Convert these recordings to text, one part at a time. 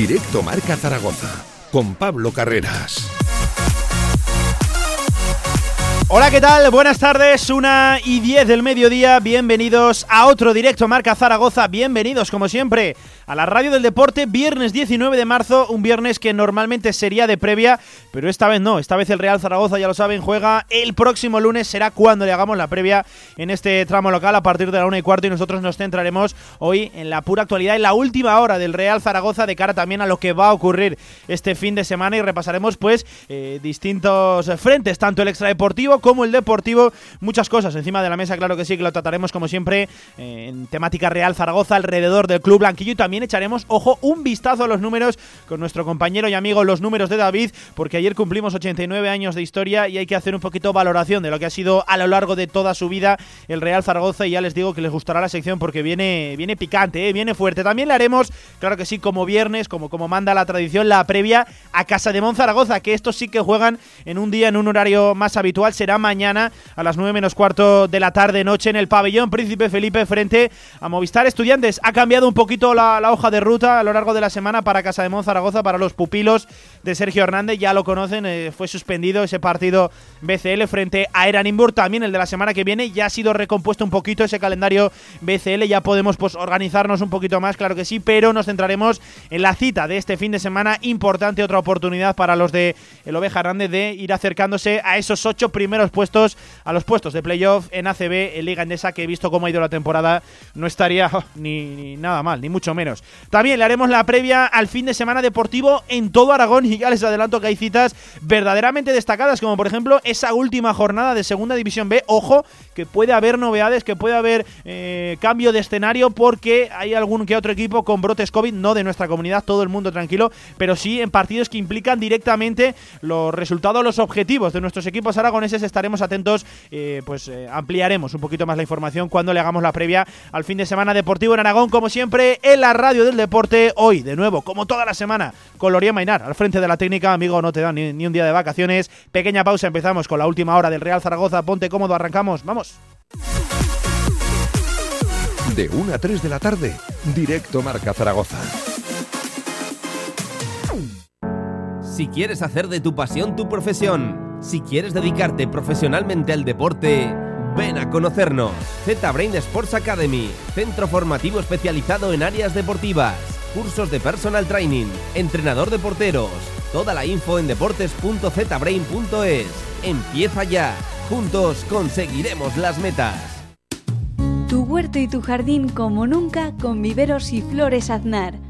Directo Marca Zaragoza, con Pablo Carreras. Hola, ¿qué tal? Buenas tardes, una y diez del mediodía. Bienvenidos a otro directo Marca Zaragoza. Bienvenidos, como siempre, a la radio del deporte. Viernes 19 de marzo, un viernes que normalmente sería de previa, pero esta vez no. Esta vez el Real Zaragoza, ya lo saben, juega el próximo lunes. Será cuando le hagamos la previa en este tramo local a partir de la una y cuarto. Y nosotros nos centraremos hoy en la pura actualidad, en la última hora del Real Zaragoza, de cara también a lo que va a ocurrir este fin de semana. Y repasaremos, pues, eh, distintos frentes, tanto el extradeportivo como el deportivo. Muchas cosas encima de la mesa, claro que sí, que lo trataremos como siempre eh, en temática Real Zaragoza, alrededor del Club Blanquillo y también echaremos, ojo, un vistazo a los números con nuestro compañero y amigo Los Números de David, porque ayer cumplimos 89 años de historia y hay que hacer un poquito valoración de lo que ha sido a lo largo de toda su vida el Real Zaragoza y ya les digo que les gustará la sección porque viene, viene picante, ¿eh? viene fuerte. También le haremos, claro que sí, como viernes, como, como manda la tradición, la previa a Casa de Monzaragoza, que estos sí que juegan en un día, en un horario más habitual, será mañana a las 9 menos cuarto de la tarde noche en el pabellón Príncipe Felipe frente a Movistar Estudiantes. Ha cambiado un poquito la, la hoja de ruta a lo largo de la semana para Casa de Monzaragoza, para los pupilos de Sergio Hernández. Ya lo conocen, eh, fue suspendido ese partido BCL frente a Eranimbur. También el de la semana que viene ya ha sido recompuesto un poquito ese calendario BCL. Ya podemos pues, organizarnos un poquito más, claro que sí, pero nos centraremos en la cita de este fin de semana. Importante, otra oportunidad para los de el Oveja Hernández de ir acercándose a esos ocho primeros puestos, a los puestos de playoff en ACB, en Liga Endesa, que he visto cómo ha ido la temporada, no estaría ni nada mal, ni mucho menos. También le haremos la previa al fin de semana deportivo en todo Aragón y ya les adelanto que hay citas verdaderamente destacadas, como por ejemplo esa última jornada de Segunda División B. Ojo, que puede haber novedades, que puede haber eh, cambio de escenario porque hay algún que otro equipo con brotes COVID, no de nuestra comunidad, todo el mundo tranquilo, pero sí en partidos que implican directamente los resultados, los objetivos de nuestros equipos aragoneses. Estaremos atentos, eh, pues eh, ampliaremos un poquito más la información cuando le hagamos la previa al fin de semana deportivo en Aragón, como siempre, en la radio del deporte. Hoy, de nuevo, como toda la semana, con Loría Mainar al frente de la técnica. Amigo, no te dan ni, ni un día de vacaciones. Pequeña pausa, empezamos con la última hora del Real Zaragoza. Ponte cómodo, arrancamos. Vamos. De 1 a 3 de la tarde, directo Marca Zaragoza. Si quieres hacer de tu pasión tu profesión, si quieres dedicarte profesionalmente al deporte, ven a conocernos. Z-Brain Sports Academy, centro formativo especializado en áreas deportivas, cursos de personal training, entrenador de porteros. Toda la info en deportes.zbrain.es. Empieza ya. Juntos conseguiremos las metas. Tu huerto y tu jardín como nunca con viveros y flores Aznar.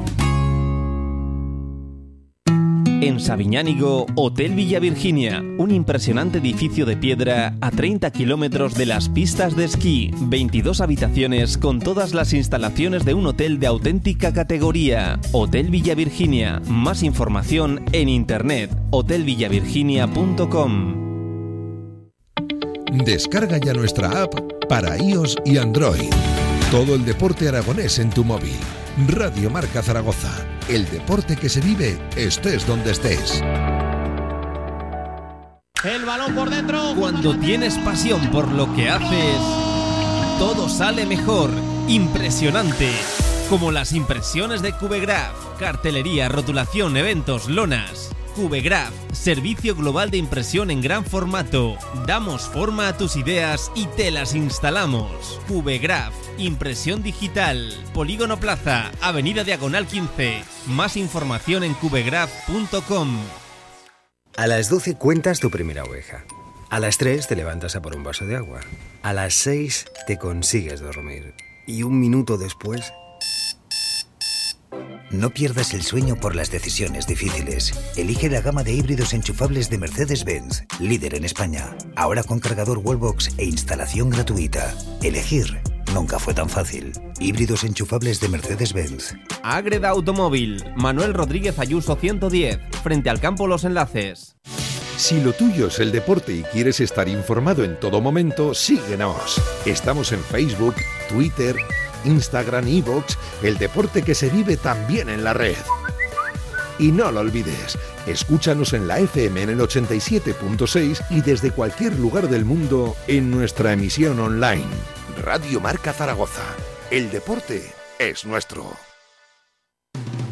En Sabiñánigo, Hotel Villa Virginia, un impresionante edificio de piedra a 30 kilómetros de las pistas de esquí, 22 habitaciones con todas las instalaciones de un hotel de auténtica categoría. Hotel Villa Virginia, más información en internet, hotelvillavirginia.com. Descarga ya nuestra app para iOS y Android. Todo el deporte aragonés en tu móvil. Radio Marca Zaragoza. El deporte que se vive estés donde estés. El balón por dentro. Cuando tienes pasión por lo que haces, todo sale mejor. Impresionante. Como las impresiones de Cubegraph. Cartelería, rotulación, eventos, lonas. Cubegraph, servicio global de impresión en gran formato. Damos forma a tus ideas y te las instalamos. Cubegraph, impresión digital. Polígono Plaza, Avenida Diagonal 15. Más información en cubegraph.com. A las 12 cuentas tu primera oveja. A las 3 te levantas a por un vaso de agua. A las 6 te consigues dormir. Y un minuto después... No pierdas el sueño por las decisiones difíciles. Elige la gama de híbridos enchufables de Mercedes-Benz, líder en España. Ahora con cargador Wallbox e instalación gratuita. Elegir nunca fue tan fácil. Híbridos enchufables de Mercedes-Benz. Agreda Automóvil, Manuel Rodríguez Ayuso 110, frente al campo Los Enlaces. Si lo tuyo es el deporte y quieres estar informado en todo momento, síguenos. Estamos en Facebook, Twitter, Instagram y Vox, el deporte que se vive también en la red. Y no lo olvides, escúchanos en la FM en el 87.6 y desde cualquier lugar del mundo en nuestra emisión online. Radio Marca Zaragoza. El deporte es nuestro.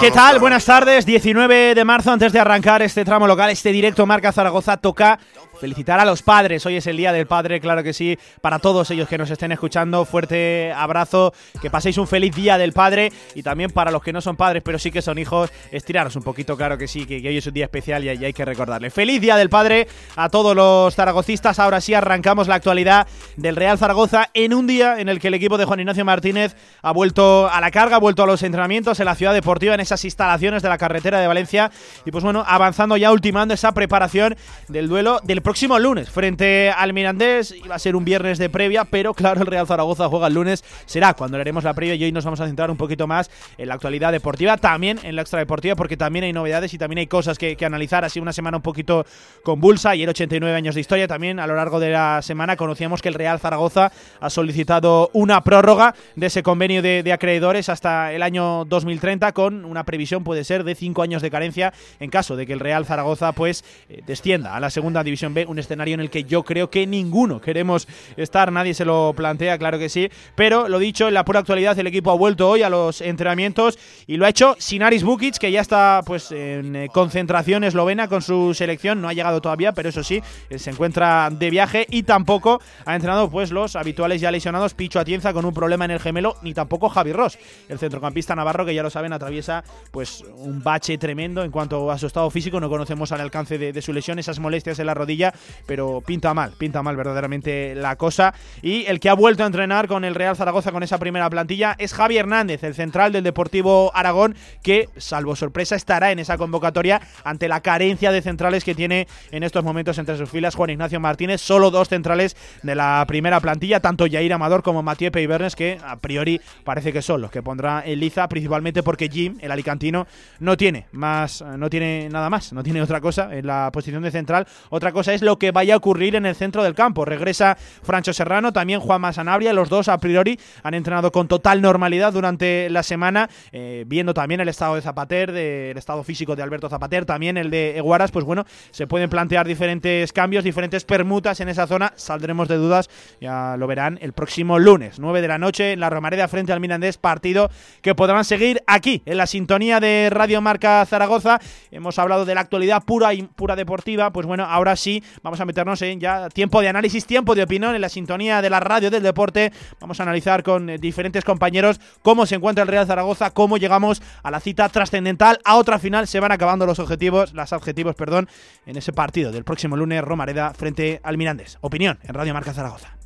¿Qué tal? Buenas tardes. 19 de marzo, antes de arrancar este tramo local, este directo Marca Zaragoza, toca felicitar a los padres. Hoy es el Día del Padre, claro que sí, para todos ellos que nos estén escuchando. Fuerte abrazo, que paséis un feliz Día del Padre y también para los que no son padres, pero sí que son hijos, estiraros un poquito, claro que sí, que, hoy es un día especial y, hay que recordarle. Feliz Día del Padre a todos los zaragocistas. Ahora sí arrancamos la actualidad del Real Zaragoza en un día en el que el equipo de Juan Ignacio Martínez ha vuelto a la carga, ha vuelto a los entrenamientos en la ciudad deportiva, en esas instalaciones de la carretera de Valencia y pues bueno, avanzando ya, ultimando esa preparación del duelo del próximo lunes frente al Mirandés. Iba a ser un viernes de previa, pero claro, el Real Zaragoza juega el lunes. Será cuando le haremos la previa y hoy nos vamos a centrar un poquito más en la actualidad deportiva, también en la extradeportiva, porque también hay novedades y también hay cosas que, analizar. Así una semana un poquito convulsa y en 89 años de historia. También a lo largo de la semana conocíamos que el Real Zaragoza ha solicitado una prórroga de ese convenio de, acreedores hasta el año 2030 con una previsión puede ser de cinco años de carencia en caso de que el Real Zaragoza pues eh, descienda a la segunda división B, un escenario en el que yo creo que ninguno queremos estar, nadie se lo plantea, claro que sí, pero lo dicho, en la pura actualidad el equipo ha vuelto hoy a los entrenamientos y lo ha hecho sin Aris Bukic, que ya está pues en eh, concentración eslovena con su selección, no ha llegado todavía, pero eso sí, eh, se encuentra de viaje y tampoco ha entrenado pues los habituales ya lesionados. Picho Atienza con un problema en el gemelo, ni tampoco Javi Ross, el centrocampista navarro que ya lo saben atraviesa pues un bache tremendo en cuanto a su estado físico, no conocemos al alcance de su lesión, esas molestias en la rodilla, pero pinta mal, pinta mal verdaderamente la cosa. Y el que ha vuelto a entrenar con el Real Zaragoza con esa primera plantilla es Javi Hernández, el central del Deportivo Aragón, que, salvo sorpresa, estará en esa convocatoria ante la carencia de centrales que tiene en estos momentos entre sus filas Juan Ignacio Martínez. Solo dos centrales de la primera plantilla, tanto Jair Amador como Mathieu Peibernes, que a priori parece que son los que pondrá en liza, principalmente porque Jim, el alicantino, no tiene más, no tiene nada más, no tiene otra cosa en la posición de central. Otra cosa es lo que va vaya a ocurrir en el centro del campo. Regresa Francho Serrano, también Juan Masanabria, los dos a priori han entrenado con total normalidad durante la semana, eh, viendo también el estado de Zapater, del estado físico de Alberto Zapater, también el de Eguaras, pues bueno, se pueden plantear diferentes cambios, diferentes permutas en esa zona, saldremos de dudas, ya lo verán el próximo lunes, 9 de la noche, en la Romareda frente al Mirandés, partido que podrán seguir aquí, en la sintonía de Radio Marca Zaragoza. Hemos hablado de la actualidad pura y pura deportiva, pues bueno, ahora sí, vamos a meternos en ya tiempo de análisis, tiempo de opinión en la sintonía de la radio del deporte. Vamos a analizar con eh, diferentes compañeros cómo se encuentra el Real Zaragoza, cómo llegamos a la cita trascendental, a otra final. Se van acabando los objetivos, las objetivos, perdón, en ese partido del próximo lunes Romareda frente al Mirandés. Opinión en Radio Marca Zaragoza.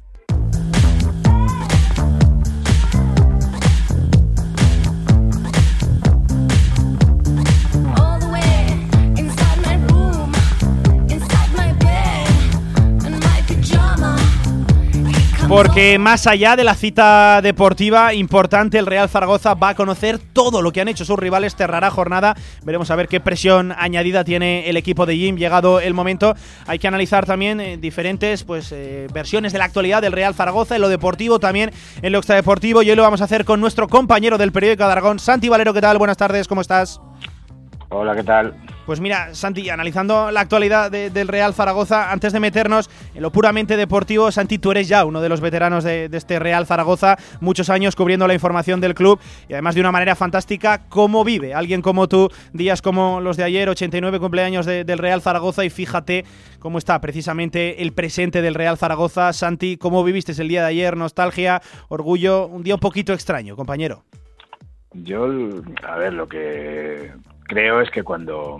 Porque más allá de la cita deportiva importante, el Real Zaragoza va a conocer todo lo que han hecho sus rivales. Cerrará jornada. Veremos a ver qué presión añadida tiene el equipo de Jim. Llegado el momento, hay que analizar también eh, diferentes pues, eh, versiones de la actualidad del Real Zaragoza, en lo deportivo también, en lo extradeportivo. Y hoy lo vamos a hacer con nuestro compañero del periódico Aragón, Santi Valero. ¿Qué tal? Buenas tardes, ¿cómo estás? Hola, ¿qué tal? Pues mira, Santi, analizando la actualidad del Real Zaragoza, antes de meternos en lo puramente deportivo, Santi, tú eres ya uno de los veteranos de, este Real Zaragoza, muchos años cubriendo la información del club y además de una manera fantástica. ¿Cómo vive alguien como tú días como los de ayer, 89 cumpleaños del Real Zaragoza y fíjate cómo está precisamente el presente del Real Zaragoza? Santi, ¿cómo viviste el día de ayer? Nostalgia, orgullo, un día un poquito extraño, compañero. Yo, a ver, lo que creo es que cuando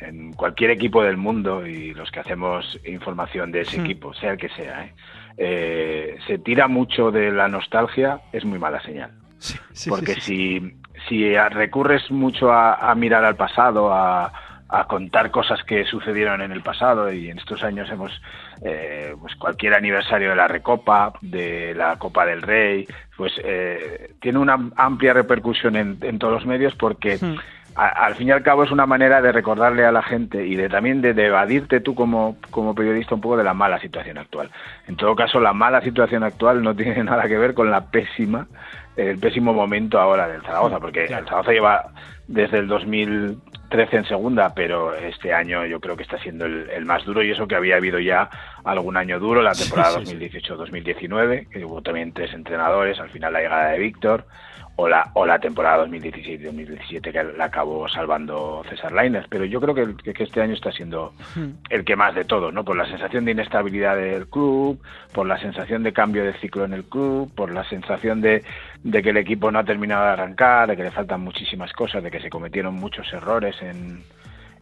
en cualquier equipo del mundo y los que hacemos información de ese Hmm. equipo, sea el que sea, ¿eh? Eh, se tira mucho de la nostalgia, es muy mala señal. Sí, sí, Porque sí, si, si recurres mucho a, a mirar al pasado, a, a contar cosas que sucedieron en el pasado y en estos años hemos eh, pues cualquier aniversario de la Recopa, de la Copa del Rey, pues eh, tiene una amplia repercusión en, en todos los medios porque Hmm. A- al fin y al cabo es una manera de recordarle a la gente y de también de, de evadirte tú como, como periodista un poco de la mala situación actual. En todo caso, la mala situación actual no tiene nada que ver con la pésima, el pésimo momento ahora del Zaragoza, porque el Zaragoza lleva desde el 2013 en segunda, pero este año yo creo que está siendo el, el más duro y eso que había habido ya algún año duro, la temporada sí, sí. 2018-2019, que hubo también tres entrenadores, al final la llegada de Víctor, o la, o la temporada 2016-2017 que la acabó salvando César Lainez, pero yo creo que, que este año está siendo el que más de todos, ¿no? Por la sensación de inestabilidad del club, por la sensación de cambio de ciclo en el club, por la sensación de, de que el equipo no ha terminado de arrancar, de que le faltan muchísimas cosas, de que se cometieron muchos errores en,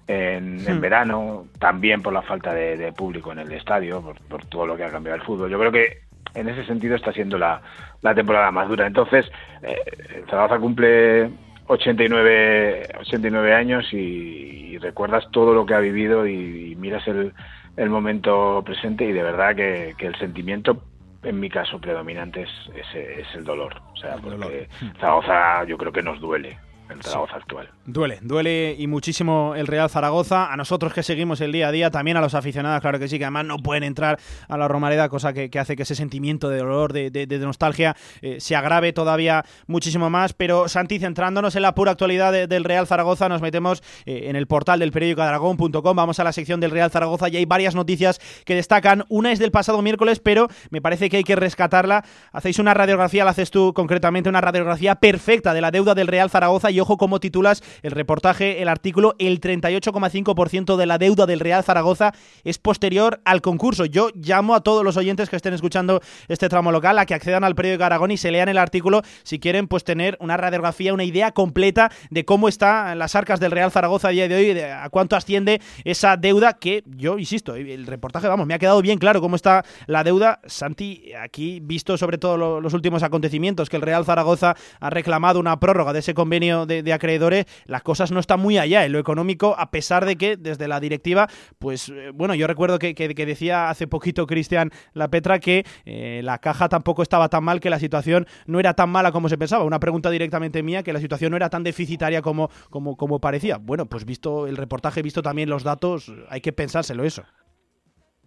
en, en Hmm. verano, también por la falta de, de público en el estadio, por, por todo lo que ha cambiado el fútbol. Yo creo que en ese sentido está siendo la, la temporada más dura. Entonces, eh, Zaragoza cumple 89, 89 años y, y recuerdas todo lo que ha vivido y, y miras el, el momento presente y de verdad que, que el sentimiento en mi caso predominante es, es, es el dolor. O sea, porque Zaragoza yo creo que nos duele, el Zaragoza actual. Duele, duele y muchísimo el Real Zaragoza. A nosotros que seguimos el día a día, también a los aficionados, claro que sí, que además no pueden entrar a la Romareda, cosa que, que hace que ese sentimiento de dolor, de, de- de nostalgia, eh, se agrave todavía muchísimo más. Pero Santi, centrándonos en la pura actualidad de- del Real Zaragoza, nos metemos eh, en el portal del periódico Aragón.com, vamos a la sección del Real Zaragoza y hay varias noticias que destacan. Una es del pasado miércoles, pero me parece que hay que rescatarla. Hacéis una radiografía, la haces tú concretamente, una radiografía perfecta de la deuda del Real Zaragoza y ojo cómo titulas el reportaje, el artículo, el 38,5% de la deuda del Real Zaragoza es posterior al concurso. Yo llamo a todos los oyentes que estén escuchando este tramo local a que accedan al periódico Aragón y se lean el artículo si quieren pues tener una radiografía, una idea completa de cómo están las arcas del Real Zaragoza a día de hoy, de a cuánto asciende esa deuda que yo insisto, el reportaje, vamos, me ha quedado bien claro cómo está la deuda. Santi, aquí visto sobre todo lo- los últimos acontecimientos que el Real Zaragoza ha reclamado una prórroga de ese convenio de, acreedores, las cosas no están muy allá en lo económico, a pesar de que desde la directiva, pues eh, bueno, yo recuerdo que, que- que decía hace poquito Cristian La Petra que eh, la caja tampoco estaba tan mal, que la situación no era tan mala como se pensaba. Una pregunta directamente mía, que la situación no era tan deficitaria como, como, como parecía. Bueno, pues visto el reportaje, visto también los datos, hay que pensárselo eso.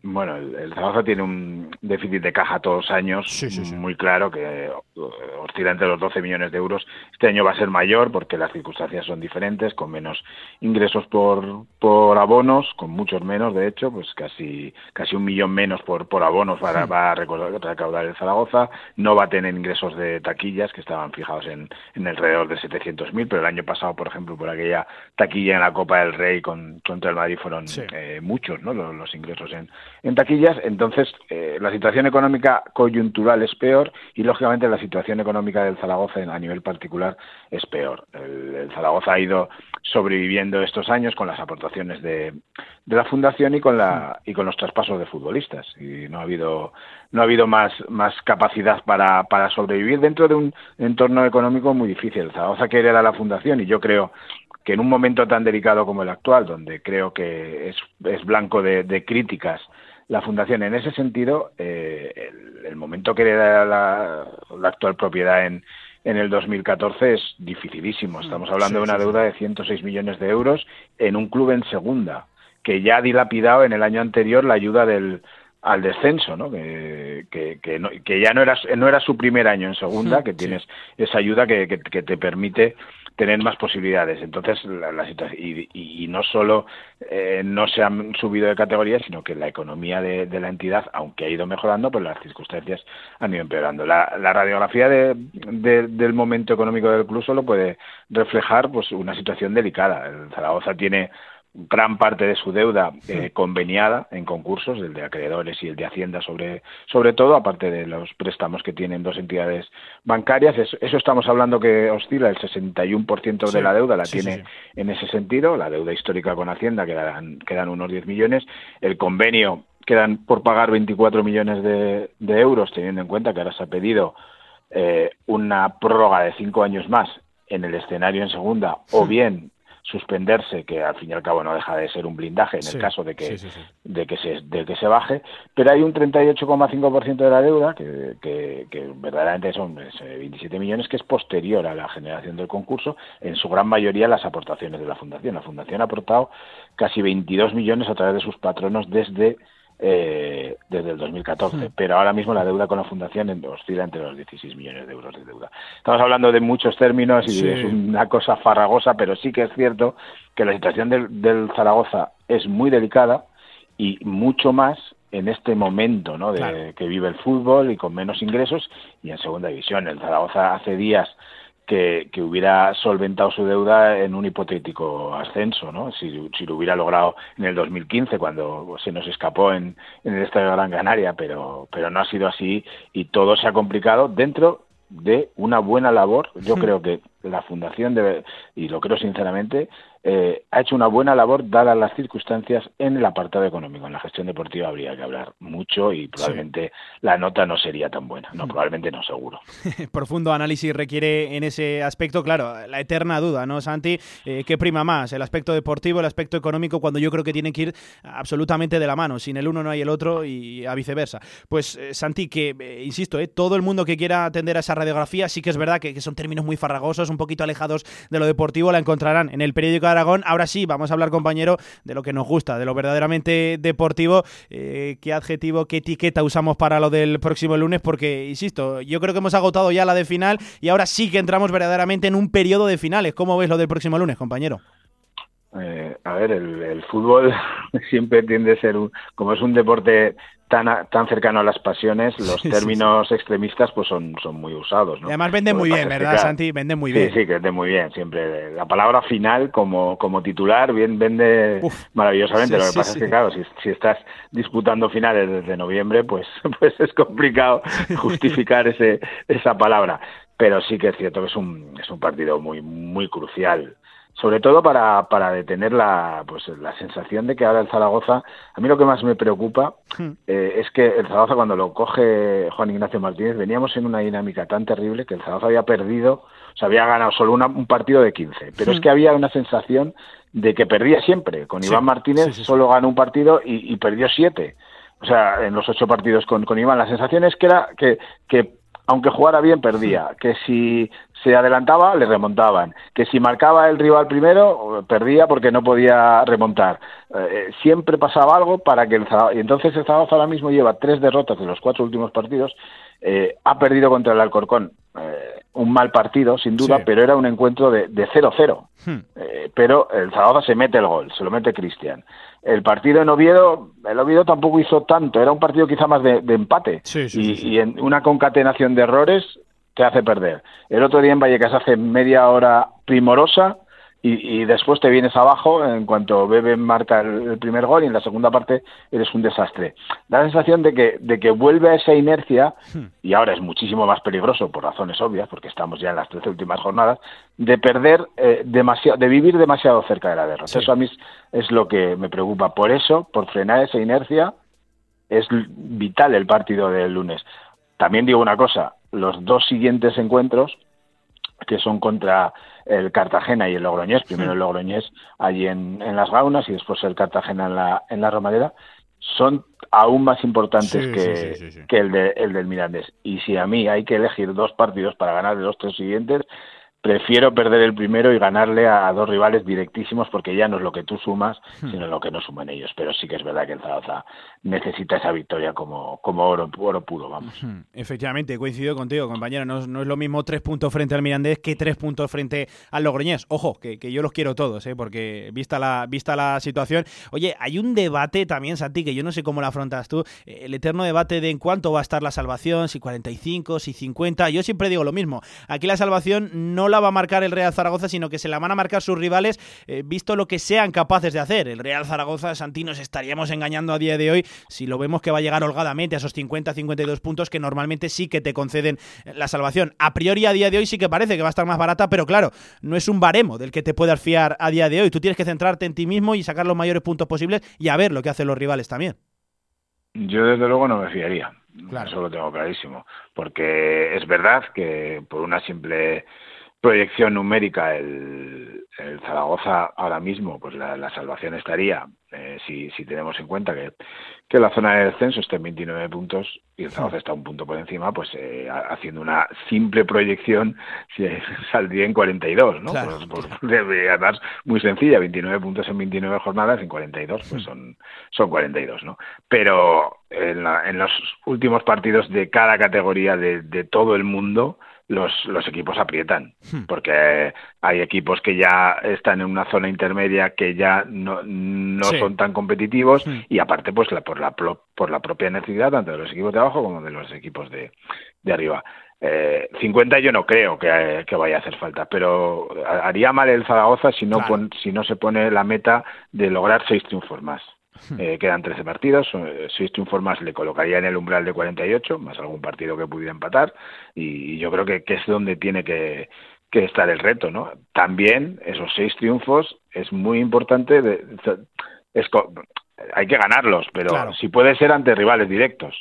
Bueno, el, el Zaragoza tiene un déficit de caja todos los años Sí, sí, sí. muy claro que eh, oscila entre los 12 millones de euros. Este año va a ser mayor porque las circunstancias son diferentes, con menos ingresos por, por abonos, con muchos menos, de hecho, pues casi casi un millón menos por, por abonos para, va a recaudar, el Zaragoza. No va a tener ingresos de taquillas que estaban fijados en, en alrededor de 700.000, pero el año pasado, por ejemplo, por aquella taquilla en la Copa del Rey con, contra el Madrid fueron eh, muchos ¿no? los, los ingresos en, en taquillas. Entonces, eh, la situación económica coyuntural es peor y, lógicamente, la situación económica del Zaragoza a nivel particular es peor. El, Zaragoza ha ido sobreviviendo estos años con las aportaciones de, la fundación y con la y con los traspasos de futbolistas y no ha habido no ha habido más más capacidad para, sobrevivir dentro de un entorno económico muy difícil. El Zaragoza quiere a la fundación y yo creo que en un momento tan delicado como el actual, donde creo que es, blanco de críticas la fundación en ese sentido, eh, el, el momento que le da la, la actual propiedad en, en el 2014 es dificilísimo. Estamos hablando Sí, de una sí, sí. deuda de 106 millones de euros en un club en segunda, que ya ha dilapidado en el año anterior la ayuda del al descenso, ¿no? Que, que, que, no- que ya no era, no era su primer año en segunda, que tienes esa ayuda que, que te permite tener más posibilidades. Entonces, la, la y- y no solo eh, no se han subido de categoría, sino que la economía de, de la entidad, aunque ha ido mejorando, pues las circunstancias han ido empeorando. La, la radiografía de, de- del momento económico del club solo puede reflejar pues una situación delicada. El Zaragoza tiene gran parte de su deuda eh, conveniada en concursos, el de acreedores y el de Hacienda sobre, sobre todo, aparte de los préstamos que tienen dos entidades bancarias. Eso, estamos hablando que oscila el 61% de la deuda, la tiene en ese sentido. La deuda histórica con Hacienda quedan, quedan unos 10 millones. El convenio quedan por pagar 24 millones de, euros, teniendo en cuenta que ahora se ha pedido eh, una prórroga de cinco años más en el escenario en segunda, o bien suspenderse, que al fin y al cabo no deja de ser un blindaje en el caso de que, de, que se, de que se baje, pero hay un 38,5% de la deuda, que, que, que, verdaderamente son 27 eh, millones, que es posterior a la generación del concurso, en su gran mayoría las aportaciones de la Fundación. La Fundación ha aportado casi 22 millones a través de sus patronos desde eh, desde el 2014, hmm. pero ahora mismo la deuda con la Fundación oscila entre los 16 millones de euros de deuda. Estamos hablando de muchos términos y es una cosa farragosa, pero sí que es cierto que la situación del, Zaragoza es muy delicada y mucho más en este momento ¿no? de que vive el fútbol y con menos ingresos y en segunda división. El Zaragoza hace días que, hubiera solventado su deuda en un hipotético ascenso, ¿no? Si, lo hubiera logrado en el 2015, cuando se nos escapó en, en el Estadio de Gran Canaria, pero, pero no ha sido así y todo se ha complicado dentro de una buena labor. Yo creo que la Fundación, debe, y lo creo sinceramente, eh, ha hecho una buena labor dadas las circunstancias en el apartado económico. En la gestión deportiva habría que hablar mucho y probablemente la nota no sería tan buena. No, probablemente no, seguro. Profundo análisis requiere en ese aspecto, claro, la eterna duda, ¿no, Santi? Eh, ¿Qué prima más? ¿El aspecto deportivo, el aspecto económico, cuando yo creo que tienen que ir absolutamente de la mano? Sin el uno no hay el otro y a viceversa. Pues, eh, Santi, que, insisto, todo el mundo que quiera atender a esa radiografía, sí que es verdad que, que son términos muy farragosos, un poquito alejados de lo deportivo, la encontrarán en el periódico Ahora sí, vamos a hablar, compañero, de lo que nos gusta, de lo verdaderamente deportivo. Eh, ¿Qué adjetivo, qué etiqueta usamos para lo del próximo lunes? Porque, insisto, yo creo que hemos agotado ya la de final y ahora sí que entramos verdaderamente en un periodo de finales. ¿Cómo ves lo del próximo lunes, compañero? Eh, a ver, el, fútbol siempre tiende a ser, un, como es un deporte tan, tan cercano a las pasiones, los términos extremistas pues son, son muy usados. ¿no? además venden muy bien, ¿verdad, Santi? Venden muy bien. Sí, sí, que vende muy bien. Siempre la palabra final como, como titular bien vende maravillosamente. Lo que pasa es que, claro, si, si, estás disputando finales desde noviembre, pues, pues es complicado justificar ese, esa palabra. Pero sí que es cierto que es un, es un partido muy, muy crucial sobre todo para, para detener la, pues, la sensación de que ahora el Zaragoza, a mí lo que más me preocupa hmm. eh, es que el Zaragoza cuando lo coge Juan Ignacio Martínez, veníamos en una dinámica tan terrible que el Zaragoza había perdido, o sea, había ganado solo un partido de 15, pero es hmm. que había una sensación de que perdía siempre. Con Iván Martínez solo ganó un partido y, perdió siete. O sea, en los ocho partidos con, con Iván, la sensación es que era que, que aunque jugara bien, perdía. Que si se adelantaba, le remontaban. Que si marcaba el rival primero, perdía porque no podía remontar. Eh, siempre pasaba algo para que el Zaragoza... Y entonces el Zaragoza ahora mismo lleva tres derrotas en los cuatro últimos partidos. Eh, ha perdido contra el Alcorcón eh, un mal partido, sin duda, pero era un encuentro de 0-0. Hmm. pero el Zaragoza se mete el gol, se lo mete Cristian. El partido en Oviedo, el Oviedo tampoco hizo tanto, era un partido quizá más de, empate. y, y, en una concatenación de errores te hace perder. El otro día en Vallecas hace media hora primorosa y, después te vienes abajo en cuanto Bebe marca el, primer gol y en la segunda parte eres un desastre. Da la sensación de que, de que vuelve a esa inercia, y ahora es muchísimo más peligroso por razones obvias, porque estamos ya en las 13 últimas jornadas, de perder eh, demasiado, de vivir demasiado cerca de la derrota. Eso a mí es lo que me preocupa. Por eso, por frenar esa inercia, es vital el partido del lunes. También digo una cosa, los dos siguientes encuentros, que son contra el Cartagena y el Logroñés, primero el Logroñés allí en, las Gaunas y después el Cartagena en la, en la Romadera, son aún más importantes que, que el, de, el del Mirandés. Y si a mí hay que elegir dos partidos para ganar de los tres siguientes, prefiero perder el primero y ganarle a dos rivales directísimos porque ya no es lo que tú sumas, hmm. sino lo que no suman ellos. Pero sí que es verdad que el Zaragoza necesita esa victoria como, como oro, oro puro, vamos. Hmm. Efectivamente, coincido contigo, compañero. No, es lo mismo tres puntos frente al Mirandés que tres puntos frente al Logroñés. Ojo, que, yo los quiero todos, ¿eh? porque vista la, vista la situación. Oye, hay un debate también, Santi, que yo no sé cómo lo afrontas tú. El eterno debate de en cuánto va a estar la salvación, si 45, si 50. Yo siempre digo lo mismo. Aquí la salvación no la la va a marcar el Real Zaragoza, sino que se la van a marcar sus rivales, eh, visto lo que sean capaces de hacer. El Real Zaragoza, Santi, nos estaríamos engañando a día de hoy si lo vemos que va a llegar holgadamente a esos 50-52 puntos que normalmente sí que te conceden la salvación. A priori, a día de hoy sí que parece que va a estar más barata, pero claro, no es un baremo del que te puedas fiar a día de hoy. Tú tienes que centrarte en ti mismo y sacar los mayores puntos posibles y a ver lo que hacen los rivales también. Yo desde luego no me fiaría. Eso lo tengo clarísimo. Porque es verdad que por una simple proyección numérica el, Zaragoza ahora mismo, pues la, salvación estaría, eh, si, si tenemos en cuenta que, que la zona de descenso está en 29 puntos y el Zaragoza está un punto por encima, pues eh, haciendo una simple proyección saldría en 42, ¿no? Pues, pues, muy sencilla, 29 puntos en 29 jornadas, en 42 pues son, son 42, ¿no? Pero en, en los últimos partidos de cada categoría de, de todo el mundo, los, los equipos aprietan, hmm. porque hay equipos que ya están en una zona intermedia que ya no, no son tan competitivos hmm. y aparte pues la, por, la, por la propia necesidad tanto de los equipos de abajo como de los equipos de, de arriba. Eh, 50 yo no creo que, que, vaya a hacer falta, pero haría mal el Zaragoza si no, si no se pone la meta de lograr seis triunfos más. Hmm. Eh, quedan 13 partidos, eh, seis triunfos más le colocaría en el umbral de 48, más algún partido que pudiera empatar, y yo creo que, que es donde tiene que, que, estar el reto, ¿no? También esos seis triunfos es muy importante, de, es, hay que ganarlos, pero si puede ser ante rivales directos.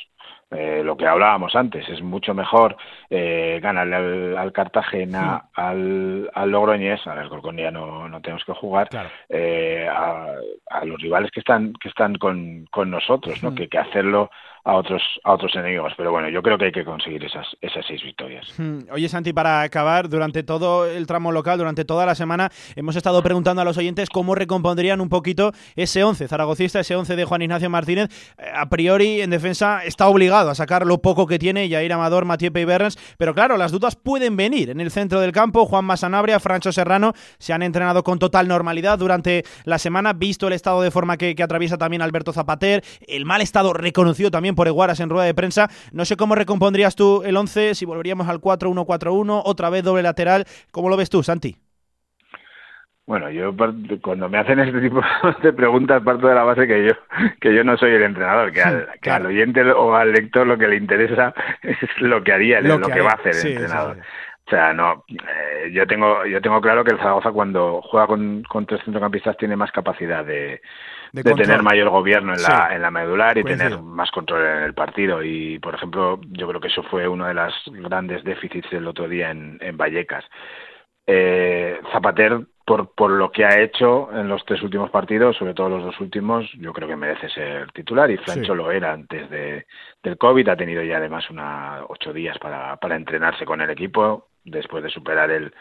Eh, lo que hablábamos antes, es mucho mejor eh, ganarle al, Cartagena, al, al Logroñés, al Alcorcón no, no tenemos que jugar, eh, a, a, los rivales que están que están con, con nosotros, ¿no? que, que hacerlo a otros, a otros enemigos. Pero bueno, yo creo que hay que conseguir esas, esas seis victorias. Hmm. Oye, Santi, para acabar, durante todo el tramo local, durante toda la semana, hemos estado preguntando a los oyentes cómo recompondrían un poquito ese 11 zaragocista, ese 11 de Juan Ignacio Martínez. Eh, a priori, en defensa, está obligado a sacar lo poco que tiene Jair Amador, Mathieu Peiberns, pero claro, las dudas pueden venir. En el centro del campo, Juan Masanabria, Francho Serrano se han entrenado con total normalidad durante la semana, visto el estado de forma que, que atraviesa también Alberto Zapater, el mal estado reconocido también por Eguaras en rueda de prensa. No sé cómo recompondrías tú el 11, si volveríamos al 4-1-4-1, otra vez doble lateral. ¿Cómo lo ves tú, Santi? Bueno, yo cuando me hacen este tipo de preguntas parto de la base que yo que yo no soy el entrenador, que al, oyente o al lector lo que le interesa es lo que haría, lo, que, va a hacer el entrenador. O sea, no, eh, yo tengo yo tengo claro que el Zaragoza cuando juega con, con tres centrocampistas tiene más capacidad de, de, tener mayor gobierno en la, en la medular y tener más control en el partido. Y, por ejemplo, yo creo que eso fue uno de los grandes déficits del otro día en, en Vallecas. Eh, Zapater, por, por lo que ha hecho en los tres últimos partidos, sobre todo los dos últimos, yo creo que merece ser titular. Y Francho lo era antes de, del COVID, ha tenido ya además una ocho días para, para entrenarse con el equipo después de superar el,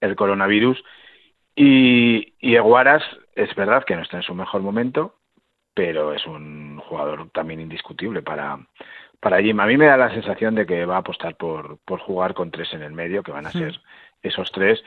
el coronavirus y, y Eguaras es verdad que no está en su mejor momento, pero es un jugador también indiscutible para, para Jim. A mí me da la sensación de que va a apostar por, por jugar con tres en el medio, que van a ser esos tres,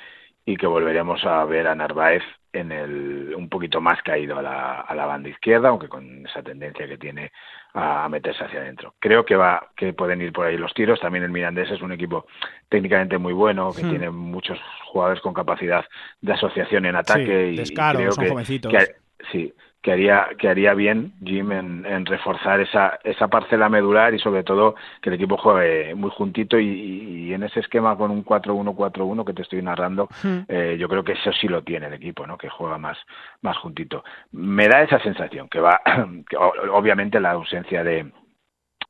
y que volveremos a ver a Narváez en el un poquito más caído a la, a la banda izquierda, aunque con esa tendencia que tiene a meterse hacia adentro. Creo que va que pueden ir por ahí los tiros. También el Mirandés es un equipo técnicamente muy bueno, que hmm. tiene muchos jugadores con capacidad de asociación en ataque y creo que, sí, que haría, que haría bien Jim en, reforzar esa, esa parcela medular y sobre todo que el equipo juegue muy juntito y, en ese esquema con un 4-1-4-1 que te estoy narrando, eh, yo creo que eso sí lo tiene el equipo, ¿no? que juega más, más juntito. Me da esa sensación que va, que obviamente la ausencia de,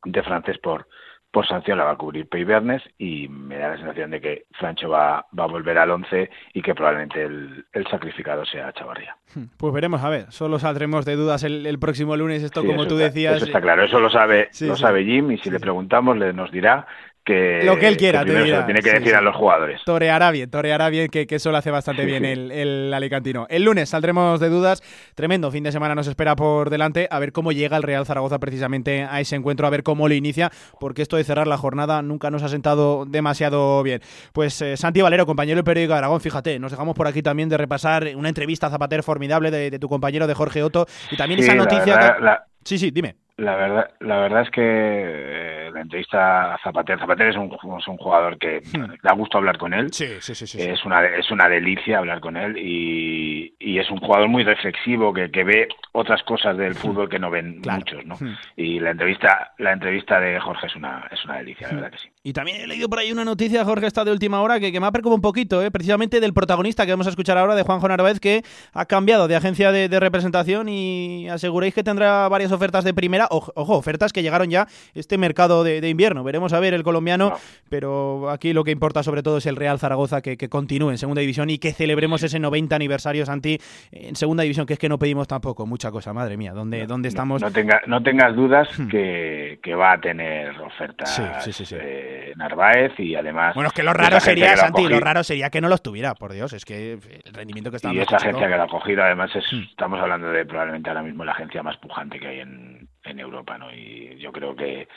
de francés por, por sanción la va a cubrir Peibernes y me da la sensación de que Francho va, va a volver al 11 y que probablemente el, el, sacrificado sea Chavarría. Hmm, pues veremos, a ver, solo saldremos de dudas el, el próximo lunes, esto como tú decías. Eso está claro, eso lo sabe, lo sabe Jim y si le preguntamos le nos dirá que lo que él quiera, te tiene que decir a los jugadores. Toreará bien, toreará bien, que, que eso lo hace bastante bien el, el, alicantino. El lunes saldremos de dudas, tremendo fin de semana nos espera por delante, a ver cómo llega el Real Zaragoza precisamente a ese encuentro, a ver cómo lo inicia, porque esto de cerrar la jornada nunca nos ha sentado demasiado bien. Pues eh, Santi Valero, compañero del periódico de Aragón, fíjate, nos dejamos por aquí también de repasar una entrevista a Zapater formidable de, tu compañero de Jorge Otto y también esa noticia... Sí, sí, dime. La verdad, la verdad es que eh, la entrevista a Zapater, Zapater es un, es un jugador que Hmm. da gusto hablar con él. Sí, sí, sí. sí. Es una, es una delicia hablar con él y, y es un jugador muy reflexivo que, que ve otras cosas del fútbol que no ven Claro. muchos, ¿no? Hmm. Y la entrevista, la entrevista de Jorge es una, es una delicia, la verdad que sí. Y también he leído por ahí una noticia, Jorge, esta de última hora, que, que me ha preocupado un poquito, ¿eh? precisamente del protagonista que vamos a escuchar ahora, de Juanjo Narváez, que ha cambiado de agencia de, de representación y aseguréis que tendrá varias ofertas de primera. Ojo, ojo, ofertas que llegaron ya este mercado de, de invierno. Veremos a ver el colombiano, No. pero aquí lo que importa sobre todo es el Real Zaragoza que, que continúe en segunda división y que celebremos ese 90 aniversario, Santi, en segunda división, que es que no pedimos tampoco mucha cosa, madre mía, ¿dónde, dónde estamos? No, tenga, no tengas dudas Hmm. que, que va a tener ofertas Sí, sí, sí, sí. Eh, Narváez y además... Bueno, es que lo raro sería, Santi, lo raro sería que no los tuviera, por Dios, es que el rendimiento que está Y esa este agencia que lo ha cogido, además, es, Hmm. estamos hablando de probablemente ahora mismo la agencia más pujante que hay en, en Europa, ¿no? Y yo creo que,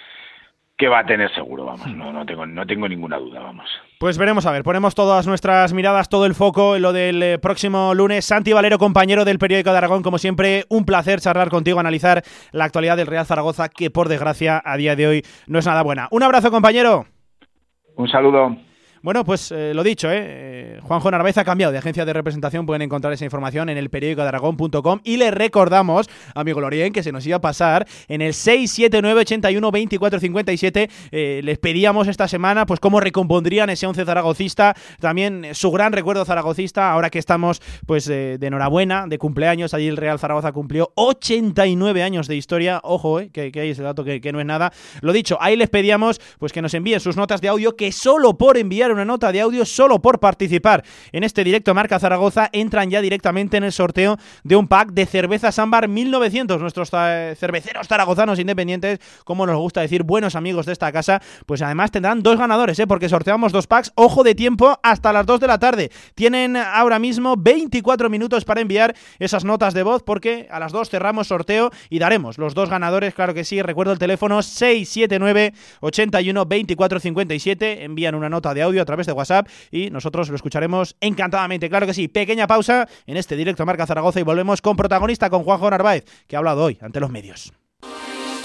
que va a tener seguro, vamos, Hmm. no, no, tengo, no tengo ninguna duda, vamos. Pues veremos a ver, ponemos todas nuestras miradas, todo el foco en lo del eh, próximo lunes. Santi Valero, compañero del periódico de Aragón, como siempre, un placer charlar contigo, analizar la actualidad del Real Zaragoza, que por desgracia a día de hoy no es nada buena. Un abrazo, compañero. Un saludo. Bueno, pues eh, lo dicho, ¿eh? Eh, Juanjo Narváez ha cambiado de agencia de representación. Pueden encontrar esa información en el periódico de Aragón.com. Y les recordamos, amigo Lorien, que se nos iba a pasar en el 679-81-2457. Eh, les pedíamos esta semana, pues, cómo recompondrían ese 11 zaragocista. También eh, su gran recuerdo zaragocista, ahora que estamos, pues, de enhorabuena, de cumpleaños. Allí el Real Zaragoza cumplió 89 años de historia. Ojo, eh, que, que hay ese dato que, que no es nada. Lo dicho, ahí les pedíamos, pues, que nos envíen sus notas de audio, que solo por enviar una nota de audio, solo por participar en este directo Marca Zaragoza, entran ya directamente en el sorteo de un pack de cervezas ámbar 1900. Nuestros cerveceros zaragozanos independientes, como nos gusta decir, buenos amigos de esta casa, pues además tendrán dos ganadores, ¿eh? porque sorteamos dos packs, ojo de tiempo, hasta las 2 de la tarde. Tienen ahora mismo 24 minutos para enviar esas notas de voz, porque a las 2 cerramos sorteo y daremos los dos ganadores, claro que sí. Recuerdo el teléfono 679 81 24 57. Envían una nota de audio a través de WhatsApp y nosotros lo escucharemos encantadamente. Claro que sí. Pequeña pausa en este directo Marca Zaragoza y volvemos con protagonista, con Juanjo Narváez, que ha hablado hoy ante los medios.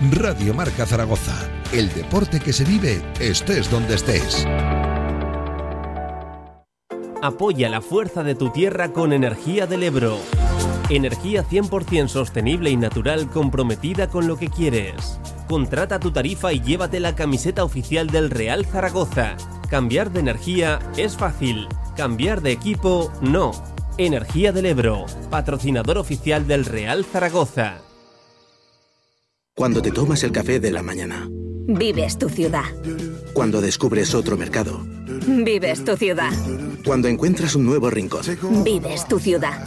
Radio Marca Zaragoza. El deporte que se vive estés donde estés. Apoya la fuerza de tu tierra con Energía del Ebro. Energía 100% sostenible y natural comprometida con lo que quieres. Contrata tu tarifa y llévate la camiseta oficial del Real Zaragoza. Cambiar de energía es fácil. Cambiar de equipo no. Energía del Ebro, patrocinador oficial del Real Zaragoza. Cuando te tomas el café de la mañana. Vives tu ciudad. Cuando descubres otro mercado. Vives tu ciudad. Cuando encuentras un nuevo rincón. Vives tu ciudad.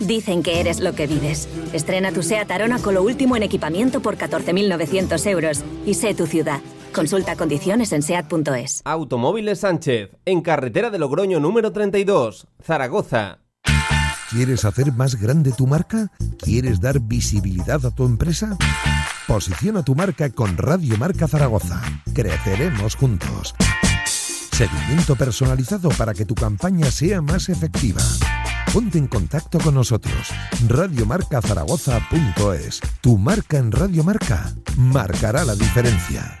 Dicen que eres lo que vives. Estrena tu SEAT Arona con lo último en equipamiento por 14.900 euros. Y sé tu ciudad. Consulta condiciones en SEAT.es. Automóviles Sánchez, en carretera de Logroño número 32, Zaragoza. ¿Quieres hacer más grande tu marca? ¿Quieres dar visibilidad a tu empresa? Posiciona tu marca con Radio Marca Zaragoza. Creceremos juntos. Seguimiento personalizado para que tu campaña sea más efectiva. Ponte en contacto con nosotros. Radiomarcazaragoza.es. Tu marca en Radio Marca marcará la diferencia.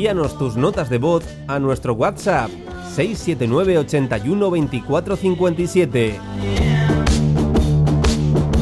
Envíanos tus notas de voz a nuestro WhatsApp 679 81 24 57.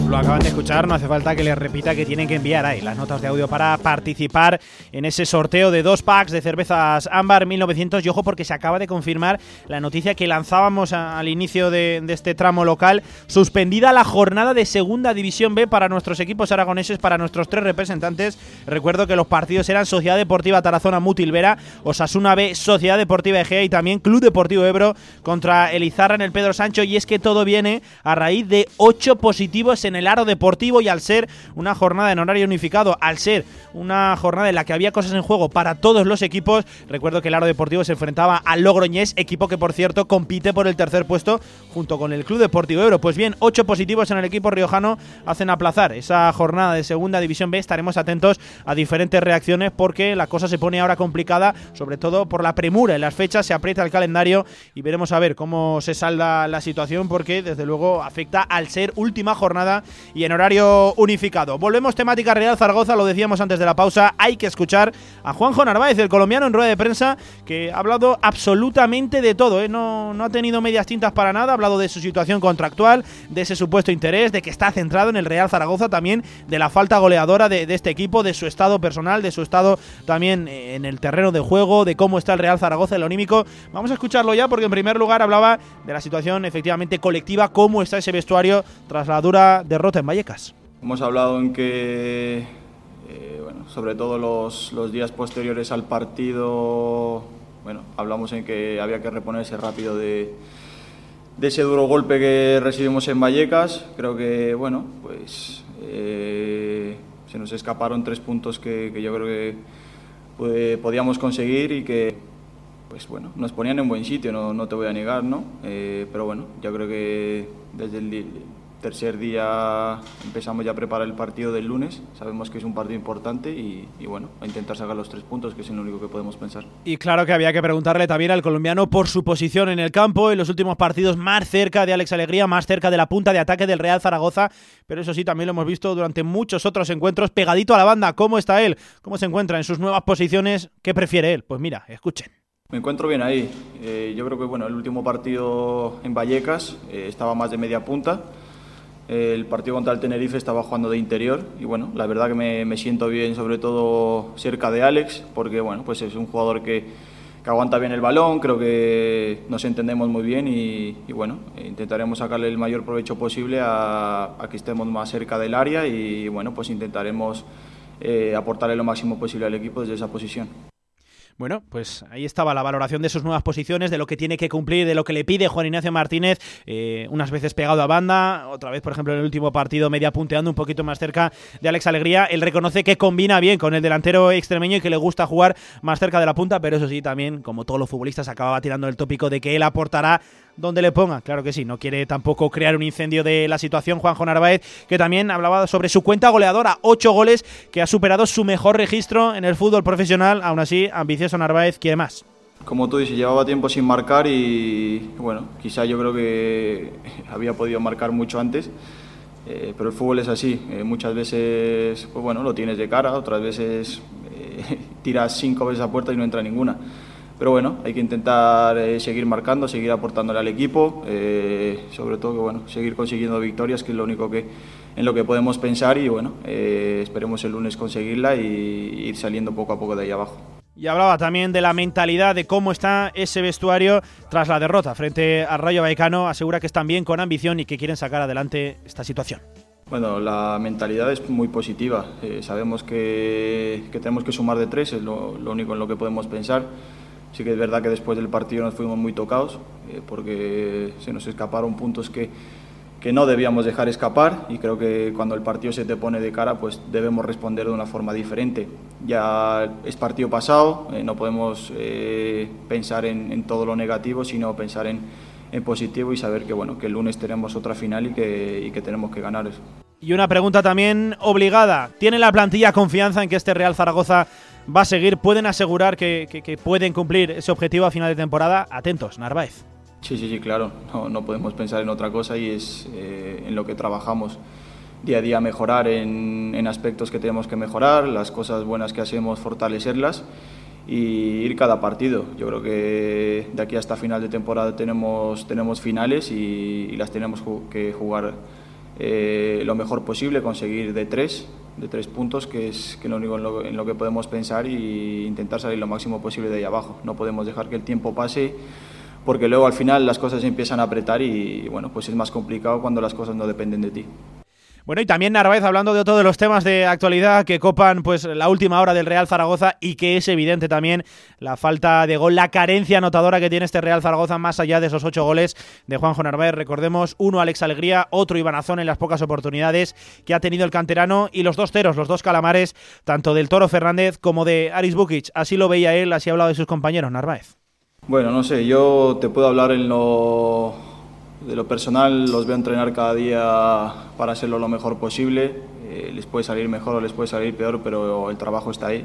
Lo acaban de escuchar, no hace falta que les repita que tienen que enviar ahí las notas de audio para participar en ese sorteo de dos packs de cervezas Ámbar 1900. Y ojo, porque se acaba de confirmar la noticia que lanzábamos al inicio de, este tramo local. Suspendida la jornada de Segunda División B para nuestros equipos aragoneses, para nuestros tres representantes. Recuerdo que los partidos eran Sociedad Deportiva Tarazona Mutilvera, Osasuna B, Sociedad Deportiva Egea y también Club Deportivo Ebro contra Elizarra en el Pedro Sancho. Y es que todo viene a raíz de ocho positivos en el aro deportivo y al ser una jornada en horario unificado, al ser una jornada en la que había cosas en juego para todos los equipos, recuerdo que el aro deportivo se enfrentaba al Logroñés, equipo que por cierto compite por el tercer puesto junto con el Club Deportivo Euro. Pues bien, ocho positivos en el equipo riojano hacen aplazar esa jornada de Segunda División B. Estaremos atentos a diferentes reacciones porque la cosa se pone ahora complicada, sobre todo por la premura en las fechas, se aprieta el calendario y veremos a ver cómo se salda la situación porque desde luego afecta al ser última jornada y en horario unificado. Volvemos temática Real Zaragoza, lo decíamos antes de la pausa, hay que escuchar a Juanjo Narváez, el colombiano en rueda de prensa, que ha hablado absolutamente de todo, ¿eh? no, no ha tenido medias tintas para nada, ha hablado de su situación contractual, de ese supuesto interés, de que está centrado en el Real Zaragoza, también de la falta goleadora de, este equipo, de su estado personal, de su estado también en el terreno de juego, de cómo está el Real Zaragoza, el onímico. Vamos a escucharlo ya porque en primer lugar hablaba de la situación efectivamente colectiva, cómo está ese vestuario tras la dura derrota en Vallecas. Hemos hablado en que, eh, bueno, sobre todo los, los, días posteriores al partido, bueno, hablamos en que había que reponerse rápido de, de ese duro golpe que recibimos en Vallecas. Creo que, bueno, pues eh, se nos escaparon tres puntos que, que yo creo que pues, podíamos conseguir y que pues bueno, nos ponían en buen sitio, no, no te voy a negar, ¿no? Eh, pero bueno, yo creo que desde el, tercer día empezamos ya a preparar el partido del lunes. Sabemos que es un partido importante y, bueno, a intentar sacar los tres puntos, que es lo único que podemos pensar. Y claro que había que preguntarle también al colombiano por su posición en el campo, en los últimos partidos más cerca de Alex Alegría, más cerca de la punta de ataque del Real Zaragoza. Pero eso sí, también lo hemos visto durante muchos otros encuentros, pegadito a la banda. ¿Cómo está él? ¿Cómo se encuentra en sus nuevas posiciones? ¿Qué prefiere él? Pues mira, escuchen. Me encuentro bien ahí. Eh, yo creo que bueno, el último partido en Vallecas eh, estaba más de media punta. El partido contra el Tenerife estaba jugando de interior y bueno, la verdad que me, siento bien sobre todo cerca de Alex porque bueno, pues es un jugador que, que aguanta bien el balón, creo que nos entendemos muy bien y, bueno, intentaremos sacarle el mayor provecho posible a, a, que estemos más cerca del área y bueno, pues intentaremos eh, aportarle lo máximo posible al equipo desde esa posición. Bueno, pues ahí estaba la valoración de sus nuevas posiciones, de lo que tiene que cumplir, de lo que le pide Juan Ignacio Martínez, eh, unas veces pegado a banda, otra vez, por ejemplo, en el último partido media punteando un poquito más cerca de Alex Alegría. Él reconoce que combina bien con el delantero extremeño y que le gusta jugar más cerca de la punta, pero eso sí, también, como todos los futbolistas, acababa tirando el tópico de que él aportará donde le ponga. Claro que sí, no quiere tampoco crear un incendio de la situación. Juanjo Narváez, que también hablaba sobre su cuenta goleadora, ocho goles, que ha superado su mejor registro en el fútbol profesional. Aún así, ambicioso Narváez quiere más. Como tú dices, llevaba tiempo sin marcar y bueno, quizá yo creo que había podido marcar mucho antes. Eh, pero el fútbol es así, eh, muchas veces pues bueno, lo tienes de cara, otras veces eh, tiras cinco veces a puerta y no entra ninguna pero bueno, hay que intentar eh, seguir marcando, seguir aportándole al equipo, eh, sobre todo que bueno, seguir consiguiendo victorias, que es lo único que en lo que podemos pensar y bueno, eh, esperemos el lunes conseguirla y ir saliendo poco a poco de ahí abajo. Y hablaba también de la mentalidad, de cómo está ese vestuario tras la derrota frente al Rayo Vallecano. Asegura que están bien, con ambición y que quieren sacar adelante esta situación. Bueno, la mentalidad es muy positiva. sabemos que, que, tenemos que sumar de tres, es lo, lo único en lo que podemos pensar. Sí que es verdad que después del partido nos fuimos muy tocados eh, porque se nos escaparon puntos que, que no debíamos dejar escapar y creo que cuando el partido se te pone de cara pues debemos responder de una forma diferente. Ya es partido pasado, eh, no podemos eh, pensar en, en, todo lo negativo sino pensar en, en, positivo y saber que, bueno, que el lunes tenemos otra final y que, y que tenemos que ganar eso. Y una pregunta también obligada. ¿Tiene la plantilla confianza en que este Real Zaragoza va a seguir, pueden asegurar que, pueden cumplir ese objetivo a final de temporada. Atentos, Narváez. Sí, sí, sí, claro. No, podemos pensar en otra cosa y es eh, en lo que trabajamos día a día mejorar en, aspectos que tenemos que mejorar, las cosas buenas que hacemos fortalecerlas y ir cada partido. Yo creo que de aquí hasta final de temporada tenemos, tenemos finales y, las tenemos que jugar eh, lo mejor posible, conseguir de tres, de tres puntos, que es que lo único en lo, que podemos pensar e intentar salir lo máximo posible de ahí abajo. No podemos dejar que el tiempo pase porque luego al final las cosas empiezan a apretar y bueno, pues es más complicado cuando las cosas no dependen de ti. Bueno, y también Narváez hablando de todos los temas de actualidad que copan pues la última hora del Real Zaragoza y que es evidente también la falta de gol, la carencia anotadora que tiene este Real Zaragoza más allá de esos ocho goles de Juanjo Narváez. Recordemos, uno Alex Alegría, otro Iván Azón en las pocas oportunidades que ha tenido el canterano y los dos ceros, los dos calamares, tanto del Toro Fernández como de Aris Bukic. Así lo veía él, así ha hablado de sus compañeros, Narváez. Bueno, no sé, yo te puedo hablar en lo de lo personal los veo entrenar cada día para hacerlo lo mejor posible. Eh, les puede salir mejor o les puede salir peor, pero el trabajo está ahí.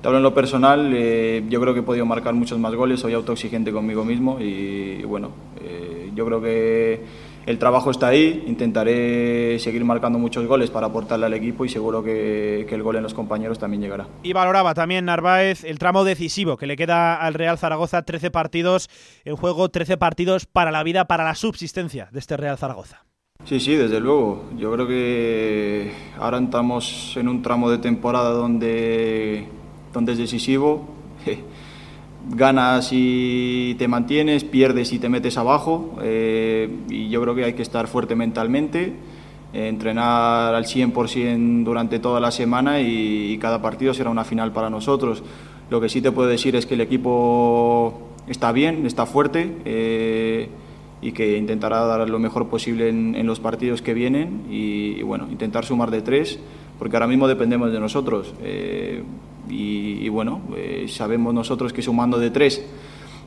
Te hablo en lo personal, eh, yo creo que he podido marcar muchos más goles, soy autoexigente conmigo mismo y, bueno, eh, yo creo que el trabajo está ahí, intentaré seguir marcando muchos goles para aportarle al equipo y seguro que, el gol en los compañeros también llegará. Y valoraba también Narváez el tramo decisivo que le queda al Real Zaragoza, 13 partidos en juego, 13 partidos para la vida, para la subsistencia de este Real Zaragoza. Sí, sí, desde luego. Yo creo que ahora estamos en un tramo de temporada donde, donde es decisivo. ganas y te mantienes, pierdes y te metes abajo. Eh, y yo creo que hay que estar fuerte mentalmente, entrenar al 100% durante toda la semana y, cada partido será una final para nosotros. Lo que sí te puedo decir es que el equipo está bien, está fuerte eh, y que intentará dar lo mejor posible en, los partidos que vienen y, bueno, intentar sumar de tres, porque ahora mismo dependemos de nosotros. Y, bueno, eh, sabemos nosotros que sumando de tres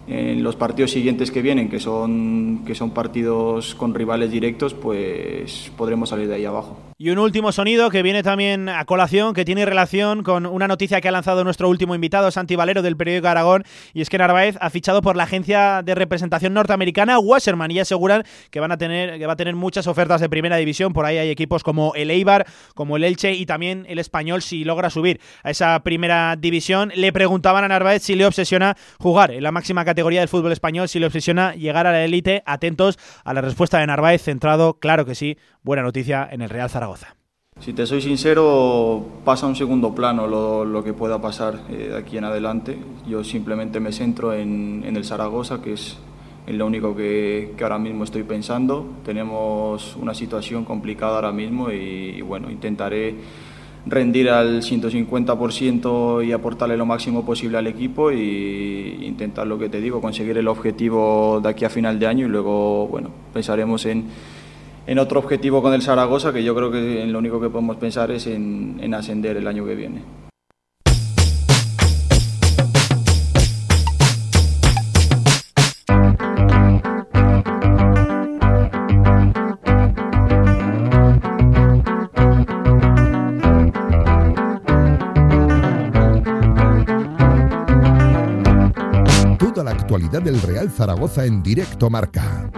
en los partidos siguientes que vienen, que son, que son partidos con rivales directos, pues podremos salir de ahí abajo. Y un último sonido que viene también a colación, que tiene relación con una noticia que ha lanzado nuestro último invitado, Santi Valero, del periódico Aragón, y es que Narváez ha fichado por la agencia de representación norteamericana Wasserman y aseguran que van a tener, que va a tener muchas ofertas de primera división. Por ahí hay equipos como el Eibar, como el Elche y también el Español si logra subir a esa primera división. Le preguntaban a Narváez si le obsesiona jugar en la máxima categoría del fútbol español, si le obsesiona llegar a la élite. Atentos a la respuesta de Narváez, centrado, claro que sí, buena noticia en el Real Zaragoza. Si te soy sincero, pasa un segundo plano lo, que pueda pasar eh, de aquí en adelante. Yo simplemente me centro en, el Zaragoza, que es lo único que, ahora mismo estoy pensando. Tenemos una situación complicada ahora mismo y, bueno, intentaré rendir al 150% y aportarle lo máximo posible al equipo e intentar lo que te digo, conseguir el objetivo de aquí a final de año y luego, bueno, pensaremos en en otro objetivo con el Zaragoza, que yo creo que lo único que podemos pensar es en, ascender el año que viene. Del Real Zaragoza en directo marca.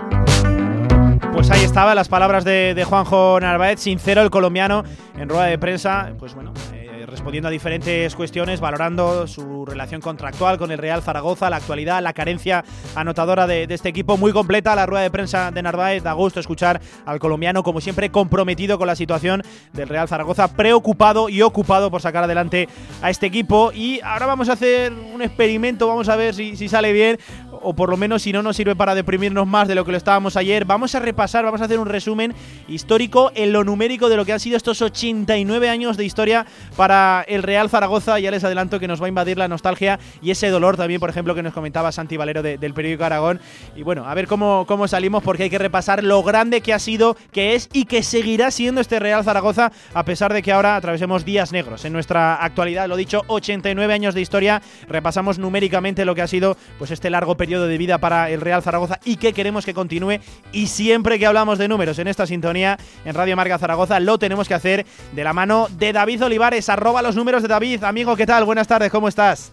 Pues ahí estaban las palabras de, Juanjo Narváez, sincero el colombiano, en rueda de prensa, pues bueno, eh, respondiendo a diferentes cuestiones, valorando su relación contractual con el Real Zaragoza, la actualidad, la carencia anotadora de, este equipo, muy completa la rueda de prensa de Narváez, da gusto escuchar al colombiano, como siempre, comprometido con la situación del Real Zaragoza, preocupado y ocupado por sacar adelante a este equipo. Y ahora vamos a hacer un experimento, vamos a ver si, si sale bien o por lo menos si no nos sirve para deprimirnos más de lo que lo estábamos ayer, vamos a repasar, vamos a hacer un resumen histórico en lo numérico de lo que han sido estos 89 años de historia para el Real Zaragoza. Ya les adelanto que nos va a invadir la nostalgia y ese dolor también, por ejemplo, que nos comentaba Santi Valero del periódico Aragón. Y bueno, a ver cómo, cómo salimos porque hay que repasar lo grande que ha sido, que es y que seguirá siendo este Real Zaragoza, a pesar de que ahora atravesemos días negros en nuestra actualidad. Lo dicho, 89 años de historia, repasamos numéricamente lo que ha sido pues este largo periodo de vida para el Real Zaragoza y que queremos que continúe. Y siempre que hablamos de números en esta sintonía en Radio Marca Zaragoza, lo tenemos que hacer de la mano de David Olivares. Arroba los números de David. Amigo, ¿qué tal? Buenas tardes, ¿cómo estás?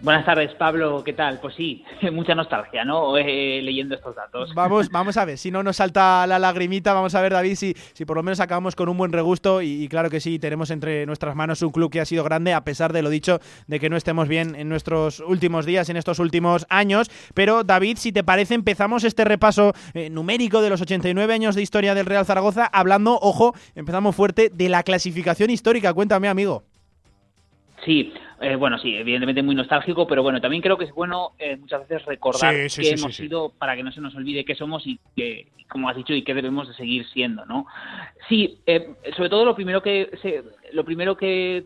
Buenas tardes, Pablo. ¿Qué tal? Pues sí, mucha nostalgia, ¿no? Eh, leyendo estos datos. Vamos, vamos a ver, si no nos salta la lagrimita, vamos a ver, David, si, si por lo menos acabamos con un buen regusto. Y, claro que sí, tenemos entre nuestras manos un club que ha sido grande, a pesar de lo dicho, de que no estemos bien en nuestros últimos días, en estos últimos años. Pero, David, si te parece, empezamos este repaso eh, numérico de los 89 años de historia del Real Zaragoza, hablando, ojo, empezamos fuerte, de la clasificación histórica. Cuéntame, amigo. Sí, eh, bueno, sí, evidentemente muy nostálgico, pero bueno, también creo que es bueno eh, muchas veces recordar que hemos sido para que no se nos olvide qué somos y que, como has dicho, y qué debemos de seguir siendo, ¿no? Sí, eh, sobre todo lo primero que se, lo primero que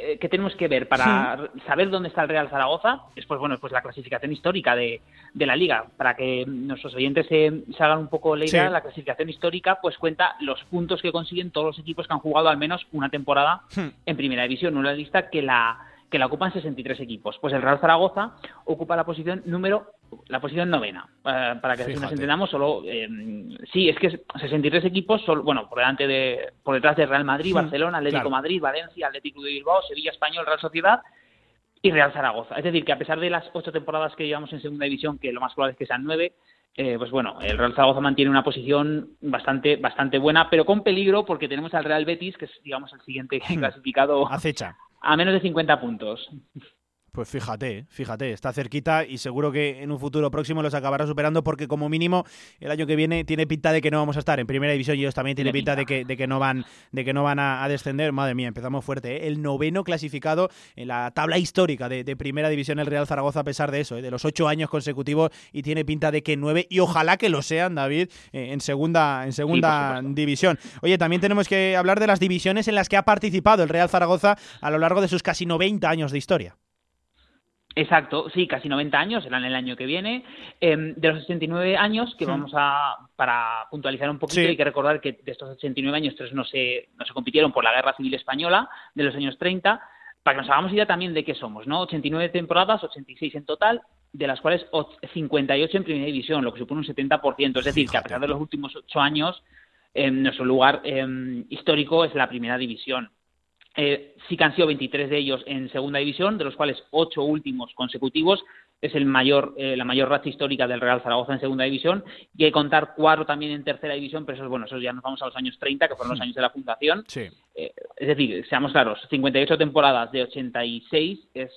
eh, que tenemos que ver para saber dónde está el Real Zaragoza es pues bueno pues la clasificación histórica de, de la liga. Para que nuestros oyentes se, hagan un poco la idea la clasificación histórica pues cuenta los puntos que consiguen todos los equipos que han jugado al menos una temporada en primera división. Una lista que la que la ocupan 63 equipos. Pues el Real Zaragoza ocupa la posición número la posición novena. para que nos entendamos, solo eh, sí, es que 63 equipos, solo, bueno, por delante de por detrás de Real Madrid, Barcelona, Atlético Madrid, Valencia, Atlético de Bilbao, Sevilla Español, Real Sociedad y Real Zaragoza. Es decir, que a pesar de las ocho temporadas que llevamos en segunda división, que lo más probable es que sean nueve, eh, pues bueno, el Real Zaragoza mantiene una posición bastante, bastante buena, pero con peligro porque tenemos al Real Betis, que es, digamos, el siguiente clasificado. Acecha a menos de 50 puntos. Pues fíjate, fíjate, está cerquita y seguro que en un futuro próximo los acabará superando porque como mínimo el año que viene tiene pinta de que no vamos a estar en primera división y ellos también tienen pinta, de que, de que no van, de que no van a, descender. Madre mía, empezamos fuerte. ¿eh? El noveno clasificado en la tabla histórica de, primera división el Real Zaragoza a pesar de eso, ¿eh? de los ocho años consecutivos y tiene pinta de que nueve y ojalá que lo sean, David, eh, en segunda, en segunda división. Oye, también tenemos que hablar de las divisiones en las que ha participado el Real Zaragoza a lo largo de sus casi 90 años de historia. Exacto, sí, casi 90 años, serán el año que viene. Em, de los 89 años, que vamos a, para puntualizar un poquito, hay que recordar que de estos 89 años, tres no se, no se compitieron por la Guerra Civil Española de los años 30, para que nos hagamos idea también de qué somos, ¿no? 89 temporadas, 86 en total, de las cuales 58 en primera división, lo que supone un 70%. Es decir, que a pesar de los últimos ocho años, en nuestro lugar em, histórico es la primera división. Eh, sí que han sido 23 de ellos en segunda división, de los cuales ocho últimos consecutivos. Es el mayor, eh, la mayor racha histórica del Real Zaragoza en segunda división. Y hay que contar cuatro también en tercera división, pero eso es bueno, eso ya nos vamos a los años 30, que fueron los hmm. años de la fundación. Sí. Eh, es decir, seamos claros, 58 temporadas de 86 es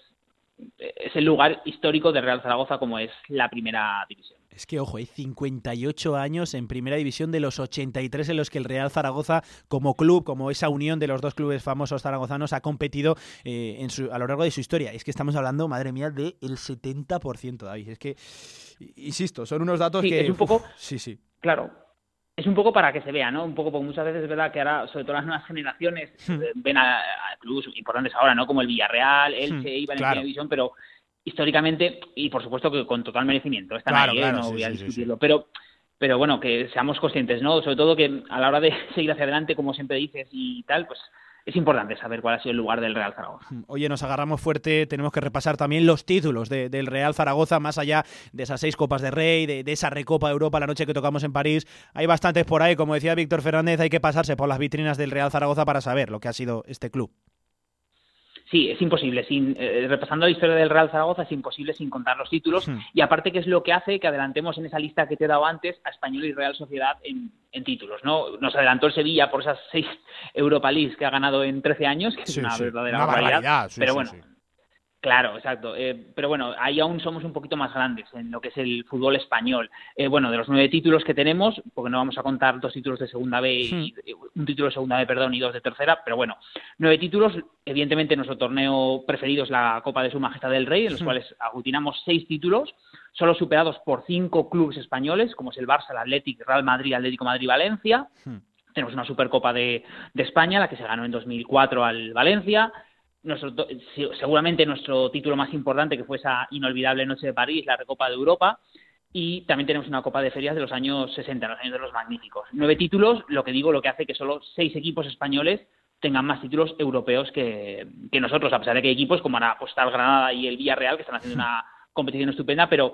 es el lugar histórico de Real Zaragoza como es la primera división. Es que, ojo, hay 58 años en primera división de los 83 en los que el Real Zaragoza, como club, como esa unión de los dos clubes famosos zaragozanos, ha competido eh, en su, a lo largo de su historia. Es que estamos hablando, madre mía, del 70%, David. Es que, insisto, son unos datos que... Es un poco... sí, sí. Claro, es un poco para que se vea, ¿no? Un poco porque muchas veces es verdad que ahora, sobre todo las nuevas generaciones, hmm. ven a, clubes importantes ahora, ¿no? Como el Villarreal, hmm, y Valencia División, pero históricamente, y por supuesto que con total merecimiento, están ahí, ¿eh? no voy a discutirlo, pero pero bueno, que seamos conscientes, ¿no? Sobre todo que a la hora de seguir hacia adelante, como siempre dices y tal, pues es importante saber cuál ha sido el lugar del Real Zaragoza. Oye, nos agarramos fuerte, tenemos que repasar también los títulos del Real Zaragoza, más allá de esas seis Copas de Rey, de, esa Recopa de Europa la noche que tocamos en París. Hay bastantes por ahí, como decía Víctor Fernández, hay que pasarse por las vitrinas del Real Zaragoza para saber lo que ha sido este club. Sí, es imposible. Sin, eh, repasando la historia del Real Zaragoza, es imposible sin contar los títulos. Hmm. Y aparte, que es lo que hace que adelantemos en esa lista que te he dado antes a Español y Real Sociedad en, títulos. ¿no? Nos adelantó el Sevilla por esas seis Europa Leagues que ha ganado en 13 años, que es una verdadera barbaridad. pero bueno, Claro, exacto. Eh, pero bueno, ahí aún somos un poquito más grandes en lo que es el fútbol español. Eh, bueno, de los nueve títulos que tenemos, porque no vamos a contar dos títulos de segunda B, y, hmm. un título de segunda B, perdón, y dos de tercera, pero bueno, nueve títulos. Evidentemente, nuestro torneo preferido es la Copa de Su Majestad del Rey, en los cuales aglutinamos seis títulos, solo superados por cinco clubes españoles, como es el Barça, el Athletic, Real Madrid, Atlético Madrid, Valencia. Tenemos una Supercopa de, de España, la que se ganó en 2004 al Valencia nuestro, seguramente nuestro título más importante, que fue esa inolvidable Noche de París, la Recopa de Europa, y también tenemos una Copa de Ferias de los años 60, los años de los magníficos. Nueve títulos, lo que digo, lo que hace que solo seis equipos españoles tengan más títulos europeos que, nosotros, a pesar de que hay equipos como Postal Granada y el Villarreal que están haciendo una competición estupenda, pero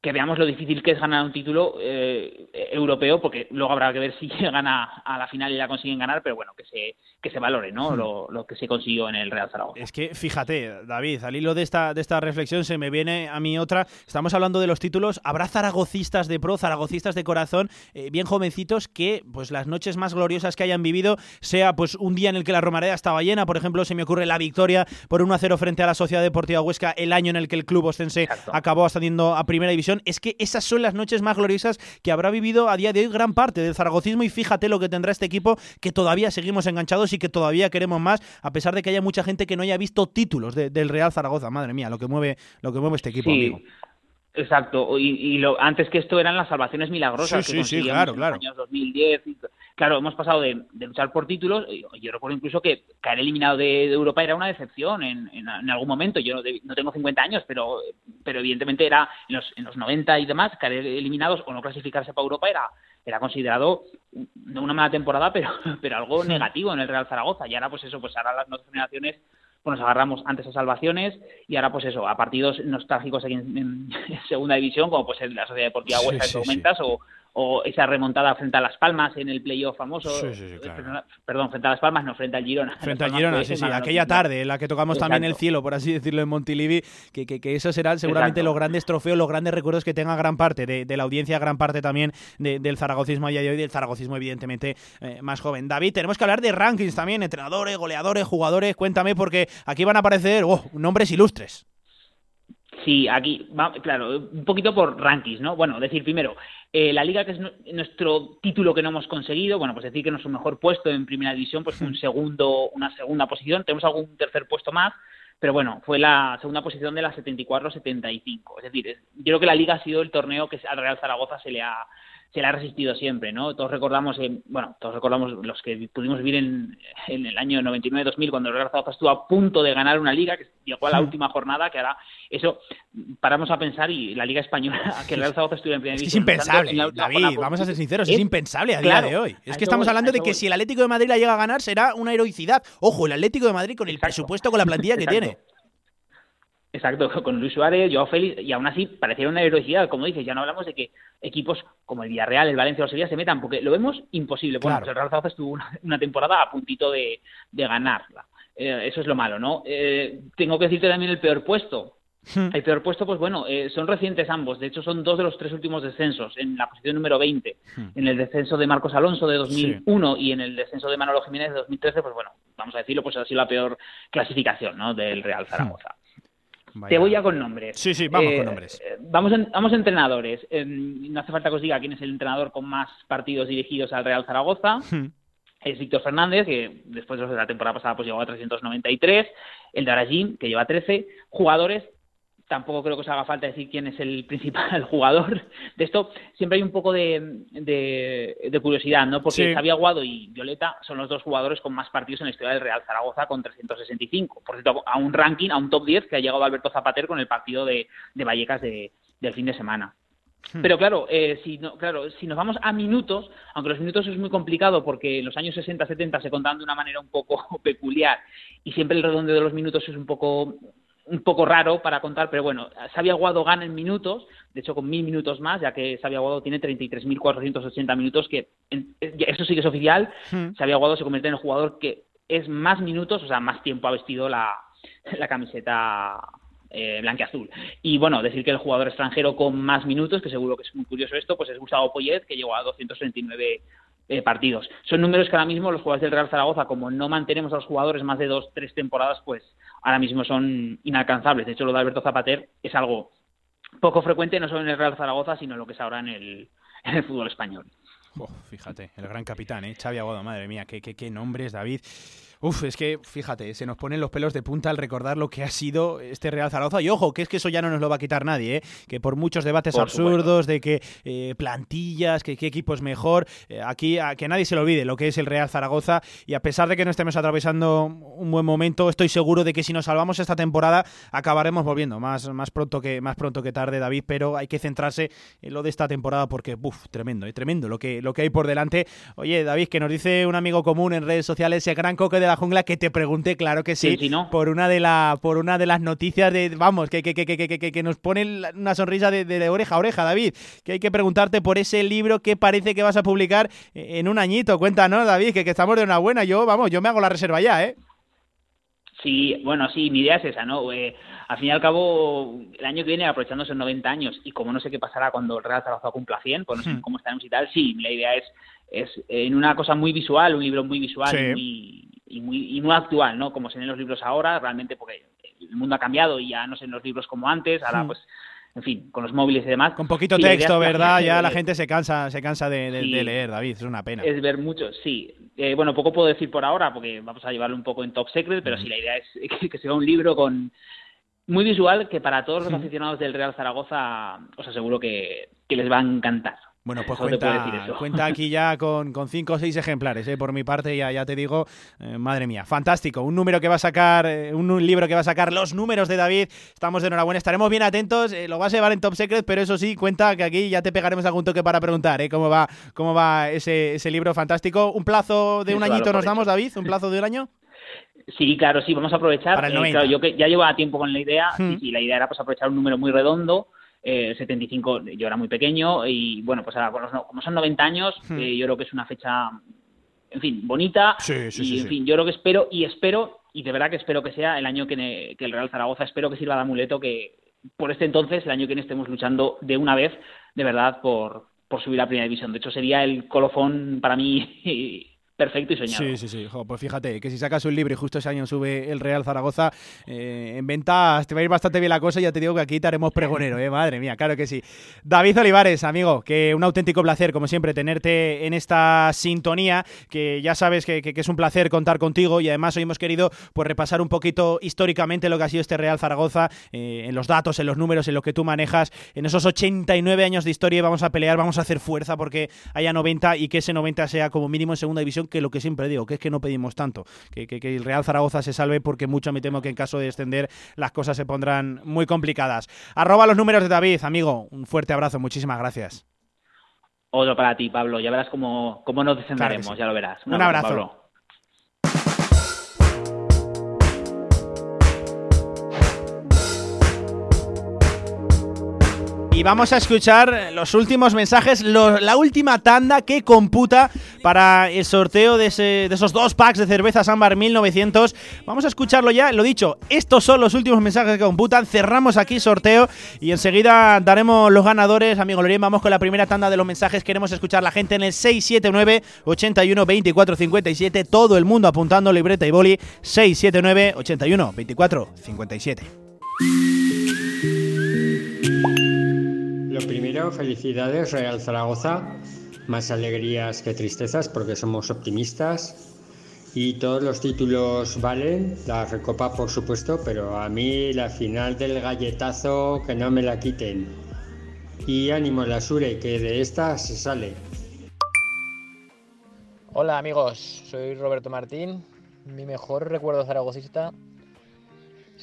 que veamos lo difícil que es ganar un título eh, europeo, porque luego habrá que ver si llegan a, a, la final y la consiguen ganar, pero bueno, que se, que se valore ¿no? Hmm. Lo, lo, que se consiguió en el Real Zaragoza. Es que fíjate, David, al hilo de esta, de esta reflexión se me viene a mí otra. Estamos hablando de los títulos. Habrá zaragocistas de pro, zaragocistas de corazón, eh, bien jovencitos, que pues las noches más gloriosas que hayan vivido, sea pues un día en el que la Romareda estaba llena, por ejemplo, se me ocurre la victoria por 1-0 frente a la Sociedad Deportiva Huesca, el año en el que el club ostense acabó ascendiendo a Primera División es que esas son las noches más gloriosas que habrá vivido a día de hoy gran parte del zaragocismo y fíjate lo que tendrá este equipo que todavía seguimos enganchados y que todavía queremos más, a pesar de que haya mucha gente que no haya visto títulos del Real Zaragoza. Madre mía, lo que mueve, lo que mueve este equipo, amigo. Exacto, y, lo, antes que esto eran las salvaciones milagrosas sí, que sí, claro, en claro. los años 2010. claro, hemos pasado de, luchar por títulos. Yo recuerdo incluso que caer eliminado de, Europa era una decepción en, en, algún momento. Yo no, tengo 50 años, pero, pero evidentemente era en los, en los 90 y demás, caer eliminados o no clasificarse para Europa era, era considerado no una mala temporada, pero, pero algo negativo en el Real Zaragoza. Y ahora, pues eso, pues ahora las nuevas generaciones pues nos agarramos antes a salvaciones y ahora pues eso, a partidos nostálgicos aquí en, segunda división, como pues la Sociedad Deportiva Huesca que comentas, o, o esa remontada frente a Las Palmas en el playoff famoso. Perdón, frente a Las Palmas, no, frente al Girona. Frente al Girona, sí, sí. Aquella tarde en la que tocamos también el cielo, por así decirlo, en Montilivi, que, que, que esos serán seguramente los grandes trofeos, los grandes recuerdos que tenga gran parte de, la audiencia, gran parte también del zaragocismo a día de hoy, del zaragocismo evidentemente eh, más joven. David, tenemos que hablar de rankings también, entrenadores, goleadores, jugadores. Cuéntame, porque aquí van a aparecer oh, nombres ilustres. Sí, aquí, va, claro, un poquito por rankings, ¿no? Bueno, decir primero, eh, la Liga, que es nuestro título que no hemos conseguido, bueno, pues decir que nuestro mejor puesto en Primera División, pues un segundo, una segunda posición, tenemos algún tercer puesto más, pero bueno, fue la segunda posición de la 74-75. Es decir, yo creo que la Liga ha sido el torneo que al Real Zaragoza se le ha se le ha resistido siempre, ¿no? Todos recordamos, bueno, todos recordamos los que pudimos vivir en, en el año 99-2000 cuando el Real Zaragoza estuvo a punto de ganar una liga que llegó a la última jornada, que ahora eso paramos a pensar y la liga española que el Real Zaragoza estuviera en primera es que es impensable, David, vamos a ser sinceros, es, impensable a día de hoy. Es que estamos hablando de que si el Atlético de Madrid la llega a ganar será una heroicidad. Ojo, el Atlético de Madrid con el presupuesto, con la plantilla que tiene. Exacto, con Luis Suárez, Joao Félix, y aún así parecía una heroicidad, como dices, ya no hablamos de que equipos como el Villarreal, el Valencia o el Sevilla se metan, porque lo vemos imposible. Bueno, pues el Real Zaragoza estuvo una, temporada a puntito de, ganarla. Eh, eso es lo malo, ¿no? Eh, tengo que decirte también el peor puesto. Hmm. El peor puesto, pues bueno, eh, son recientes ambos. De hecho, son dos de los tres últimos descensos. En la posición número 20, hmm. en el descenso de Marcos Alonso de 2001 y en el descenso de Manolo Jiménez de 2013, pues bueno, vamos a decirlo, pues ha sido la peor clasificación ¿no? del Real Zaragoza. Te voy ya con nombres. Sí, sí, vamos con eh, nombres. Vamos, vamos a entrenadores. Em, no hace falta que os diga quién es el entrenador con más partidos dirigidos al Real Zaragoza. Hmm. Es Víctor Fernández, que después de la temporada pasada pues llegó a 393. El de Aragín, que lleva 13. Jugadores tampoco creo que os haga falta decir quién es el principal jugador de esto. Siempre hay un poco de, de, curiosidad, ¿no? Porque Xavi Aguado y Violeta son los dos jugadores con más partidos en la historia del Real Zaragoza con 365. Por cierto, a un ranking, a un top 10 que ha llegado Alberto Zapater con el partido de, de Vallecas de, del fin de semana. Hmm. Pero claro, eh, si no, claro, si nos vamos a minutos, aunque los minutos es muy complicado porque en los años 60-70 se contaban de una manera un poco peculiar y siempre el redondeo de los minutos es un poco un poco raro para contar, pero bueno, Xavi Aguado gana en minutos, de hecho con mil minutos más, ya que Xavi Aguado tiene 33.480 minutos, que eso sí que es oficial, hmm. Xavi Aguado se convierte en el jugador que es más minutos, o sea, más tiempo ha vestido la, la camiseta eh, azul Y bueno, decir que el jugador extranjero con más minutos, que seguro que es muy curioso esto, pues es Gustavo Poyet, que llegó a 239 eh, partidos. Son números que ahora mismo los jugadores del Real Zaragoza, como no mantenemos a los jugadores más de dos, tres temporadas, pues ahora mismo son inalcanzables. De hecho, lo de Alberto Zapater es algo poco frecuente, no solo en el Real Zaragoza, sino lo que es ahora en el, en el fútbol español. fíjate, el gran capitán, ¿eh? Xavi Aguado, madre mía, qué, qué, qué nombres, David. Uf, es que fíjate, se nos ponen los pelos de punta al recordar lo que ha sido este Real Zaragoza. Y ojo, que es que eso ya no nos lo va a quitar nadie, ¿eh? que por muchos debates absurdos de que eh, plantillas, que qué equipo es mejor, eh, aquí a que nadie se lo olvide lo que es el Real Zaragoza. Y a pesar de que no estemos atravesando un buen momento, estoy seguro de que si nos salvamos esta temporada acabaremos volviendo más, más, pronto, que, más pronto que tarde, David. Pero hay que centrarse en lo de esta temporada porque, uf, tremendo, tremendo lo que, lo que hay por delante. Oye, David, que nos dice un amigo común en redes sociales, ese gran coque de la jungla que te pregunte, claro que sí, por una de la, por una de las noticias de, vamos, que, que, que, que, que nos pone una sonrisa de, oreja a oreja, David, que hay que preguntarte por ese libro que parece que vas a publicar en un añito. Cuéntanos, David, que, que estamos de una buena. Yo, vamos, yo me hago la reserva ya, ¿eh? Sí, bueno, sí, mi idea es esa, ¿no? Eh, al fin y al cabo, el año que viene, aprovechándose 90 años, y como no sé qué pasará cuando el Real Zaragoza cumpla 100, pues no sé hmm. cómo estaremos y tal, sí, la idea es, es en una cosa muy visual, un libro muy visual y, muy, y muy actual, ¿no? Como se ven los libros ahora, realmente, porque el mundo ha cambiado y ya no se ven los libros como antes, ahora hmm. pues en fin, con los móviles y demás. Con poquito texto, ¿verdad? ya la gente se cansa, se cansa de, leer, David, es una pena. Es ver mucho, sí. Eh, bueno, poco puedo decir por ahora, porque vamos a llevarlo un poco en top secret, pero sí, la idea es que, sea un libro con muy visual que para todos los aficionados del Real Zaragoza os aseguro que les va a encantar. Bueno, pues cuenta, aquí ya con, cinco o seis ejemplares, ¿eh? por mi parte, ya, ya te digo, eh, madre mía, fantástico. Un número que va a sacar, eh, un, libro que va a sacar los números de David. Estamos de enhorabuena, estaremos bien atentos. lo vas a llevar en Top Secret, pero eso sí, cuenta que aquí ya te pegaremos algún toque para preguntar cómo va, cómo va ese, ese libro fantástico. ¿Un plazo de un añito nos damos, David? ¿Un plazo de un año? Sí, claro, sí, vamos a aprovechar. yo que ya llevaba tiempo con la idea, y hmm. la idea era pues aprovechar un número muy redondo eh, 75 yo era muy pequeño y bueno, pues ahora como son 90 años, hmm. eh, yo creo que es una fecha, en fin, bonita y en fin, yo creo que espero y espero y de verdad que espero que sea el año que, el Real Zaragoza, espero que sirva de amuleto que por este entonces, el año que viene estemos luchando de una vez, de verdad, por, por subir a primera división. De hecho, sería el colofón para mí perfecto y soñado. Sí, sí, sí. pues fíjate, que si sacas un libro y justo ese año sube el Real Zaragoza, eh, en venta te va a ir bastante bien la cosa y ya te digo que aquí te haremos pregonero, ¿eh? Madre mía, claro que sí. David Olivares, amigo, que un auténtico placer, como siempre, tenerte en esta sintonía, que ya sabes que, es un placer contar contigo y además hoy hemos querido pues repasar un poquito históricamente lo que ha sido este Real Zaragoza, eh, en los datos, en los números, en lo que tú manejas, en esos 89 años de historia vamos a pelear, vamos a hacer fuerza porque haya 90 y que ese 90 sea como mínimo en segunda división que lo que siempre digo, que es que no pedimos tanto, que, el Real Zaragoza se salve porque mucho me temo que en caso de descender las cosas se pondrán muy complicadas. Arroba los números de David, amigo, un fuerte abrazo, muchísimas gracias. Otro para ti, Pablo, ya verás cómo, cómo nos descenderemos, ya lo verás. Un, abrazo. Y vamos a escuchar los últimos mensajes, la última tanda que computa para el sorteo de, esos dos packs de cerveza Sambar 1900. Vamos a escucharlo ya, lo dicho, estos son los últimos mensajes que computan. Cerramos aquí sorteo y enseguida daremos los ganadores. Amigo Lorien, vamos con la primera tanda de los mensajes. Queremos escuchar la gente en el 679 81 24 57. Todo el mundo apuntando libreta y boli. 679 81 24 57. Felicidades Real Zaragoza, más alegrías que tristezas porque somos optimistas y todos los títulos valen, la recopa por supuesto, pero a mí la final del galletazo que no me la quiten. Y ánimo la Sure, que de esta se sale. Hola amigos, soy Roberto Martín. Mi mejor recuerdo zaragozista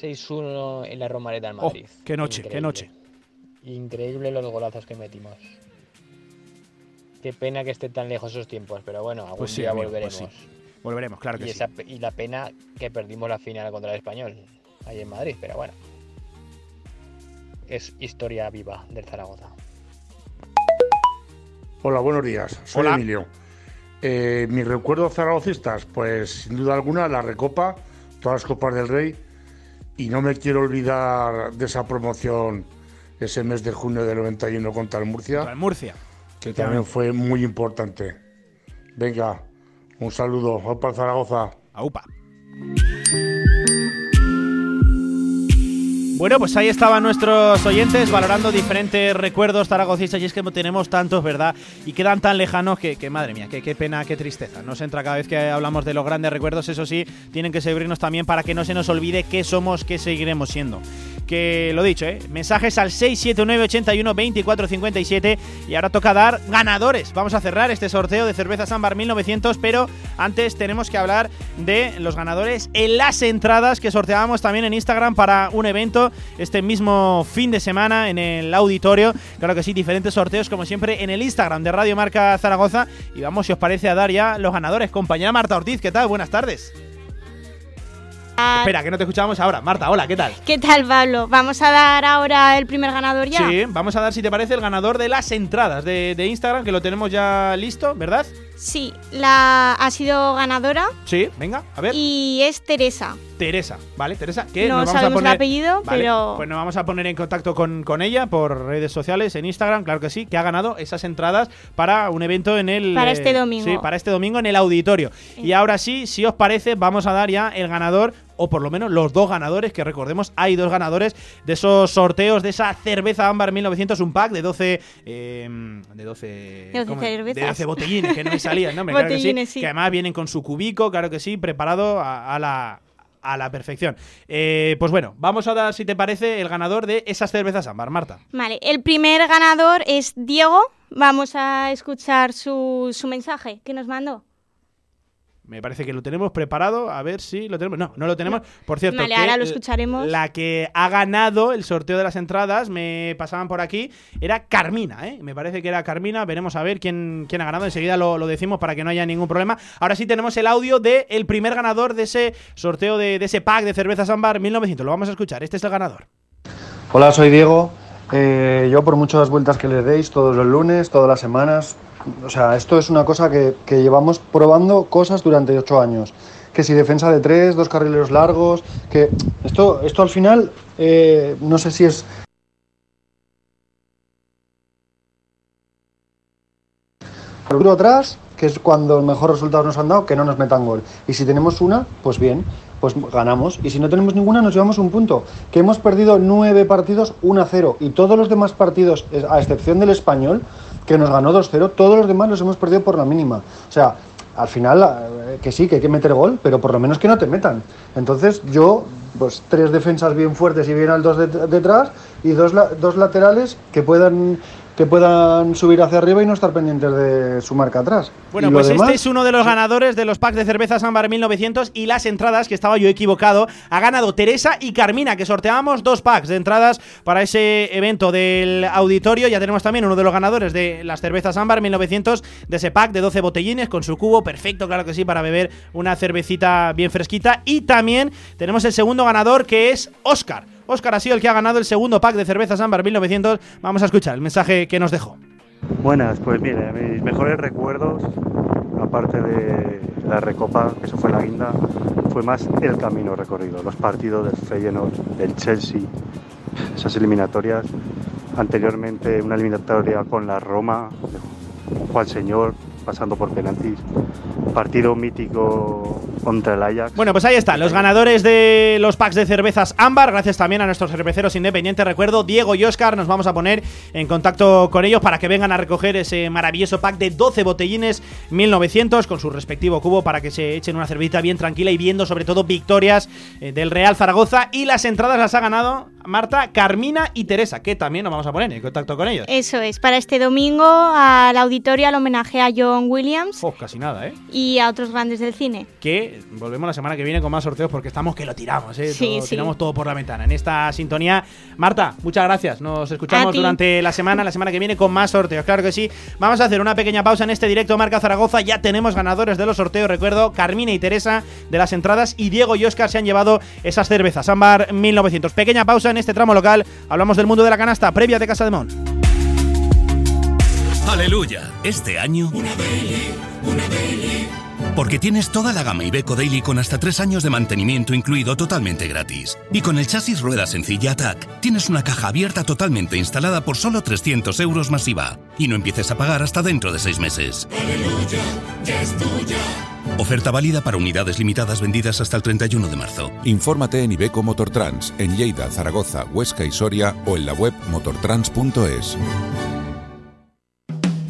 6-1 en la Romareda en oh, Madrid. qué noche, qué noche. Increíble los golazos que metimos. Qué pena que esté tan lejos esos tiempos, pero bueno, algún pues día pues volveremos. Volveremos, claro que y sí. Y la pena que perdimos la final contra el Español, ahí en Madrid, pero bueno. Es historia viva del Zaragoza. Hola, buenos días. Soy Emilio. Eh, mis recuerdos zaragocistas, pues sin duda alguna la Recopa, todas las Copas del Rey, y no me quiero olvidar de esa promoción ese mes de junio del 91 contra el Murcia. Contra el Murcia. Que también fue muy importante. Venga, un saludo. Opa Zaragoza. Aupa. Bueno, pues ahí estaban nuestros oyentes valorando diferentes recuerdos zaragocistas y es que tenemos tantos, ¿verdad? Y quedan tan lejanos que, madre mía, qué pena, qué tristeza. Nos entra cada vez que hablamos de los grandes recuerdos, eso sí, tienen que servirnos también para que no se nos olvide qué somos, qué seguiremos siendo que lo dicho, ¿eh? mensajes al 679 81 24 57 y ahora toca dar ganadores. Vamos a cerrar este sorteo de cerveza Sambar 1900, pero antes tenemos que hablar de los ganadores en las entradas que sorteábamos también en Instagram para un evento este mismo fin de semana en el auditorio. Claro que sí, diferentes sorteos como siempre en el Instagram de Radio Marca Zaragoza y vamos si os parece a dar ya los ganadores. Compañera Marta Ortiz, ¿qué tal? Buenas tardes. Espera, que no te escuchábamos ahora. Marta, hola, ¿qué tal? ¿Qué tal, Pablo? Vamos a dar ahora el primer ganador ya. Sí, vamos a dar, si te parece, el ganador de las entradas de, de Instagram, que lo tenemos ya listo, ¿verdad? Sí, la ha sido ganadora. Sí, venga, a ver. Y es Teresa. Teresa, ¿vale? Teresa, que no nos vamos sabemos a poner, el apellido, Vale, pero Pues nos vamos a poner en contacto con, con ella por redes sociales, en Instagram, claro que sí, que ha ganado esas entradas para un evento en el... Para este domingo. Sí, para este domingo en el auditorio. Y ahora sí, si os parece, vamos a dar ya el ganador, o por lo menos los dos ganadores, que recordemos, hay dos ganadores de esos sorteos de esa cerveza ámbar 1900, un pack de 12... eh, de 12... De 12 ¿cómo? cervezas. De 12 botellines, que no me salían, ¿no? Me claro que sí, sí. Que además vienen con su cubico, claro que sí, preparado a, a la a la perfección. Eh, pues bueno, vamos a dar, si te parece, el ganador de esas cervezas ámbar, Marta. Vale, el primer ganador es Diego. Vamos a escuchar su, su mensaje que nos mandó. Me parece que lo tenemos preparado. A ver si lo tenemos. No, no lo tenemos. Por cierto, Vale, que ahora lo l- escucharemos. La que ha ganado el sorteo de las entradas, me pasaban por aquí, era Carmina, ¿eh? Me parece que era Carmina. Veremos a ver quién, quién ha ganado. Enseguida lo, lo decimos para que no haya ningún problema. Ahora sí tenemos el audio del el primer ganador de ese sorteo de, de ese pack de cervezas ámbar 1900. Lo vamos a escuchar. Este es el ganador. Hola, soy Diego. Eh, yo por muchas vueltas que le deis todos los lunes, todas las semanas, o sea, esto es una cosa que, llevamos probando cosas durante ocho años. Que si defensa de tres, dos carrileros largos, que esto, esto al final, eh, no sé si es duro atrás, que es cuando mejor resultados nos han dado, que no nos metan gol. Y si tenemos una, pues bien, pues ganamos. Y si no tenemos ninguna, nos llevamos un punto. Que hemos perdido nueve partidos 1-0. Y todos los demás partidos, a excepción del español, que nos ganó 2-0, todos los demás los hemos perdido por la mínima. O sea, al final, eh, que sí, que hay que meter gol, pero por lo menos que no te metan. Entonces yo, pues tres defensas bien fuertes y bien altos det- detrás y dos, dos laterales que puedan que puedan subir hacia arriba y no estar pendientes de su marca atrás. Bueno, pues demás- este es uno de los ganadores de los packs de cervezas ámbar 1900 y las entradas, que estaba yo equivocado, ha ganado Teresa y Carmina, que sorteábamos dos packs de entradas para ese evento del auditorio. Ya tenemos también uno de los ganadores de las cervezas ámbar 1900, de ese pack de 12 botellines con su cubo, perfecto, claro que sí, para beber una cervecita bien fresquita. Y también tenemos el segundo ganador, que es Oscar. Oscar ha sido el que ha ganado el segundo pack de cervezas ámbar 1900. Vamos a escuchar el mensaje que nos dejó. Buenas, pues mire, mis mejores recuerdos, aparte de la recopa, que eso fue la guinda, fue más el camino recorrido, los partidos del Feyenoord, del Chelsea, esas eliminatorias. Anteriormente una eliminatoria con la Roma, Juan Señor, pasando por penaltis. Partido mítico contra el Ajax. Bueno, pues ahí están, los ganadores de los packs de cervezas Ámbar. Gracias también a nuestros cerveceros independientes. Recuerdo, Diego y Oscar, nos vamos a poner en contacto con ellos para que vengan a recoger ese maravilloso pack de 12 botellines 1900 con su respectivo cubo para que se echen una cervecita bien tranquila y viendo sobre todo victorias eh, del Real Zaragoza. Y las entradas las ha ganado Marta, Carmina y Teresa, que también nos vamos a poner en contacto con ellos. Eso es, para este domingo al auditorio al homenaje a John Williams Oh, casi nada, ¿eh? y a otros grandes del cine. que volvemos la semana que viene con más sorteos porque estamos que lo tiramos, ¿eh? Sí, Todo- sí. Tiramos todo por la ventana. En esta sintonía, Marta, muchas gracias. Nos escuchamos durante la semana, la semana que viene con más sorteos. Claro que sí. Vamos a hacer una pequeña pausa en este directo Marca Zaragoza. Ya tenemos ganadores de los sorteos. Recuerdo, Carmina y Teresa de las entradas y Diego y Oscar se han llevado esas cervezas. Ámbar 1900. Pequeña pausa en este tramo local. Hablamos del mundo de la canasta previa de Casa de Mon. Aleluya. Este año. Porque tienes toda la gama Ibeco Daily con hasta tres años de mantenimiento incluido totalmente gratis. Y con el chasis rueda sencilla Attack, tienes una caja abierta totalmente instalada por solo 300 euros masiva. Y no empieces a pagar hasta dentro de seis meses. Aleluya, ya es tuya. Oferta válida para unidades limitadas vendidas hasta el 31 de marzo. Infórmate en Ibeco Motortrans, en Lleida, Zaragoza, Huesca y Soria o en la web motortrans.es.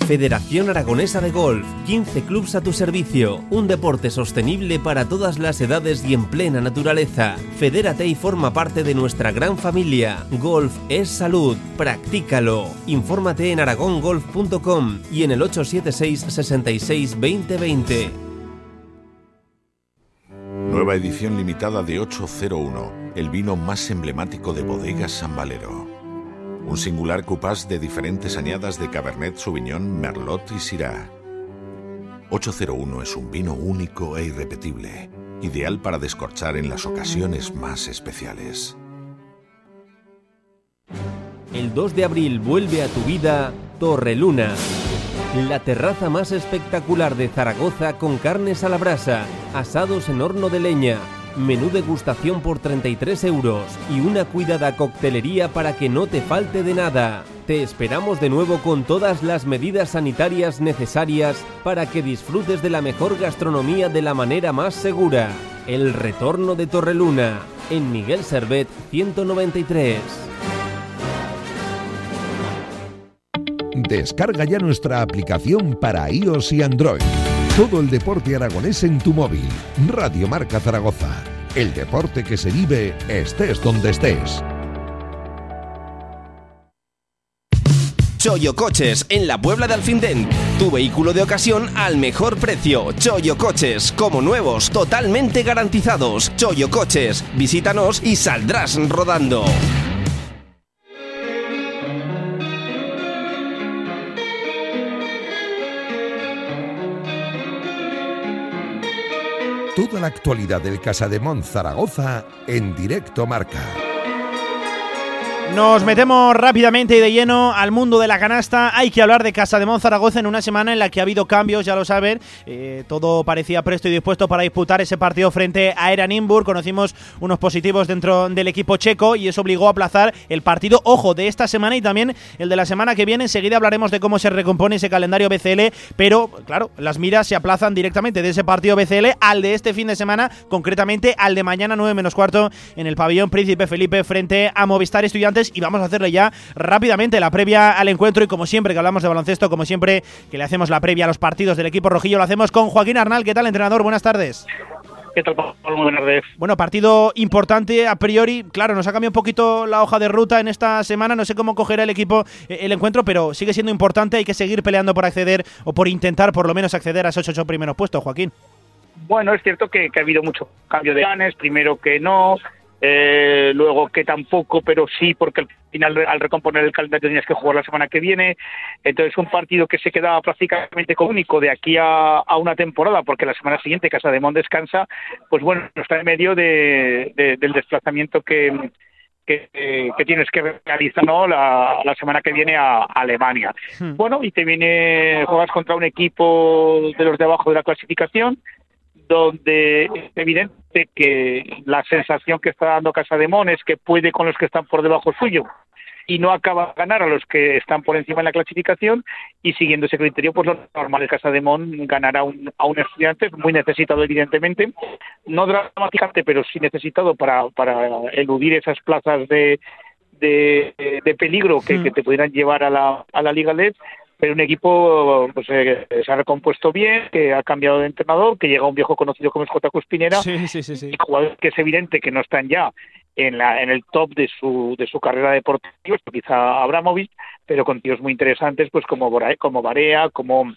Federación Aragonesa de Golf, 15 clubs a tu servicio, un deporte sostenible para todas las edades y en plena naturaleza. Fedérate y forma parte de nuestra gran familia. Golf es salud, practícalo. Infórmate en aragongolf.com y en el 876 66 2020. Nueva edición limitada de 801, el vino más emblemático de Bodegas San Valero. Un singular cupás de diferentes añadas de Cabernet Sauvignon, Merlot y Syrah. 801 es un vino único e irrepetible, ideal para descorchar en las ocasiones más especiales. El 2 de abril vuelve a tu vida Torreluna, la terraza más espectacular de Zaragoza con carnes a la brasa, asados en horno de leña, menú degustación por 33 euros y una cuidada coctelería para que no te falte de nada. Te esperamos de nuevo con todas las medidas sanitarias necesarias para que disfrutes de la mejor gastronomía de la manera más segura. El retorno de Torreluna, en Miguel Servet 193. Descarga ya nuestra aplicación para iOS y Android. Todo el deporte aragonés en tu móvil. Radio Marca Zaragoza. El deporte que se vive estés donde estés. Choyo Coches en la Puebla de Alfindén. Tu vehículo de ocasión al mejor precio. Choyo Coches, como nuevos, totalmente garantizados. Choyo Coches, visítanos y saldrás rodando. Toda la actualidad del Casa de Mon Zaragoza en directo marca. Nos metemos rápidamente y de lleno al mundo de la canasta. Hay que hablar de Casa de Zaragoza en una semana en la que ha habido cambios, ya lo saben. Eh, todo parecía presto y dispuesto para disputar ese partido frente a Eranimburg. Conocimos unos positivos dentro del equipo checo y eso obligó a aplazar el partido, ojo, de esta semana y también el de la semana que viene. Enseguida hablaremos de cómo se recompone ese calendario BCL, pero claro, las miras se aplazan directamente de ese partido BCL al de este fin de semana, concretamente al de mañana 9 menos cuarto en el pabellón Príncipe Felipe frente a Movistar Estudiantes y vamos a hacerle ya rápidamente la previa al encuentro y como siempre que hablamos de baloncesto, como siempre que le hacemos la previa a los partidos del equipo rojillo, lo hacemos con Joaquín Arnal. ¿Qué tal, entrenador? Buenas tardes. ¿Qué tal, Pablo? Muy buenas tardes. Bueno, partido importante a priori. Claro, nos ha cambiado un poquito la hoja de ruta en esta semana. No sé cómo cogerá el equipo eh, el encuentro, pero sigue siendo importante. Hay que seguir peleando por acceder o por intentar por lo menos acceder a esos ocho primeros puestos, Joaquín. Bueno, es cierto que, que ha habido mucho cambio de planes. Primero que no, eh, luego que tampoco, pero sí, porque al final al recomponer el calendario tenías que jugar la semana que viene. Entonces un partido que se quedaba prácticamente único de aquí a, una temporada, porque la semana siguiente Casa de Mon descansa, pues bueno, está en medio de, del desplazamiento que, que, tienes que realizar ¿no? la, semana que viene a, Alemania. Hmm. Bueno, y te viene, juegas contra un equipo de los de abajo de la clasificación, donde es evidente que la sensación que está dando Casa de Mon es que puede con los que están por debajo suyo y no acaba de ganar a los que están por encima en la clasificación y siguiendo ese criterio pues lo normal es Casa de Mon ganará un, a un estudiante muy necesitado evidentemente no dramáticamente pero sí necesitado para, para eludir esas plazas de, de, peligro que, que, te pudieran llevar a la, a la Liga LED pero un equipo pues, eh, se ha recompuesto bien, que ha cambiado de entrenador, que llega un viejo conocido como es J. Cuspinera, sí, sí, sí, y jugadores que es evidente que no están ya en, la, en el top de su, de su carrera deportiva, quizá Abramovich, pero con tíos muy interesantes pues como, como Barea, como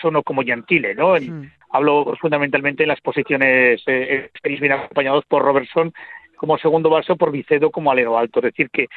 Sono, como Gentile, ¿no? Hablo fundamentalmente en las posiciones, eh, bien acompañados por Robertson como segundo vaso, por Vicedo como alero alto. Es decir, que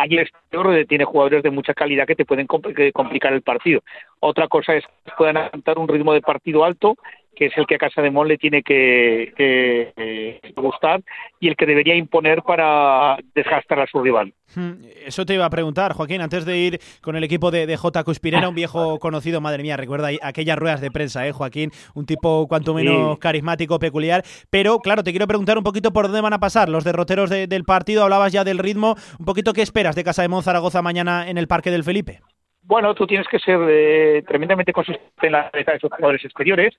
allí el exterior tiene jugadores de mucha calidad que te pueden complicar el partido. Otra cosa es que puedan aguantar un ritmo de partido alto que es el que a Casa de Mon le tiene que, eh, gustar y el que debería imponer para desgastar a su rival. Hmm, eso te iba a preguntar, Joaquín, antes de ir con el equipo de, J. Cuspirena, un viejo conocido, madre mía, recuerda aquellas ruedas de prensa, ¿eh, Joaquín? Un tipo cuanto menos carismático, peculiar. Pero, claro, te quiero preguntar un poquito por dónde van a pasar los derroteros del partido. Hablabas ya del ritmo. Un poquito, ¿qué esperas de Casa de Mon Zaragoza mañana en el Parque del Felipe? Bueno, tú tienes que ser eh, tremendamente consistente en la de esos jugadores exteriores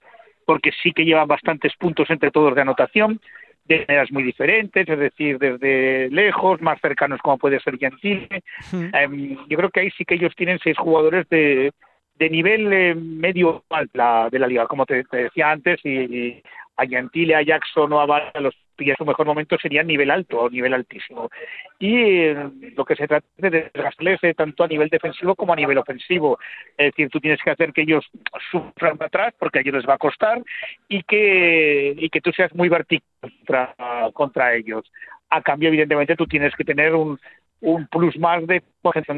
porque sí que llevan bastantes puntos entre todos de anotación, de maneras muy diferentes, es decir, desde lejos, más cercanos como puede ser Gentile. Em, yo creo que ahí sí que ellos tienen seis jugadores de, de nivel eh, medio alto de la liga, como te, decía antes, y, a Gentile, a Jackson o a los en su mejor momento sería nivel alto o nivel altísimo. Y eh, lo que se trata de desgastarles tanto a nivel defensivo como a nivel ofensivo. Es decir, tú tienes que hacer que ellos sufran atrás porque a ellos les va a costar y que, y que tú seas muy vertical contra, contra ellos. A cambio, evidentemente, tú tienes que tener un, un plus más de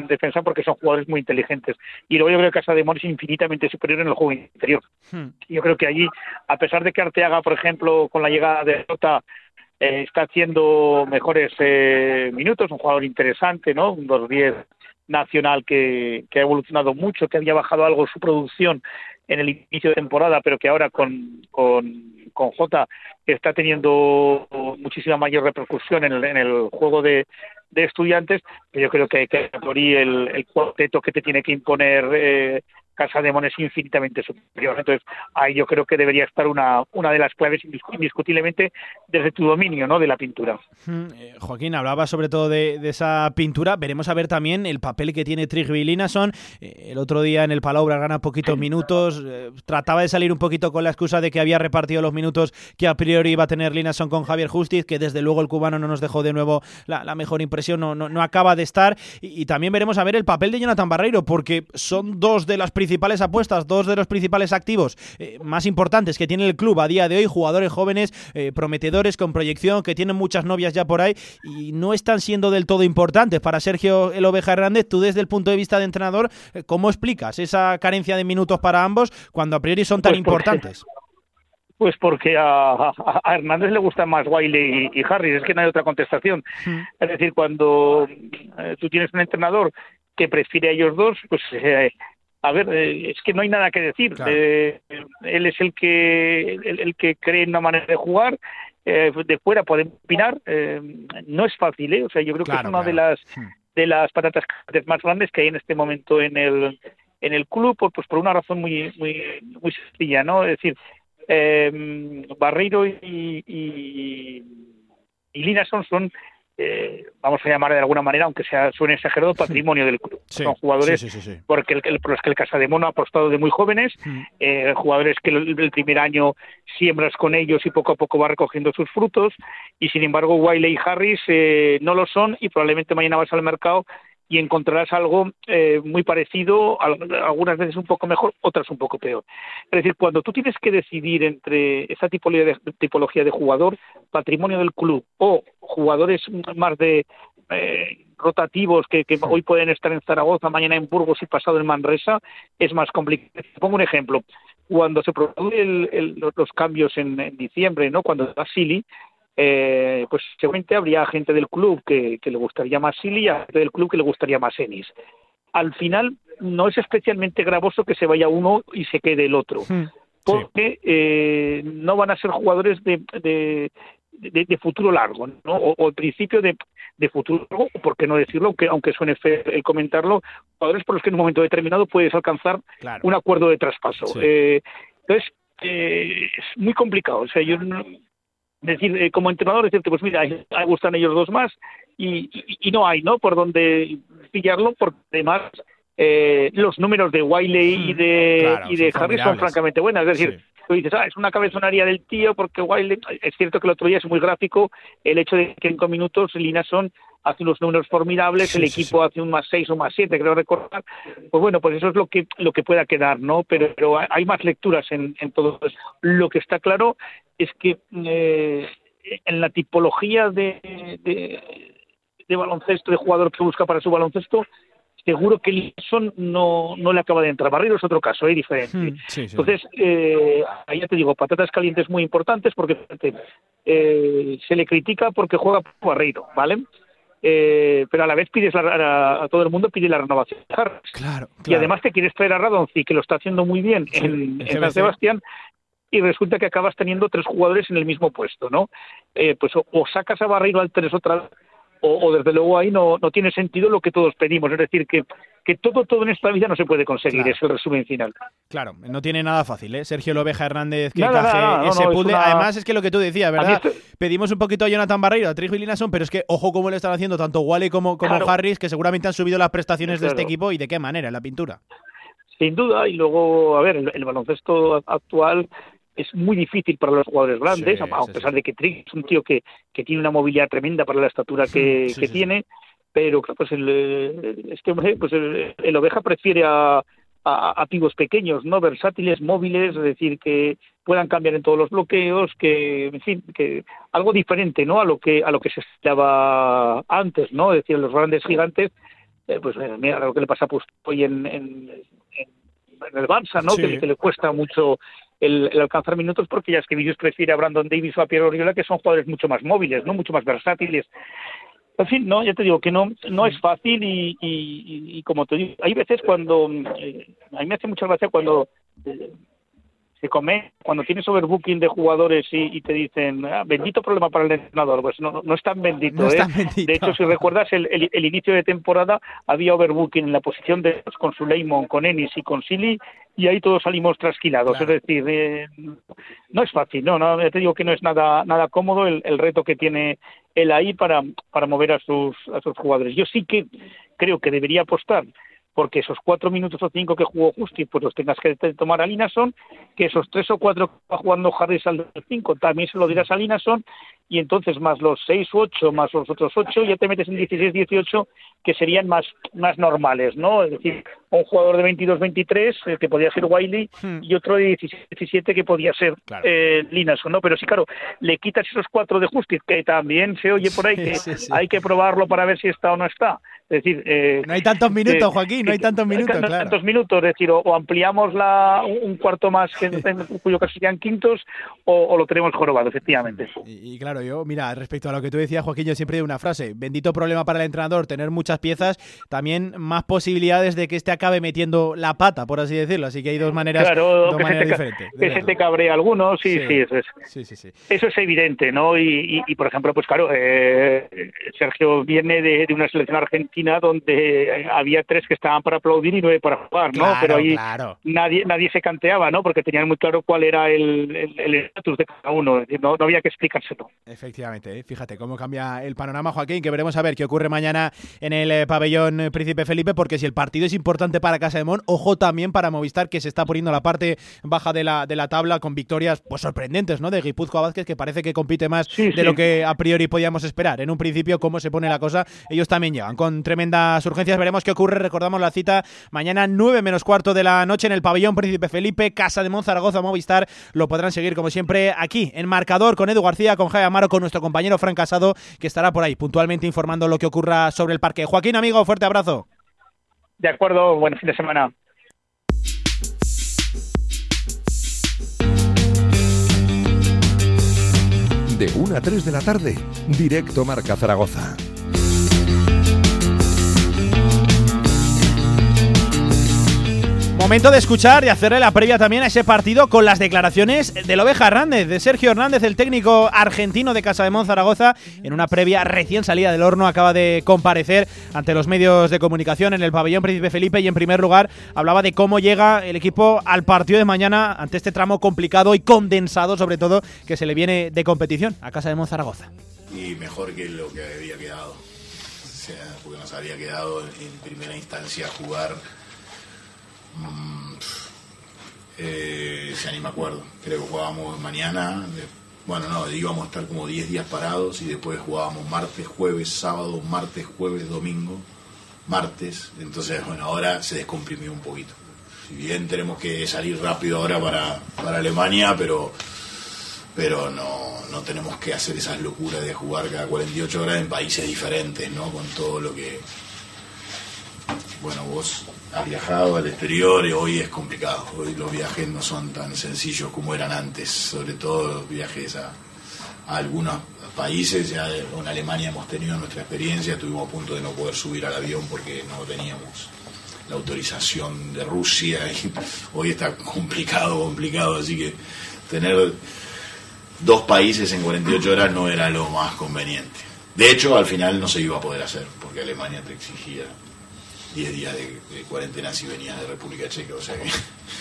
defensa porque son jugadores muy inteligentes. Y luego yo creo que Casa de es infinitamente superior en el juego interior. Hmm. Yo creo que allí, a pesar de que Arteaga, por ejemplo, con la llegada de Rota, eh, está haciendo mejores eh, minutos, un jugador interesante, ¿no? Un 2-10 nacional que, que ha evolucionado mucho, que había bajado algo su producción en el inicio de temporada, pero que ahora con, con, con Jota está teniendo muchísima mayor repercusión en el, en el juego de, de estudiantes, yo creo que, que el, el cuarteto que te tiene que imponer eh, Casa de Mon es infinitamente superior. Entonces, ahí yo creo que debería estar una, una de las claves indiscutiblemente desde tu dominio ¿no? de la pintura. Eh, Joaquín, hablaba sobre todo de, esa pintura. Veremos a ver también el papel que tiene Trigby Linason. Eh, el otro día en el Palabra gana poquitos minutos. Eh, trataba de salir un poquito con la excusa de que había repartido los minutos que a priori iba a tener Linason con Javier Justiz, que desde luego el cubano no nos dejó de nuevo la, mejor impresión, no, no, acaba de estar. Y, y, también veremos a ver el papel de Jonathan Barreiro, porque son dos de las principales apuestas, dos de los principales activos eh, más importantes que tiene el club a día de hoy, jugadores jóvenes, eh, prometedores, con proyección, que tienen muchas novias ya por ahí y no están siendo del todo importantes para Sergio El Oveja Hernández. Tú desde el punto de vista de entrenador, eh, ¿cómo explicas esa carencia de minutos para ambos cuando a priori son tan pues importantes? Pues porque a, Hernández le gusta más Wiley y, Harris, es que no hay otra contestación. Hmm. Es decir, cuando tú tienes un entrenador que prefiere a ellos dos, pues a ver, eh, es que no hay nada que decir. Eh, él es el que el, que cree en una manera de jugar. Eh, de fuera puede opinar. no es fácil, ¿eh? O sea, yo creo que es una de las hmm. de las patatas más grandes que hay en este momento en el en el club, pues, pues por una razón muy muy muy sencilla, ¿no? Es decir, Barreiro y, y, y Linason son eh, vamos a llamar de alguna manera, aunque sea suene exagerado, patrimonio del club. Son jugadores porque el, por los que el Casa de Mono ha apostado de muy jóvenes, eh, jugadores que el, primer año siembras con ellos y poco a poco va recogiendo sus frutos, y sin embargo Wiley y Harris eh, no lo son y probablemente mañana vas al mercado y encontrarás algo eh, muy parecido, algunas veces un poco mejor, otras un poco peor. Es decir, cuando tú tienes que decidir entre esa tipología de, tipología de jugador, patrimonio del club, o jugadores más de eh, rotativos que, hoy pueden estar en Zaragoza, mañana en Burgos y pasado en Manresa, es más complicado. Pongo un ejemplo. Cuando se producen los cambios en, diciembre, ¿no? cuando Silly, eh, pues seguramente habría gente del club que, le gustaría más Silly y gente del club que le gustaría más Ennis. Al final no es especialmente gravoso que se vaya uno y se quede el otro, hmm. porque eh, no van a ser jugadores de, de, futuro largo, ¿no? o, el principio de, futuro largo, por qué no decirlo, aunque, aunque suene feo el comentarlo, jugadores por los que en un momento determinado puedes alcanzar un acuerdo de traspaso. Eh, entonces, eh, es muy complicado. O sea, yo no, decir, eh, como entrenador, decirte, pues mira, gustan ellos dos más y, y, no hay, ¿no? Por dónde pillarlo, porque además eh, los números de Wiley y hmm, de, y de son francamente buenas. Es decir, tú dices, ah, es una cabezonaria del tío porque Wiley, es cierto que el otro día es muy gráfico el hecho de que en cinco minutos son hace unos números formidables, el equipo hace un más seis o más siete, creo recordar. Pues bueno, pues eso es lo que lo que pueda quedar, ¿no? Pero, pero hay más lecturas en, en todo eso. Lo que está claro es que eh, en la tipología de, de, baloncesto, de jugador que busca para su baloncesto, seguro que Linson no, no le acaba de entrar. Barreiro es otro caso, es diferente. Hmm, Entonces, eh, ahí ya te digo, patatas calientes muy importantes porque eh, se le critica porque juega Barreiro, ¿vale? Eh, pero a la vez pides a, todo el mundo pide la renovación Claro, Y además te quieres traer a Radonzi, que lo está haciendo muy bien en, San Sebastián, y resulta que acabas teniendo tres jugadores en el mismo puesto, ¿no? Eh, pues o, sacas a Barreiro al tres otra vez, o, desde luego ahí no, no tiene sentido lo que todos pedimos, es decir, que, que todo, todo en esta vida no se puede conseguir, es el resumen final. Claro, no tiene nada fácil, ¿eh? Sergio Loveja Hernández que caje ese puzzle. Además es que lo que tú decías, ¿verdad? Pedimos un poquito a Jonathan Barreiro, a Trijo y Linason, pero es que ojo cómo le están haciendo tanto Wally como, como Harris, que seguramente han subido las prestaciones de este equipo y de qué manera en la pintura. Sin duda, y luego, a ver, el baloncesto actual es muy difícil para los jugadores grandes, a, pesar de que Trick es un tío que, que, tiene una movilidad tremenda para la estatura que, que tiene, pero pues el, este hombre, pues el, oveja prefiere a, a, a pibos pequeños, no versátiles, móviles, es decir, que puedan cambiar en todos los bloqueos, que, en fin, que algo diferente, ¿no? A lo que a lo que se esperaba antes, ¿no? Es decir, los grandes gigantes, eh, pues mira lo que le pasa pues hoy en, en, en el Barça, ¿no? Que, que, le cuesta mucho el, alcanzar minutos porque ya es que Vinicius prefiere a Brandon Davis o a Pierre Oriola, que son jugadores mucho más móviles, ¿no? Mucho más versátiles. En fin, no, ya te digo que no no es fácil y, y, y como te digo, hay veces cuando, eh, a mí me hace mucha gracia cuando eh, se come, cuando tienes overbooking de jugadores y, y te dicen, ah, bendito problema para el entrenador, pues no, no es tan bendito. No es ¿eh? tan bendito. De hecho, si recuerdas, el, el, el, inicio de temporada había overbooking en la posición de con Suleiman, con Ennis y con Silly, y ahí todos salimos trasquilados. Claro. Es decir, eh, no es fácil, no, no, te digo que no es nada, nada cómodo el, el reto que tiene él ahí para, para mover a sus, a sus jugadores. Yo sí que creo que debería apostar porque esos cuatro minutos o cinco que jugó Justi, pues los tengas que tomar a Linason, que esos tres o cuatro que va jugando Harris al cinco también se lo dirás a Linason, y entonces más los seis u ocho, más los otros ocho, ya te metes en 16, 18, que serían más, más normales, ¿no? Es decir, un jugador de 22, 23, eh, que podría ser Wiley, Hmm. y otro de 17, 17, que podía ser Claro. eh, Linason, ¿no? Pero sí, claro, le quitas esos cuatro de Justice, que también se oye por ahí Sí, que sí, sí. hay que probarlo para ver si está o no está. Es decir, eh, No hay tantos minutos, eh, Joaquín, no hay tantos minutos, no hay claro. tantos minutos, es decir, o, o ampliamos la, un cuarto más, que en cuyo caso serían quintos, o, o lo tenemos jorobado, efectivamente. Y, y claro, yo, mira, respecto a lo que tú decías, Joaquín, yo siempre digo una frase. Bendito problema para el entrenador, tener muchas piezas, también más posibilidades de que este acabe metiendo la pata, por así decirlo. Así que hay dos maneras, Claro, dos que, se maneras te, diferentes. que se te cabrea alguno, sí, Sí. sí, eso es. Sí, sí, sí. Eso es evidente, ¿no? Y, y- y, por ejemplo, pues claro, eh, Sergio viene de, de una selección argentina donde eh, había tres que estaban para aplaudir y nueve para jugar, ¿no? Claro, Pero ahí claro. nadie nadie se canteaba, ¿no? Porque tenían muy claro cuál era el estatus de cada uno, es decir, no, no había que explicárselo. Efectivamente, ¿eh? fíjate cómo cambia el panorama, Joaquín, que veremos a ver qué ocurre mañana en el eh, pabellón Príncipe Felipe, porque si el partido es importante para Casa de Mon, ojo también para Movistar, que se está poniendo la parte baja de la, de la tabla con victorias pues sorprendentes, ¿no? De Guipúzcoa Vázquez, que parece que compite más Sí, de sí. lo que a priori podíamos esperar. En un principio, cómo se pone la cosa, ellos también llegan con tremendas urgencias. Veremos qué ocurre. Recordamos la cita mañana 9 menos cuarto de la noche en el pabellón Príncipe Felipe, Casa de Mon, Zaragoza, Movistar. Lo podrán seguir como siempre aquí en Marcador con Edu García, con Jaime Amaro, con nuestro compañero Fran Casado, que estará por ahí puntualmente informando lo que ocurra sobre el parque. Joaquín, amigo, fuerte abrazo. De acuerdo, buen fin de semana. De 1 a 3 de la tarde, directo Marca Zaragoza. Momento de escuchar y hacerle la previa también a ese partido con las declaraciones de Oveja Hernández, de Sergio Hernández, el técnico argentino de Casa de Zaragoza, en una previa recién salida del horno, acaba de comparecer ante los medios de comunicación en el pabellón Príncipe Felipe y en primer lugar hablaba de cómo llega el equipo al partido de mañana ante este tramo complicado y condensado sobre todo que se le viene de competición a Casa de Zaragoza. y mejor que lo que había quedado. O sea, porque nos había quedado en primera instancia jugar. mm, pf, eh, ya ni me acuerdo. Creo que jugábamos mañana. bueno, no, íbamos a estar como 10 días parados y después jugábamos martes, jueves, sábado, martes, jueves, domingo, martes. Entonces, bueno, ahora se descomprimió un poquito. Si bien tenemos que salir rápido ahora para, para Alemania, pero pero no, no tenemos que hacer esas locuras de jugar cada 48 horas en países diferentes, ¿no? Con todo lo que... Bueno, vos has viajado al exterior y hoy es complicado. Hoy los viajes no son tan sencillos como eran antes, sobre todo los viajes a, a algunos países. Ya en Alemania hemos tenido nuestra experiencia, estuvimos a punto de no poder subir al avión porque no teníamos la autorización de Rusia y hoy está complicado, complicado, así que tener dos países en 48 horas no era lo más conveniente. De hecho, al final no se iba a poder hacer, porque Alemania te exigía 10 días de, cuarentena si venías de República Checa, o sea que...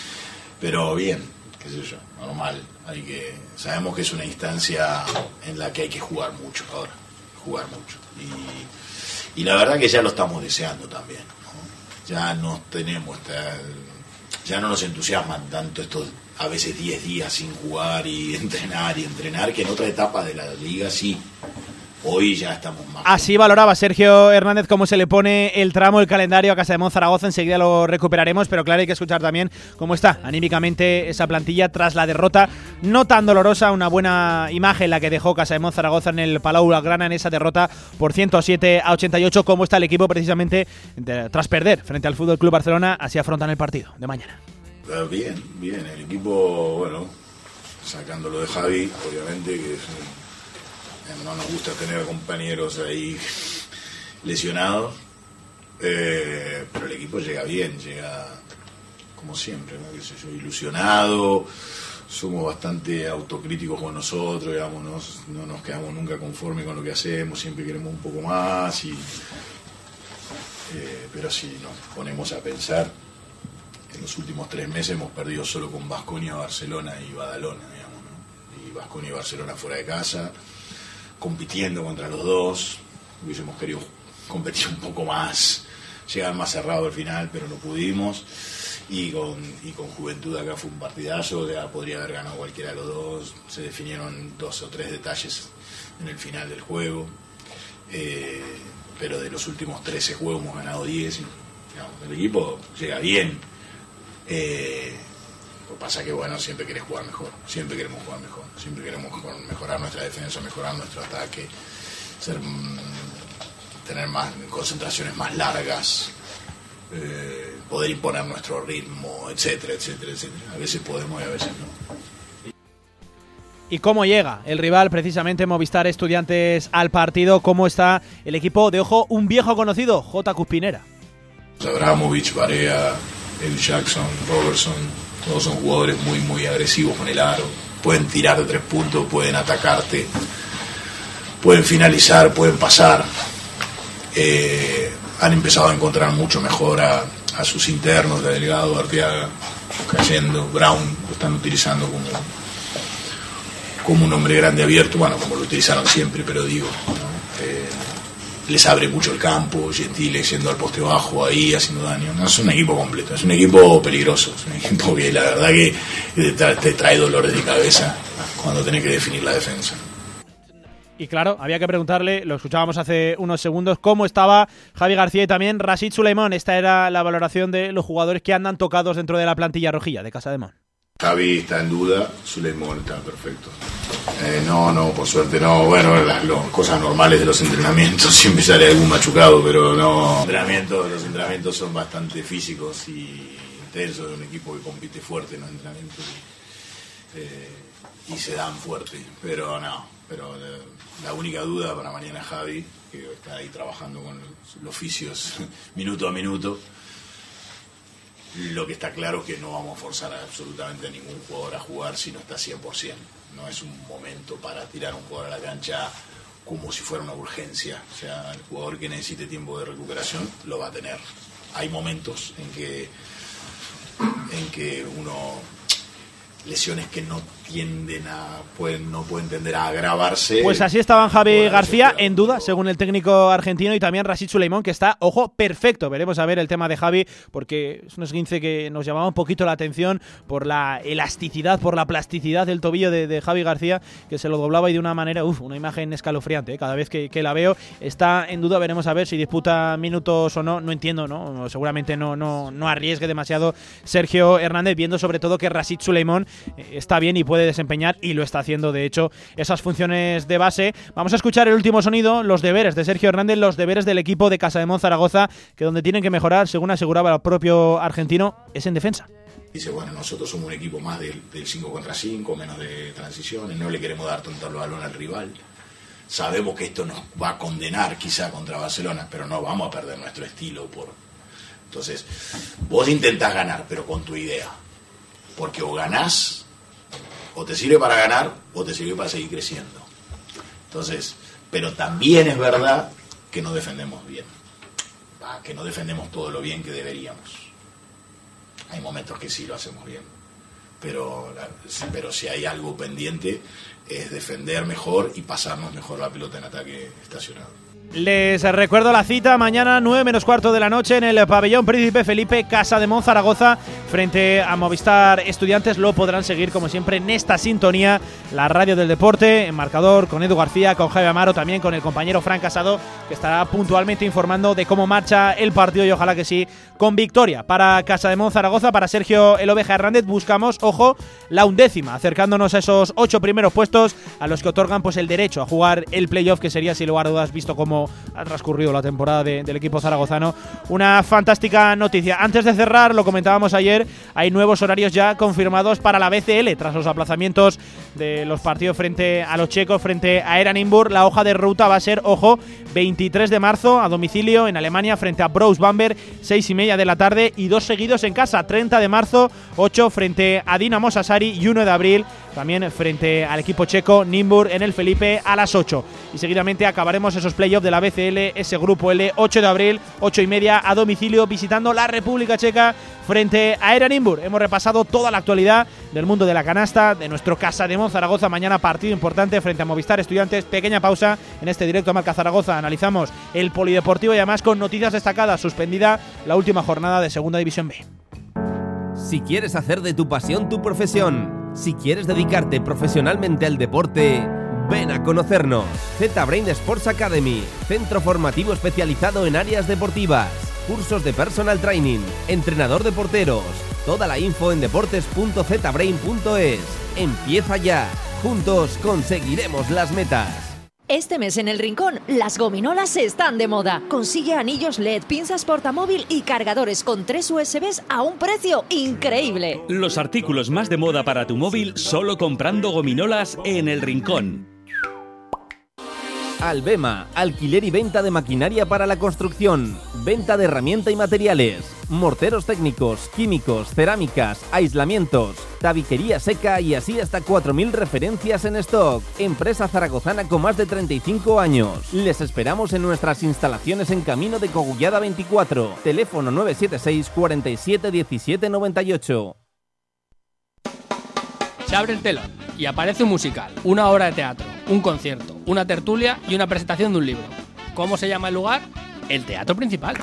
Pero bien, qué sé yo, normal. Hay que, sabemos que es una instancia en la que hay que jugar mucho ahora, jugar mucho. Y, la verdad que ya lo estamos deseando también. ¿no? Ya no tenemos, ya no nos entusiasman tanto estos a veces 10 días sin jugar y entrenar y entrenar, que en otra etapa de la liga sí. Hoy ya estamos más. Así valoraba Sergio Hernández cómo se le pone el tramo, el calendario a Casa de Monzaragoza. Enseguida lo recuperaremos, pero claro, hay que escuchar también cómo está anímicamente esa plantilla tras la derrota no tan dolorosa. Una buena imagen la que dejó Casa de Monzaragoza en el Palau Grana en esa derrota por 107 a 88. Cómo está el equipo precisamente tras perder frente al Fútbol Club Barcelona. Así afrontan el partido de mañana. Eh, bien, bien. El equipo, bueno, sacándolo de Javi, obviamente, que es no nos gusta tener compañeros ahí lesionados, eh, pero el equipo llega bien, llega como siempre, ¿no? ilusionado, somos bastante autocríticos con nosotros, digamos, no nos quedamos nunca conformes con lo que hacemos, siempre queremos un poco más, y, eh, pero si nos ponemos a pensar, en los últimos tres meses hemos perdido solo con Vasconia, Barcelona y Badalona, digamos, ¿no? y Vasconia y Barcelona fuera de casa compitiendo contra los dos. Hubiésemos querido competir un poco más, llegar más cerrado al final, pero no pudimos. Y con, y con Juventud acá fue un partidazo, ya podría haber ganado cualquiera de los dos. Se definieron dos o tres detalles en el final del juego. Eh, pero de los últimos 13 juegos hemos ganado 10. el equipo llega bien. Eh, lo que pasa que, bueno, siempre querés jugar mejor, siempre queremos jugar mejor, siempre queremos mejorar nuestra defensa, mejorar nuestro ataque, ser, mm, tener más concentraciones más largas, eh, poder imponer nuestro ritmo, etcétera, etcétera, etcétera. A veces podemos y a veces no. ¿Y cómo llega el rival, precisamente Movistar Estudiantes, al partido? ¿Cómo está el equipo de ojo? Un viejo conocido, J. Cuspinera. Abramovich, Barea, El Jackson, Robertson, todos son jugadores muy, muy agresivos con el aro. Pueden tirar de tres puntos, pueden atacarte, pueden finalizar, pueden pasar. Eh, han empezado a encontrar mucho mejor a, sus internos, de Delgado, Arteaga, cayendo, Brown, lo están utilizando como, como un hombre grande abierto, bueno, como lo utilizaron siempre, pero digo, eh, les abre mucho el campo, Gentile siendo al poste bajo ahí, haciendo daño. No es un equipo completo, es un equipo peligroso, es un equipo que la verdad que te trae dolores de cabeza cuando tenés que definir la defensa. Y claro, había que preguntarle, lo escuchábamos hace unos segundos, cómo estaba Javi García y también Rashid Suleimán. Esta era la valoración de los jugadores que andan tocados dentro de la plantilla rojilla de Casa de Mon. Javi está en duda, Suleimán está perfecto. Eh, no, no, por suerte no. Bueno, las, cosas normales de los entrenamientos, siempre sale algún machucado, pero no. Entrenamientos, los entrenamientos son bastante físicos y intensos de un equipo que compite fuerte en los entrenamientos eh, y se dan fuerte. Pero no, pero la única duda para mañana Javi, que está ahí trabajando con los oficios minuto a minuto lo que está claro es que no vamos a forzar absolutamente a ningún jugador a jugar si no está 100%. No es un momento para tirar a un jugador a la cancha como si fuera una urgencia. O sea, el jugador que necesite tiempo de recuperación lo va a tener. Hay momentos en que, en que uno lesiones que no tienden a pueden no pueden tender a agravarse. Pues así estaban Javi García en duda, según el técnico argentino y también Rashid Suleimán que está, ojo, perfecto. Veremos a ver el tema de Javi porque es un esguince que nos llamaba un poquito la atención por la elasticidad, por la plasticidad del tobillo de, Javi García que se lo doblaba y de una manera, uff, una imagen escalofriante. ¿eh? Cada vez que, la veo está en duda, veremos a ver si disputa minutos o no. No entiendo, ¿no? Seguramente no, no, no arriesgue demasiado Sergio Hernández, viendo sobre todo que Rashid Suleimán eh, está bien y puede desempeñar y lo está haciendo de hecho esas funciones de base. Vamos a escuchar el último sonido, los deberes de Sergio Hernández, los deberes del equipo de Casa de Monzaragoza, que donde tienen que mejorar, según aseguraba el propio argentino, es en defensa. Dice, bueno, nosotros somos un equipo más del, 5 contra 5, menos de transiciones, no le queremos dar tanto el balón al rival. Sabemos que esto nos va a condenar quizá contra Barcelona, pero no vamos a perder nuestro estilo por... Entonces, vos intentás ganar, pero con tu idea. Porque o ganás o te sirve para ganar o te sirve para seguir creciendo. Entonces, pero también es verdad que no defendemos bien, que no defendemos todo lo bien que deberíamos. Hay momentos que sí lo hacemos bien, pero, pero si hay algo pendiente es defender mejor y pasarnos mejor la pelota en ataque estacionado. Les recuerdo la cita mañana 9 menos cuarto de la noche en el pabellón Príncipe Felipe Casa de Monzaragoza frente a Movistar Estudiantes. Lo podrán seguir como siempre en esta sintonía, la radio del deporte, en marcador con Edu García, con Javier Amaro, también con el compañero Fran Casado que estará puntualmente informando de cómo marcha el partido y ojalá que sí con victoria para Casa de Monzaragoza, para Sergio El Oveja Hernández. Buscamos, ojo, la undécima, acercándonos a esos ocho primeros puestos a los que otorgan pues el derecho a jugar el playoff que sería sin lugar a dudas visto como ha transcurrido la temporada del equipo zaragozano. Una fantástica noticia. Antes de cerrar, lo comentábamos ayer, hay nuevos horarios ya confirmados para la BCL tras los aplazamientos de los partidos frente a los checos, frente a Eranimbur. La hoja de ruta va a ser, ojo, 23 de marzo a domicilio en Alemania frente a Brous Bamberg, 6 y media de la tarde y dos seguidos en casa, 30 de marzo, 8 frente a Dinamo Sassari y 1 de abril también frente al equipo checo Nimbur en el Felipe a las 8. Y seguidamente acabaremos esos playoffs de la BCL, ese grupo L, 8 de abril, 8 y media a domicilio, visitando la República Checa frente a Era Nimbur. Hemos repasado toda la actualidad del mundo de la canasta, de nuestro Casa de Zaragoza. Mañana partido importante frente a Movistar Estudiantes. Pequeña pausa en este directo a Marca Zaragoza. Analizamos el polideportivo y además con noticias destacadas. Suspendida la última jornada de Segunda División B. Si quieres hacer de tu pasión tu profesión, si quieres dedicarte profesionalmente al deporte, ven a conocernos. Z-Brain Sports Academy, centro formativo especializado en áreas deportivas, cursos de personal training, entrenador de porteros. Toda la info en deportes.zbrain.es. Empieza ya. Juntos conseguiremos las metas. Este mes en El Rincón, las gominolas están de moda. Consigue anillos LED, pinzas portamóvil y cargadores con tres USBs a un precio increíble. Los artículos más de moda para tu móvil solo comprando gominolas en El Rincón. Albema, alquiler y venta de maquinaria para la construcción, venta de herramienta y materiales, morteros técnicos, químicos, cerámicas, aislamientos, tabiquería seca y así hasta 4.000 referencias en stock. Empresa zaragozana con más de 35 años. Les esperamos en nuestras instalaciones en Camino de Cogullada 24, teléfono 976 47 17 98. Se abre el telón y aparece un musical, una obra de teatro, un concierto, una tertulia y una presentación de un libro. ¿Cómo se llama el lugar? El teatro principal.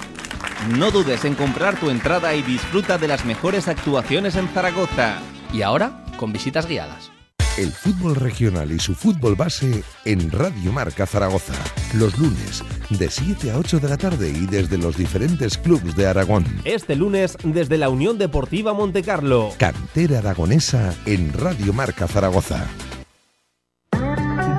No dudes en comprar tu entrada y disfruta de las mejores actuaciones en Zaragoza. Y ahora, con visitas guiadas. El fútbol regional y su fútbol base en Radio Marca Zaragoza. Los lunes, de 7 a 8 de la tarde y desde los diferentes clubes de Aragón. Este lunes, desde la Unión Deportiva Montecarlo. Cantera Aragonesa en Radio Marca Zaragoza.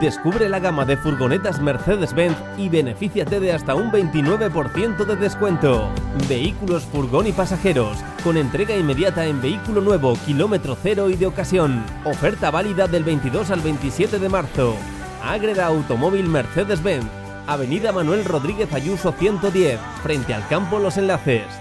Descubre la gama de furgonetas Mercedes-Benz y benefíciate de hasta un 29% de descuento. Vehículos, furgón y pasajeros, con entrega inmediata en vehículo nuevo, kilómetro cero y de ocasión. Oferta válida del 22 al 27 de marzo. Ágreda Automóvil Mercedes-Benz, Avenida Manuel Rodríguez Ayuso 110, frente al campo Los Enlaces.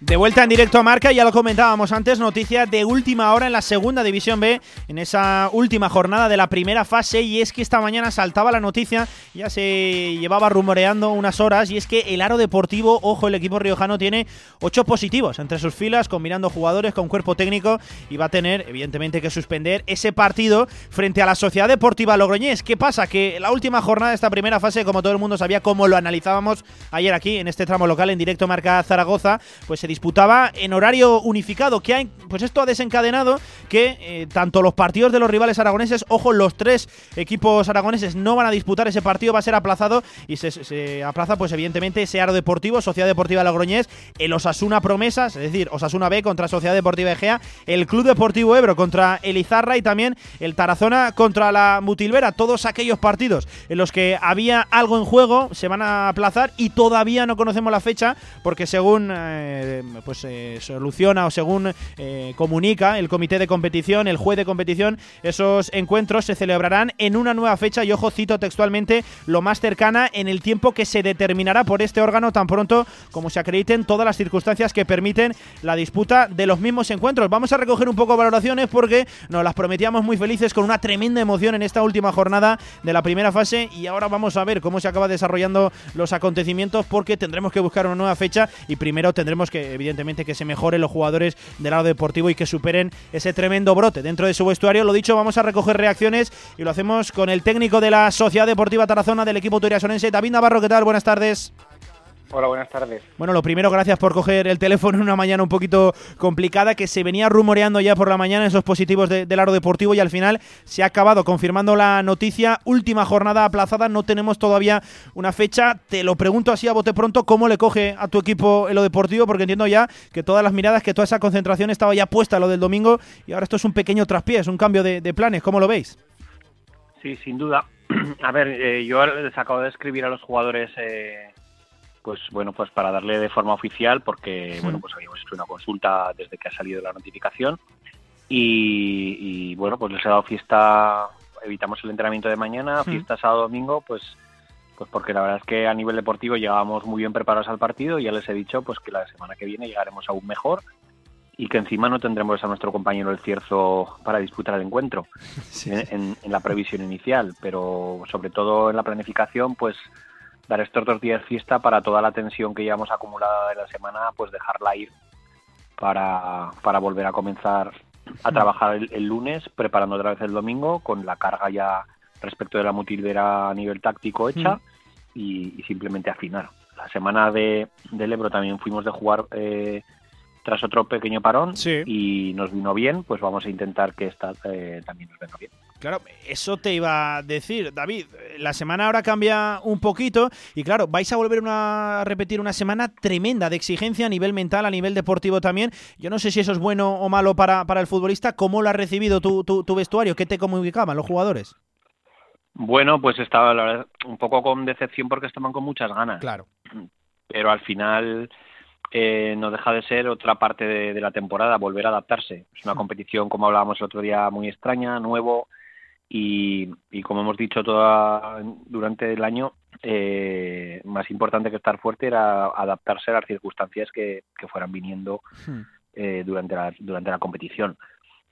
De vuelta en directo a marca, ya lo comentábamos antes, noticia de última hora en la segunda división B, en esa última jornada de la primera fase, y es que esta mañana saltaba la noticia, ya se llevaba rumoreando unas horas, y es que el Aro Deportivo, ojo, el equipo riojano tiene ocho positivos entre sus filas, combinando jugadores con cuerpo técnico, y va a tener, evidentemente, que suspender ese partido frente a la Sociedad Deportiva Logroñés. ¿Qué pasa? Que la última jornada de esta primera fase, como todo el mundo sabía, como lo analizábamos ayer aquí, en este tramo local, en directo marca Zaragoza, pues se disputaba en horario unificado. Que pues esto ha desencadenado que eh, tanto los partidos de los rivales aragoneses, ojo, los tres equipos aragoneses no van a disputar ese partido, va a ser aplazado y se, aplaza, pues evidentemente, ese Aro Deportivo, Sociedad Deportiva Logroñés, el Osasuna Promesas, es decir, Osasuna B contra Sociedad Deportiva Egea, el Club Deportivo Ebro contra el Izarra y también el Tarazona contra la Mutilvera. Todos aquellos partidos en los que había algo en juego se van a aplazar y todavía no conocemos la fecha porque según. Eh, se pues soluciona o según comunica el comité de competición, el juez de competición, esos encuentros se celebrarán en una nueva fecha y ojo cito textualmente lo más cercana en el tiempo que se determinará por este órgano tan pronto como se acrediten todas las circunstancias que permiten la disputa de los mismos encuentros. Vamos a recoger un poco valoraciones porque nos las prometíamos muy felices con una tremenda emoción en esta última jornada de la primera fase y ahora vamos a ver cómo se acaba desarrollando los acontecimientos porque tendremos que buscar una nueva fecha y primero tendremos que evidentemente que se mejoren los jugadores del lado deportivo y que superen ese tremendo brote dentro de su vestuario. Lo dicho, vamos a recoger reacciones y lo hacemos con el técnico de la Sociedad Deportiva Tarazona del equipo turiasonense, David Navarro. ¿Qué tal? Buenas tardes. Hola, buenas tardes. Bueno, lo primero, gracias por coger el teléfono en una mañana un poquito complicada, que se venía rumoreando ya por la mañana esos positivos del aro deportivo y al final se ha acabado confirmando la noticia. Última jornada aplazada, no tenemos todavía una fecha. Te lo pregunto así a bote pronto, ¿cómo le coge a tu equipo en lo deportivo? Porque entiendo ya que todas las miradas, que toda esa concentración estaba ya puesta lo del domingo y ahora esto es un pequeño traspié, es un cambio de, planes. ¿Cómo lo veis? Sí, sin duda. A ver, eh, yo les acabo de escribir a los jugadores eh, pues bueno, pues para darle de forma oficial, porque bueno, pues habíamos hecho una consulta desde que ha salido la notificación. Y, bueno, pues les he dado fiesta, evitamos el entrenamiento de mañana, fiesta sábado domingo, pues pues porque la verdad es que a nivel deportivo llegábamos muy bien preparados al partido y ya les he dicho pues que la semana que viene llegaremos aún mejor y que encima no tendremos a nuestro compañero el Cierzo para disputar el encuentro en, la previsión inicial, pero sobre todo en la planificación pues dar estos dos días fiesta para toda la tensión que llevamos acumulada de la semana, pues dejarla ir para, para volver a comenzar a trabajar el, lunes, preparando otra vez el domingo, con la carga ya respecto de la mutilvera a nivel táctico hecha y, simplemente afinar. La semana de, del Ebro también fuimos de jugar eh, tras otro pequeño parón y nos vino bien, pues vamos a intentar que esta eh, también nos venga bien. Claro, eso te iba a decir, David. La semana ahora cambia un poquito y claro, vais a volver a repetir una semana tremenda de exigencia a nivel mental, a nivel deportivo también. Yo no sé si eso es bueno o malo para, para el futbolista. ¿Cómo lo has recibido tu, tu, vestuario? ¿Qué te comunicaban los jugadores? Bueno, pues estaba la verdad, un poco con decepción porque estaban con muchas ganas. Claro. Pero al final eh, no deja de ser otra parte de, de, la temporada, volver a adaptarse. Es una competición, como hablábamos el otro día, muy extraña, nuevo, y, como hemos dicho toda, durante el año, eh, más importante que estar fuerte era adaptarse a las circunstancias que, fueran viniendo hmm. eh, durante, la, durante la competición.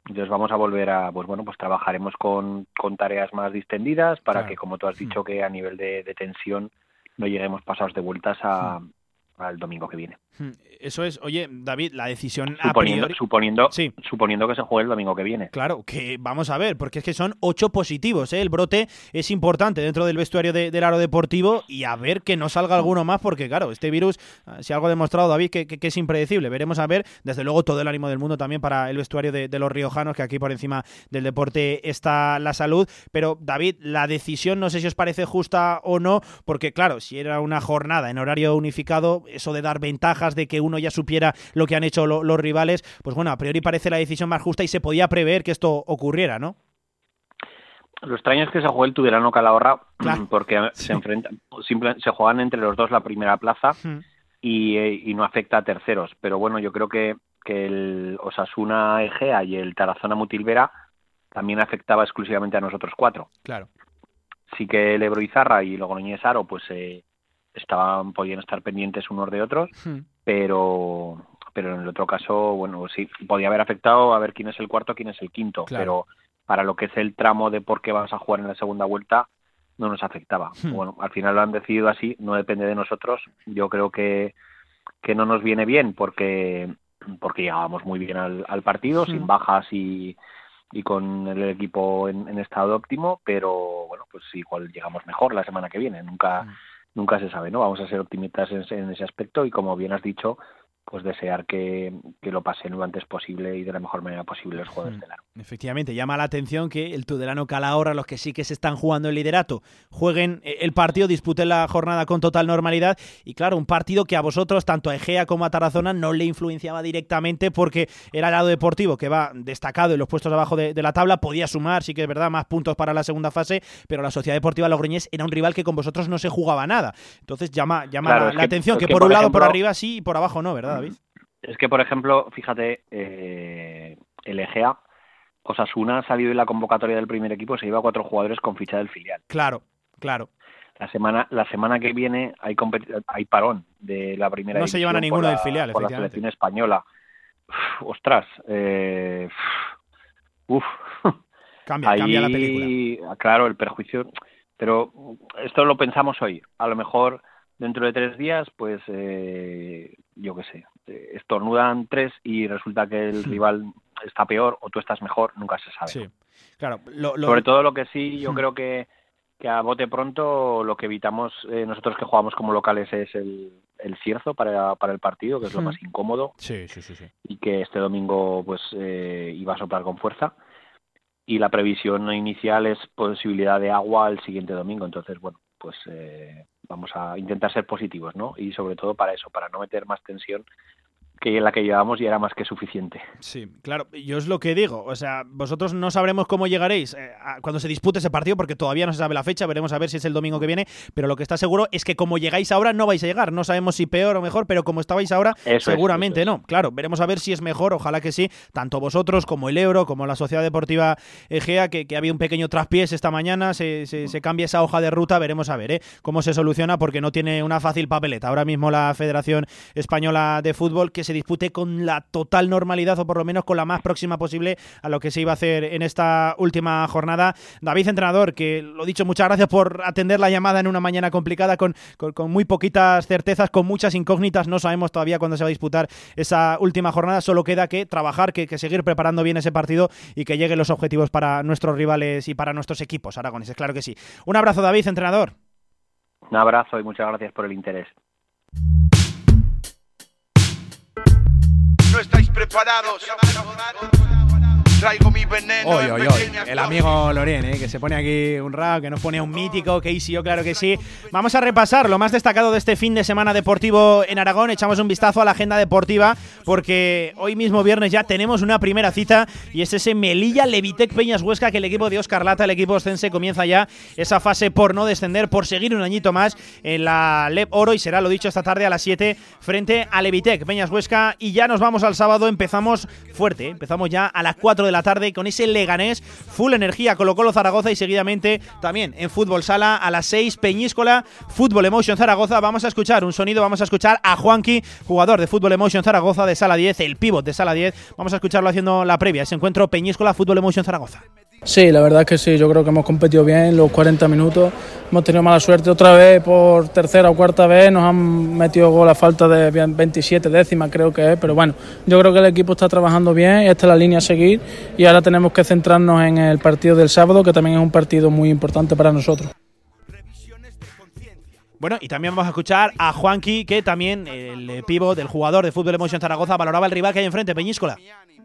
Entonces vamos a volver a, pues bueno, pues trabajaremos con, con tareas más distendidas para que, como tú has dicho, hmm. que a nivel de, de tensión no lleguemos pasados de vueltas a, hmm el domingo que viene. Hmm, eso es, oye, David, la decisión suponiendo, suponiendo, suponiendo que se juegue el domingo que viene. Claro, que vamos a ver, porque es que son ocho positivos, ¿eh? el brote es importante dentro del vestuario del aro deportivo y a ver que no salga alguno más, porque claro, este virus, ah, si algo ha demostrado David, que, que, es impredecible. Veremos a ver, desde luego, todo el ánimo del mundo también para el vestuario de, de los riojanos, que aquí por encima del deporte está la salud. Pero David, la decisión no sé si os parece justa o no, porque claro, si era una jornada en horario unificado, eso de dar ventajas, de que uno ya supiera lo que han hecho los rivales, pues bueno, a priori parece la decisión más justa y se podía prever que esto ocurriera, ¿no? Lo extraño es que se juegue el Tudelano Calahorra porque se enfrentan, se juegan entre los dos la primera plaza y, no afecta a terceros. Pero bueno, yo creo que, que el Osasuna Egea y el Tarazona Mutilvera también afectaba exclusivamente a nosotros cuatro. Claro. Sí que el Ebro Izarra y Logroñez Aro pues eh, estaban podían estar pendientes unos de otros, hmm. pero pero en el otro caso, bueno, sí, podía haber afectado a ver quién es el cuarto, quién es el quinto, pero para lo que es el tramo de por qué vas a jugar en la segunda vuelta, no nos afectaba. Hmm. Bueno, al final lo han decidido así, no depende de nosotros. Yo creo que, que no nos viene bien porque, porque llegábamos muy bien al, al partido, sin hmm. bajas y, y con el equipo en, en, estado óptimo, pero bueno, pues igual llegamos mejor la semana que viene. Nunca, nunca se sabe, ¿no? Vamos a ser optimistas en, ese aspecto y como bien has dicho, pues desear que, lo pasen lo antes posible y de la mejor manera posible los jugadores del aro. Efectivamente, llama la atención que el Tudelano Calahorra, los que sí que se están jugando el liderato, jueguen eh, el partido, disputen la jornada con total normalidad y claro, un partido que a vosotros, tanto a Egea como a Tarazona, no le influenciaba directamente porque era el lado deportivo que va destacado en los puestos abajo de, la tabla, podía sumar, sí que es verdad, más puntos para la segunda fase, pero la Sociedad Deportiva Logroñés era un rival que con vosotros no se jugaba nada. Entonces llama, llama la, atención que, por un lado por arriba sí y por abajo no, ¿verdad, David? Es que, por ejemplo, fíjate, eh, el Egea, Osasuna ha salido en la convocatoria del primer equipo, se lleva cuatro jugadores con ficha del filial. Claro, claro. La semana, la semana que viene hay, hay parón de la primera. No se llevan a ninguno del filial, por la selección española. ostras, eh, uf. Cambia, cambia la película. Claro, el perjuicio. Pero esto lo pensamos hoy. A lo mejor dentro de tres días, pues eh, yo qué sé, estornudan tres y resulta que el rival está peor o tú estás mejor, nunca se sabe. Sí, claro. Sobre todo lo que sí, yo creo que, que a bote pronto lo que evitamos eh, nosotros que jugamos como locales es el, el cierzo para, para el partido, que es lo más incómodo. Sí, sí, sí, sí. Y que este domingo pues eh, iba a soplar con fuerza. Y la previsión inicial es posibilidad de agua el siguiente domingo. Entonces, bueno, pues eh, vamos a intentar ser positivos, ¿no? Y sobre todo para eso, para no meter más tensión que la que llevamos y era más que suficiente. Sí, claro, yo es lo que digo, o sea, vosotros no sabremos cómo llegaréis eh, cuando se dispute ese partido porque todavía no se sabe la fecha, veremos a ver si es el domingo que viene, pero lo que está seguro es que como llegáis ahora no vais a llegar, no sabemos si peor o mejor, pero como estabais ahora seguramente no. Claro, veremos a ver si es mejor, ojalá que sí, tanto vosotros como el Euro, como la Sociedad Deportiva Egea, que, que había un pequeño traspiés esta mañana, se, se, cambia esa hoja de ruta, veremos a ver ¿eh? cómo se soluciona porque no tiene una fácil papeleta. Ahora mismo la Federación Española de Fútbol que se dispute con la total normalidad o por lo menos con la más próxima posible a lo que se iba a hacer en esta última jornada. David, entrenador, que lo dicho, muchas gracias por atender la llamada en una mañana complicada con, con, muy poquitas certezas, con muchas incógnitas. No sabemos todavía cuándo se va a disputar esa última jornada. Solo queda que trabajar, que, que seguir preparando bien ese partido y que lleguen los objetivos para nuestros rivales y para nuestros equipos aragoneses. Claro que sí. Un abrazo, David, entrenador. Un abrazo y muchas gracias por el interés. No estáis preparados. Traigo mi veneno. Oy, oy, oy. El amigo Lorien, ¿eh? que se pone aquí un rap, que nos pone un mítico, que yo, claro que sí. Vamos a repasar lo más destacado de este fin de semana deportivo en Aragón. Echamos un vistazo a la agenda deportiva, porque hoy mismo viernes ya tenemos una primera cita y es ese Melilla Levitec Peñas Huesca, que el equipo de Oscar Lata, el equipo ostense, comienza ya esa fase por no descender, por seguir un añito más en la LEP Oro y será lo dicho esta tarde a las 7 frente a Levitec Peñas Huesca. Y ya nos vamos al sábado, empezamos fuerte, ¿eh? empezamos ya a las 4 de la tarde con ese Leganés, full energía, Colo Colo Zaragoza y seguidamente también en Fútbol Sala a las 6 Peñíscola, Fútbol Emotion Zaragoza. Vamos a escuchar un sonido, vamos a escuchar a Juanqui, jugador de Fútbol Emotion Zaragoza de Sala 10, el pívot de Sala 10. Vamos a escucharlo haciendo la previa, ese encuentro Peñíscola, Fútbol Emotion Zaragoza. Sí, la verdad es que sí, yo creo que hemos competido bien los 40 minutos, hemos tenido mala suerte otra vez, por tercera o cuarta vez nos han metido gol falta de 27 décimas creo que es, pero bueno, yo creo que el equipo está trabajando bien, esta es la línea a seguir y ahora tenemos que centrarnos en el partido del sábado, que también es un partido muy importante para nosotros. Bueno, y también vamos a escuchar a Juanqui, que también, el pivo del jugador de Fútbol Emotion Zaragoza, valoraba el rival que hay enfrente, Peñíscola.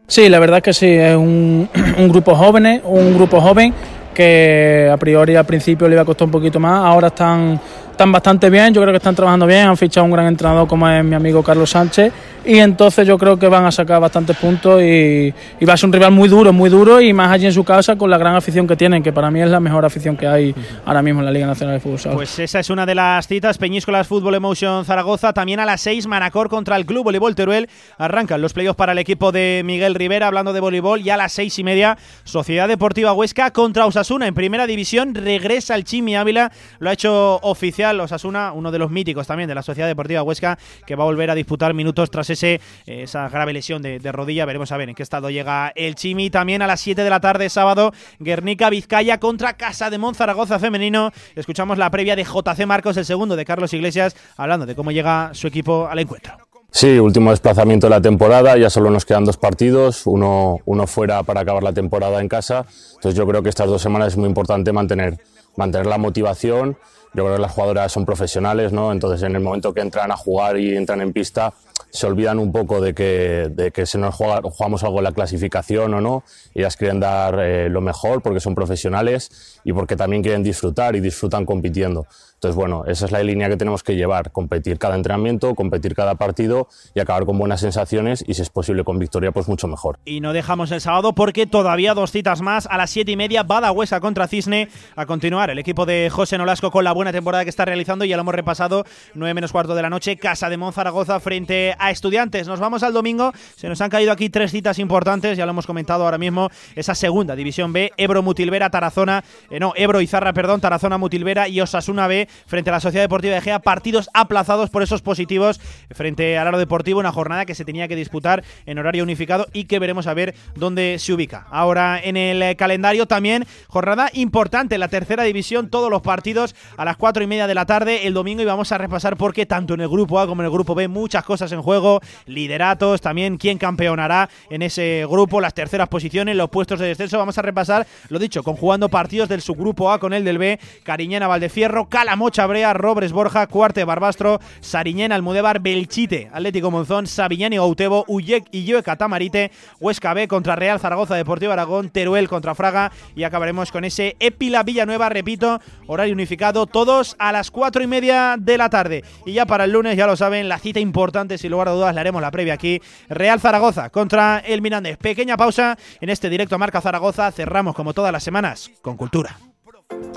Sí, la verdad que sí, es un, un grupo joven, un grupo joven que a priori al principio le iba a costar un poquito más, ahora están están bastante bien, yo creo que están trabajando bien, han fichado un gran entrenador como es mi amigo Carlos Sánchez y entonces yo creo que van a sacar bastantes puntos y, va a ser un rival muy duro, muy duro y más allí en su casa con la gran afición que tienen, que para mí es la mejor afición que hay ahora mismo en la Liga Nacional de Fútbol. Pues esa es una de las citas, Peñíscolas Fútbol Emotion Zaragoza, también a las 6 Manacor contra el Club Voleibol Teruel, arrancan los playoffs para el equipo de Miguel Rivera hablando de voleibol. Y a las seis y media Sociedad Deportiva Huesca contra Osasuna. En primera división, regresa el Chimi Ávila, lo ha hecho oficial Osasuna, uno de los míticos también de la Sociedad Deportiva Huesca, que va a volver a disputar minutos tras esa grave lesión de, rodilla. Veremos a ver en qué estado llega el Chimi. También a las 7 de la tarde, sábado, Guernica Vizcaya contra Casa de Monzaragoza femenino. Escuchamos la previa de JC Marcos, el segundo de Carlos Iglesias, hablando de cómo llega su equipo al encuentro. Sí, último desplazamiento de la temporada, ya solo nos quedan dos partidos, uno, uno fuera para acabar la temporada en casa. Entonces yo creo que estas dos semanas es muy importante mantener, mantener la motivación. Yo creo que las jugadoras son profesionales, ¿no? Entonces en el momento que entran a jugar y entran en pista, se olvidan un poco de que, de que se nos juega, jugamos algo en la clasificación o no. Ellas quieren dar eh, lo mejor porque son profesionales y porque también quieren disfrutar y disfrutan compitiendo. Entonces, bueno, esa es la línea que tenemos que llevar, competir cada entrenamiento, competir cada partido y acabar con buenas sensaciones y si es posible con victoria, pues mucho mejor. Y no dejamos el sábado porque todavía dos citas más a las siete y media, Badahuesa contra Cisne a continuar. El equipo de José Nolasco con la buena temporada que está realizando, ya lo hemos repasado, 9 menos cuarto de la noche, Casa de Monzaragoza frente a Estudiantes. Nos vamos al domingo, se nos han caído aquí tres citas importantes, ya lo hemos comentado ahora mismo, esa segunda división B, Ebro Mutilvera, Tarazona, eh, no, Ebro Izarra, perdón, Tarazona Mutilvera y Osasuna B frente a la Sociedad Deportiva de Gea, partidos aplazados por esos positivos frente al Aro Deportivo, una jornada que se tenía que disputar en horario unificado y que veremos a ver dónde se ubica. Ahora en el eh, calendario también jornada importante la tercera división, todos los partidos a las cuatro y media de la tarde el domingo y vamos a repasar porque tanto en el grupo A como en el grupo B muchas cosas en juego, lideratos, también quién campeonará en ese grupo, las terceras posiciones, los puestos de descenso. Vamos a repasar, lo dicho, conjugando partidos del subgrupo A con el del B, Cariñena Valdefierro, Calamocha Brea, Robres Borja, Cuarte Barbastro, Sariñena Almudebar, Belchite, Atlético Monzón, Sabiñán y Gautebo, Uyec y Catamarite, Huesca B contra Real Zaragoza Deportivo Aragón, Teruel contra Fraga y acabaremos con ese Epila Villanueva, repito, horario unificado, todos a las cuatro y media de la tarde. Y ya para el lunes, ya lo saben, la cita importante, sin lugar a dudas, le haremos la previa aquí. Real Zaragoza contra el Mirandés. Pequeña pausa en este directo Marca Zaragoza. Cerramos como todas las semanas con cultura.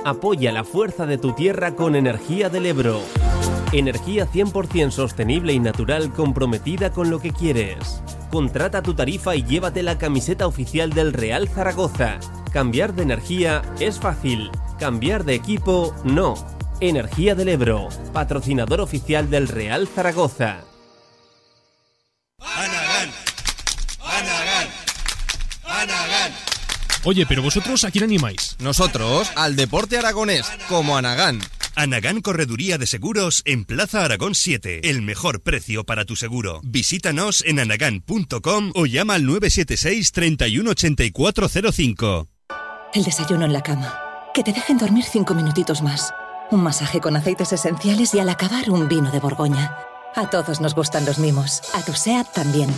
Apoya la fuerza de tu tierra con energía del Ebro. Energía 100% sostenible y natural comprometida con lo que quieres. Contrata tu tarifa y llévate la camiseta oficial del Real Zaragoza. Cambiar de energía es fácil. Cambiar de equipo no. Energía del Ebro, patrocinador oficial del Real Zaragoza. Oye, pero vosotros a quién animáis? Nosotros al deporte aragonés, como Anagán. Anagán Correduría de Seguros en Plaza Aragón 7. El mejor precio para tu seguro. Visítanos en anagán.com o llama al 976 318405. El desayuno en la cama. Que te dejen dormir cinco minutitos más. Un masaje con aceites esenciales y al acabar un vino de Borgoña. A todos nos gustan los mimos. A tu SEAT también.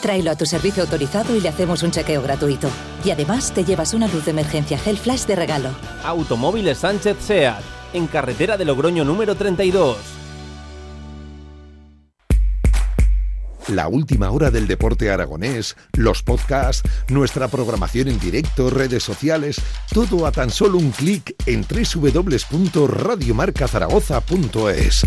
Tráelo a tu servicio autorizado y le hacemos un chequeo gratuito. Y además te llevas una luz de emergencia Gel Flash de regalo. Automóviles Sánchez SEAT, en carretera de Logroño número 32. La última hora del deporte aragonés, los podcasts, nuestra programación en directo, redes sociales, todo a tan solo un clic en www.radiomarcazaragoza.es.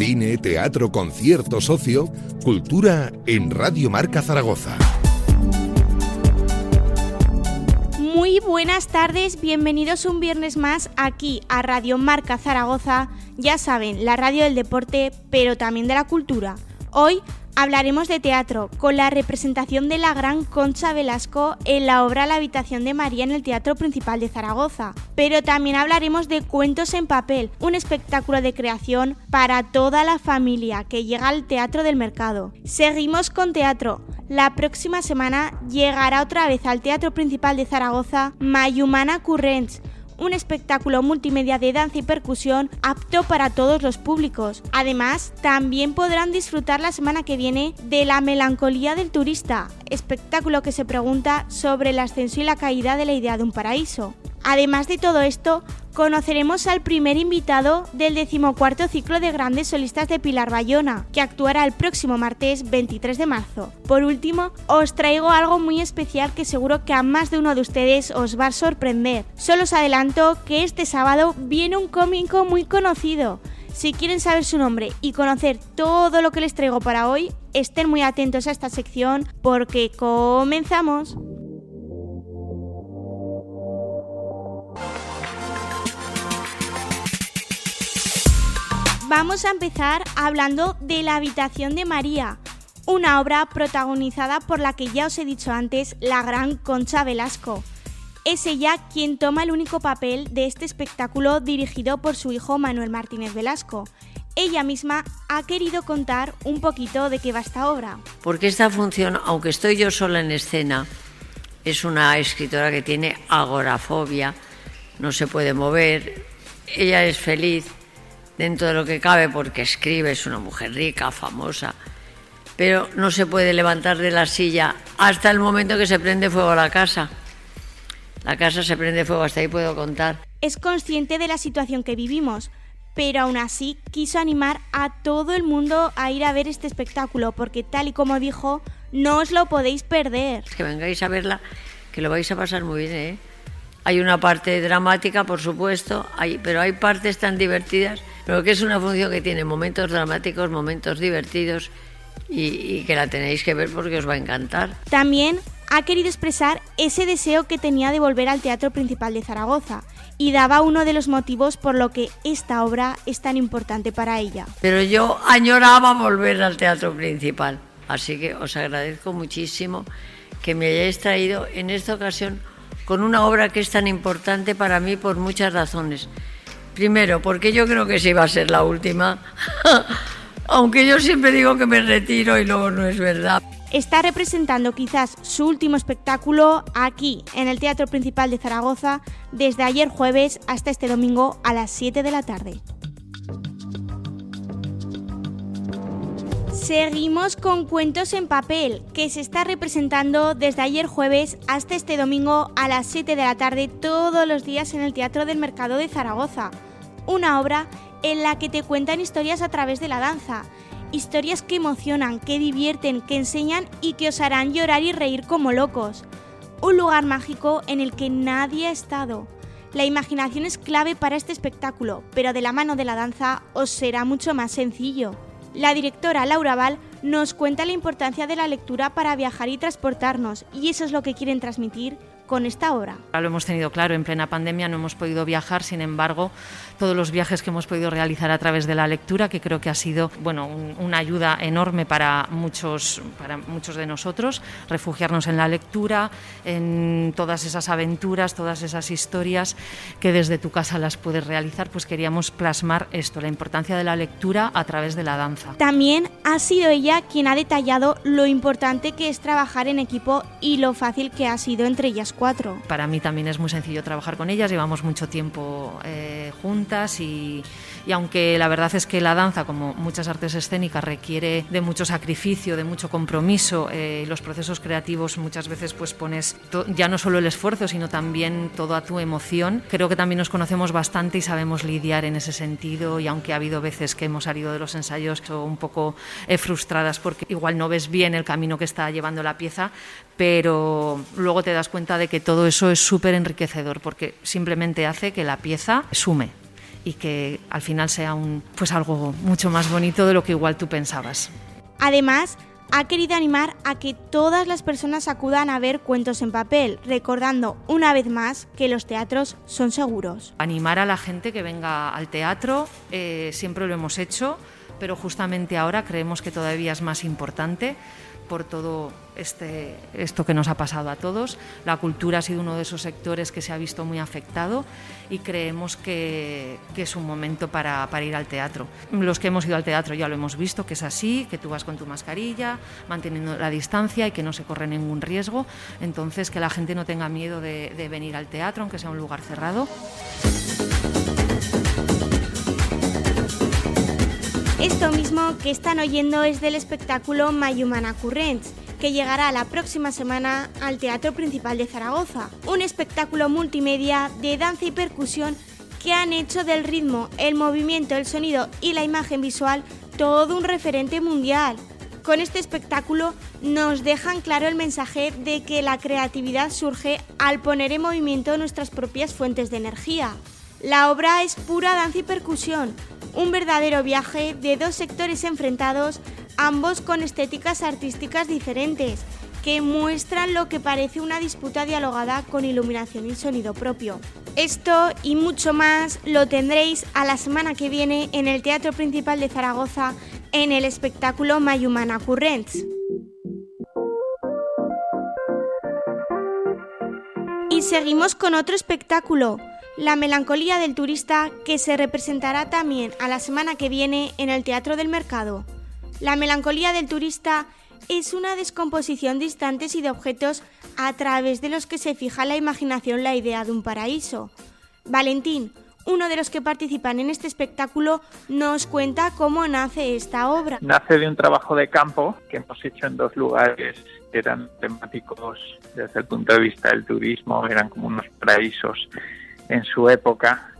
Cine, teatro, concierto, socio, cultura en Radio Marca Zaragoza. Muy buenas tardes, bienvenidos un viernes más aquí a Radio Marca Zaragoza. Ya saben, la radio del deporte, pero también de la cultura. Hoy hablaremos de teatro con la representación de la gran Concha Velasco en la obra La habitación de María en el Teatro Principal de Zaragoza. Pero también hablaremos de Cuentos en papel, un espectáculo de creación para toda la familia que llega al Teatro del Mercado. Seguimos con teatro. La próxima semana llegará otra vez al Teatro Principal de Zaragoza Mayumana Currents un espectáculo multimedia de danza y percusión apto para todos los públicos. Además, también podrán disfrutar la semana que viene de La melancolía del turista, espectáculo que se pregunta sobre el ascenso y la caída de la idea de un paraíso. Además de todo esto, conoceremos al primer invitado del decimocuarto ciclo de grandes solistas de Pilar Bayona, que actuará el próximo martes 23 de marzo. Por último, os traigo algo muy especial que seguro que a más de uno de ustedes os va a sorprender. Solo os adelanto que este sábado viene un cómico muy conocido. Si quieren saber su nombre y conocer todo lo que les traigo para hoy, estén muy atentos a esta sección porque comenzamos. Vamos a empezar hablando de La habitación de María, una obra protagonizada por la que ya os he dicho antes, la gran Concha Velasco. Es ella quien toma el único papel de este espectáculo dirigido por su hijo Manuel Martínez Velasco. ella misma ha querido contar un poquito de qué va esta obra. Porque esta función, aunque estoy yo sola en escena, es una escritora que tiene agorafobia, no se puede mover, ella es feliz dentro de lo que cabe porque escribe, es una mujer rica, famosa, pero no se puede levantar de la silla hasta el momento que se prende fuego a la casa. La casa se prende fuego, hasta ahí puedo contar. Es consciente de la situación que vivimos, pero aún así quiso animar a todo el mundo a ir a ver este espectáculo, porque tal y como dijo, no os lo podéis perder. Que vengáis a verla, que lo vais a pasar muy bien, ¿eh? Hay una parte dramática, por supuesto, hay, pero hay partes tan divertidas, pero que es una función que tiene momentos dramáticos, momentos divertidos y, y que la tenéis que ver porque os va a encantar. También ha querido expresar ese deseo que tenía de volver al Teatro Principal de Zaragoza y daba uno de los motivos por lo que esta obra es tan importante para ella. Pero yo añoraba volver al Teatro Principal, así que os agradezco muchísimo que me hayáis traído en esta ocasión con una obra que es tan importante para mí por muchas razones. Primero, porque yo creo que sí va a ser la última, aunque yo siempre digo que me retiro y luego no es verdad está representando quizás su último espectáculo aquí, en el Teatro Principal de Zaragoza, desde ayer jueves hasta este domingo a las 7 de la tarde. Seguimos con Cuentos en Papel, que se está representando desde ayer jueves hasta este domingo a las 7 de la tarde todos los días en el Teatro del Mercado de Zaragoza. Una obra en la que te cuentan historias a través de la danza historias que emocionan, que divierten, que enseñan y que os harán llorar y reír como locos. Un lugar mágico en el que nadie ha estado. La imaginación es clave para este espectáculo, pero de la mano de la danza os será mucho más sencillo. La directora Laura Val nos cuenta la importancia de la lectura para viajar y transportarnos, y eso es lo que quieren transmitir con esta obra. Lo hemos tenido claro, en plena pandemia no hemos podido viajar, sin embargo, todos los viajes que hemos podido realizar a través de la lectura, que creo que ha sido bueno, una ayuda enorme para muchos, para muchos de nosotros, refugiarnos en la lectura, en todas esas aventuras, todas esas historias que desde tu casa las puedes realizar, pues queríamos plasmar esto, la importancia de la lectura a través de la danza. También ha sido ella quien ha detallado lo importante que es trabajar en equipo y lo fácil que ha sido entre ellas cuatro. Para mí también es muy sencillo trabajar con ellas, llevamos mucho tiempo eh, juntas y, aunque la verdad es que la danza, como muchas artes escénicas, requiere de mucho sacrificio, de mucho compromiso, eh, los procesos creativos muchas veces pues pones ya no solo el esfuerzo, sino también toda tu emoción. Creo que también nos conocemos bastante y sabemos lidiar en ese sentido y aunque ha habido veces que hemos salido de los ensayos un poco eh, frustradas porque igual no ves bien el camino que está llevando la pieza, pero luego te das cuenta de que todo eso es súper enriquecedor porque simplemente hace que la pieza sume y que al final sea un, pues algo mucho más bonito de lo que igual tú pensabas. Además, ha querido animar a que todas las personas acudan a ver cuentos en papel, recordando una vez más que los teatros son seguros. Animar a la gente que venga al teatro, eh, siempre lo hemos hecho, pero justamente ahora creemos que todavía es más importante por todo este, esto que nos ha pasado a todos. La cultura ha sido uno de esos sectores que se ha visto muy afectado y creemos que, es un momento para, ir al teatro. Los que hemos ido al teatro ya lo hemos visto, que es así, que tú vas con tu mascarilla, manteniendo la distancia y que no se corre ningún riesgo. Entonces, que la gente no tenga miedo de, venir al teatro, aunque sea un lugar cerrado. Esto mismo que están oyendo es del espectáculo Mayumana Currents, que llegará la próxima semana al Teatro Principal de Zaragoza. Un espectáculo multimedia de danza y percusión que han hecho del ritmo, el movimiento, el sonido y la imagen visual todo un referente mundial. Con este espectáculo nos dejan claro el mensaje de que la creatividad surge al poner en movimiento nuestras propias fuentes de energía. La obra es pura danza y percusión, un verdadero viaje de dos sectores enfrentados, ambos con estéticas artísticas diferentes, que muestran lo que parece una disputa dialogada con iluminación y sonido propio. Esto y mucho más lo tendréis a la semana que viene en el Teatro Principal de Zaragoza en el espectáculo Mayumana Currents. Y seguimos con otro espectáculo, La melancolía del turista que se representará también a la semana que viene en el Teatro del Mercado. La melancolía del turista es una descomposición de instantes y de objetos a través de los que se fija la imaginación la idea de un paraíso. Valentín, uno de los que participan en este espectáculo, nos cuenta cómo nace esta obra. Nace de un trabajo de campo que hemos hecho en dos lugares que eran temáticos desde el punto de vista del turismo, eran como unos paraísos en su época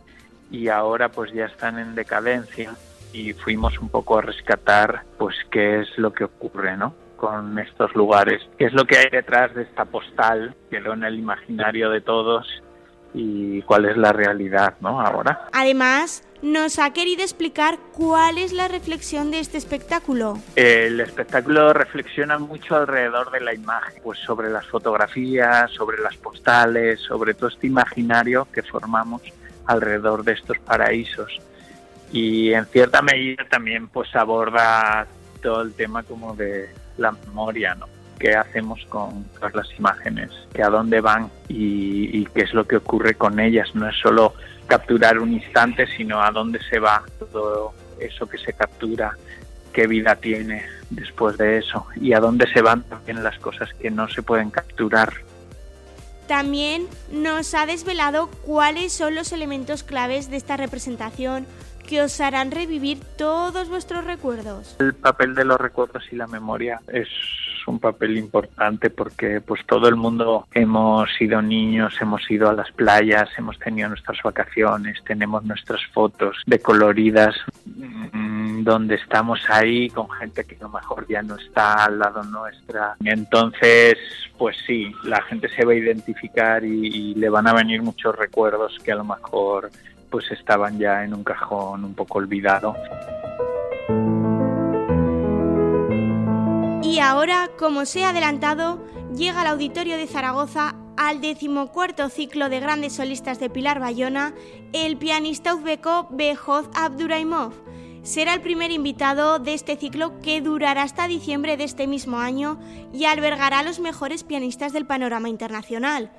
y ahora pues ya están en decadencia y fuimos un poco a rescatar pues qué es lo que ocurre, ¿no? con estos lugares, qué es lo que hay detrás de esta postal, quedó en el imaginario de todos y cuál es la realidad, ¿no? Ahora. Además, nos ha querido explicar cuál es la reflexión de este espectáculo. El espectáculo reflexiona mucho alrededor de la imagen, pues sobre las fotografías, sobre las postales, sobre todo este imaginario que formamos alrededor de estos paraísos. Y en cierta medida también pues aborda todo el tema como de la memoria, ¿no? Qué hacemos con todas las imágenes, que a dónde van y, qué es lo que ocurre con ellas. No es solo capturar un instante, sino a dónde se va todo eso que se captura, qué vida tiene después de eso y a dónde se van también las cosas que no se pueden capturar. También nos ha desvelado cuáles son los elementos claves de esta representación que os harán revivir todos vuestros recuerdos. El papel de los recuerdos y la memoria es un papel importante porque pues todo el mundo hemos sido niños, hemos ido a las playas, hemos tenido nuestras vacaciones, tenemos nuestras fotos de coloridas mm, donde estamos ahí con gente que a lo mejor ya no está al lado nuestra. Entonces, pues sí, la gente se va a identificar y, y le van a venir muchos recuerdos que a lo mejor pues estaban ya en un cajón un poco olvidado. Y ahora, como se ha adelantado, llega al Auditorio de Zaragoza al decimocuarto ciclo de grandes solistas de Pilar Bayona, el pianista uzbeco Behoz Abduraimov. Será el primer invitado de este ciclo que durará hasta diciembre de este mismo año y albergará a los mejores pianistas del panorama internacional.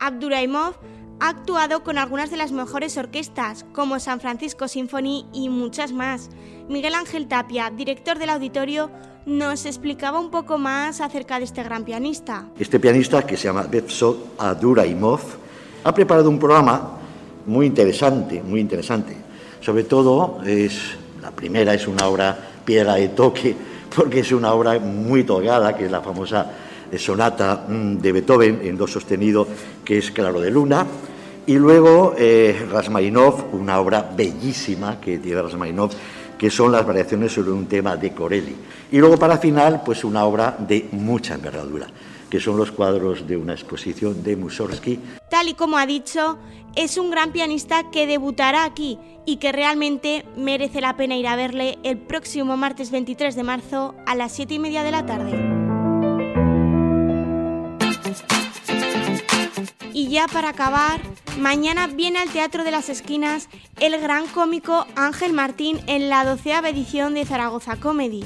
Abduraimov ha actuado con algunas de las mejores orquestas, como San Francisco Symphony y muchas más. Miguel Ángel Tapia, director del auditorio, nos explicaba un poco más acerca de este gran pianista. Este pianista, que se llama Betsot Aduraimov, ha preparado un programa muy interesante, muy interesante. Sobre todo, es, la primera es una obra piedra de toque, porque es una obra muy tocada, que es la famosa sonata mm, de Beethoven en do sostenido, que es Claro de Luna. Y luego eh, una obra bellísima que tiene Rasmaninov, que son las variaciones sobre un tema de Corelli. Y luego para final, pues una obra de mucha envergadura, que son los cuadros de una exposición de Mussorgsky. Tal y como ha dicho, es un gran pianista que debutará aquí y que realmente merece la pena ir a verle el próximo martes 23 de marzo a las 7 y media de la tarde. Y ya para acabar, mañana viene al Teatro de las Esquinas el gran cómico Ángel Martín en la doceava edición de Zaragoza Comedy.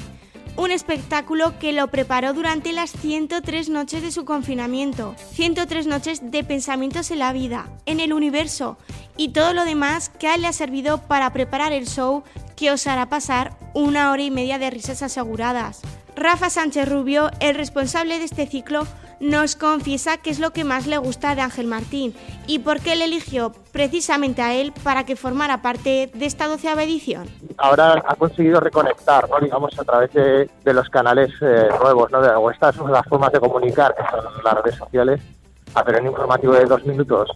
Un espectáculo que lo preparó durante las 103 noches de su confinamiento, 103 noches de pensamientos en la vida, en el universo y todo lo demás que a él le ha servido para preparar el show que os hará pasar una hora y media de risas aseguradas. Rafa Sánchez Rubio, el responsable de este ciclo, nos confiesa qué es lo que más le gusta de Ángel Martín y por qué le eligió precisamente a él para que formara parte de esta doceava edición. Ahora ha conseguido reconectar, digamos, a través de, los canales eh, nuevos, ¿no? o estas son las formas de comunicar, que son las redes sociales, hacer un informativo de dos minutos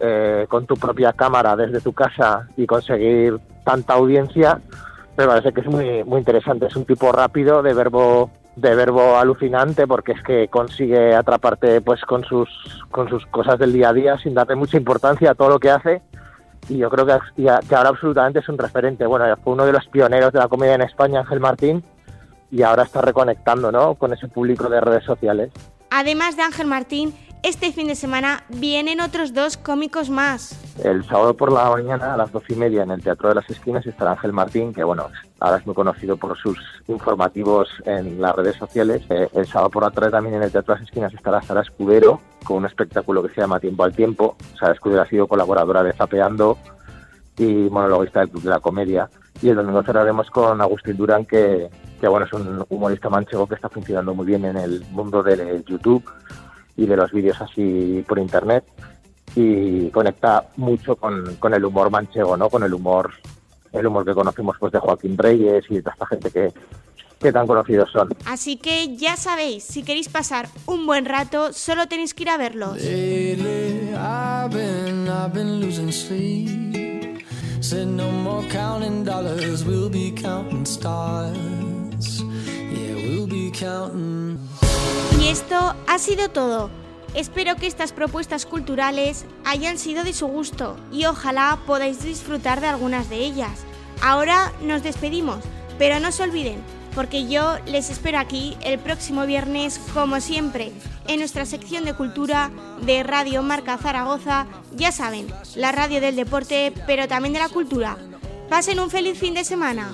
eh, con tu propia cámara desde tu casa y conseguir tanta audiencia, me parece que es muy, muy interesante. Es un tipo rápido, de verbo de verbo alucinante porque es que consigue atraparte pues con sus con sus cosas del día a día sin darle mucha importancia a todo lo que hace. Y yo creo que, que ahora absolutamente es un referente. Bueno fue uno de los pioneros de la comedia en España Ángel Martín y ahora está reconectando ¿no? con ese público de redes sociales. Además de Ángel Martín este fin de semana vienen otros dos cómicos más El sábado por la mañana a las doce y media en el Teatro de las Esquinas estará Ángel Martín, que bueno, ahora es muy conocido por sus informativos en las redes sociales. Eh, el sábado por la tarde también en el Teatro de las Esquinas estará Sara Escudero con un espectáculo que se llama Tiempo al Tiempo. Sara Escudero ha sido colaboradora de Zapeando y monologuista del Club de la Comedia. Y el domingo cerraremos con Agustín Durán, que, que bueno, es un humorista manchego que está funcionando muy bien en el mundo del YouTube y de los vídeos así por internet y conecta mucho con, con, el humor manchego, ¿no? Con el humor, el humor que conocemos pues de Joaquín Reyes y de esta gente que, que tan conocidos son. Así que ya sabéis, si queréis pasar un buen rato, solo tenéis que ir a verlos. Y esto ha sido todo. Espero que estas propuestas culturales hayan sido de su gusto y ojalá podáis disfrutar de algunas de ellas. Ahora nos despedimos, pero no se olviden, porque yo les espero aquí el próximo viernes, como siempre, en nuestra sección de cultura de Radio Marca Zaragoza, ya saben, la radio del deporte, pero también de la cultura. Pasen un feliz fin de semana.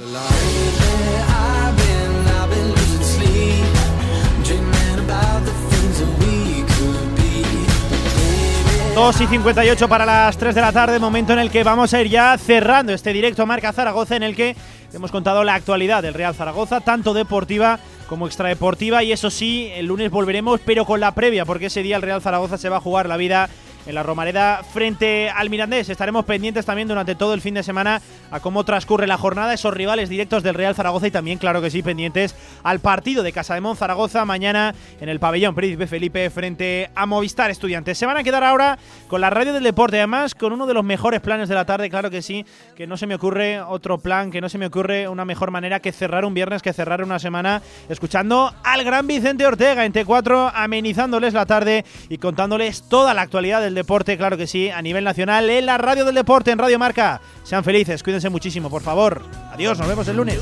2 y 58 para las 3 de la tarde, momento en el que vamos a ir ya cerrando este directo Marca Zaragoza en el que hemos contado la actualidad del Real Zaragoza, tanto deportiva como extradeportiva y eso sí, el lunes volveremos, pero con la previa, porque ese día el Real Zaragoza se va a jugar la vida en la Romareda frente al Mirandés. Estaremos pendientes también durante todo el fin de semana a cómo transcurre la jornada, esos rivales directos del Real Zaragoza y también, claro que sí, pendientes al partido de Casa de Mon Zaragoza mañana en el pabellón Príncipe Felipe frente a Movistar Estudiantes. Se van a quedar ahora con la radio del deporte, además con uno de los mejores planes de la tarde, claro que sí, que no se me ocurre otro plan, que no se me ocurre una mejor manera que cerrar un viernes, que cerrar una semana, escuchando al gran Vicente Ortega en T4, amenizándoles la tarde y contándoles toda la actualidad del deporte, claro que sí, a nivel nacional, en la radio del deporte, en Radio Marca. Sean felices, cuídense muchísimo, por favor. Adiós, nos vemos el lunes.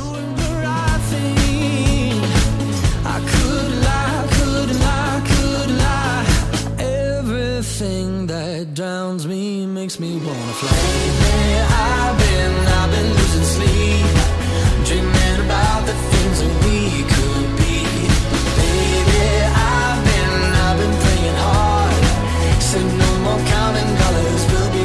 everything that drowns me makes me wanna fly. Lately I've been, I've been losing sleep, dreaming about the things that we could be. But baby, I've been, I've been playing hard, so more common dollars. Will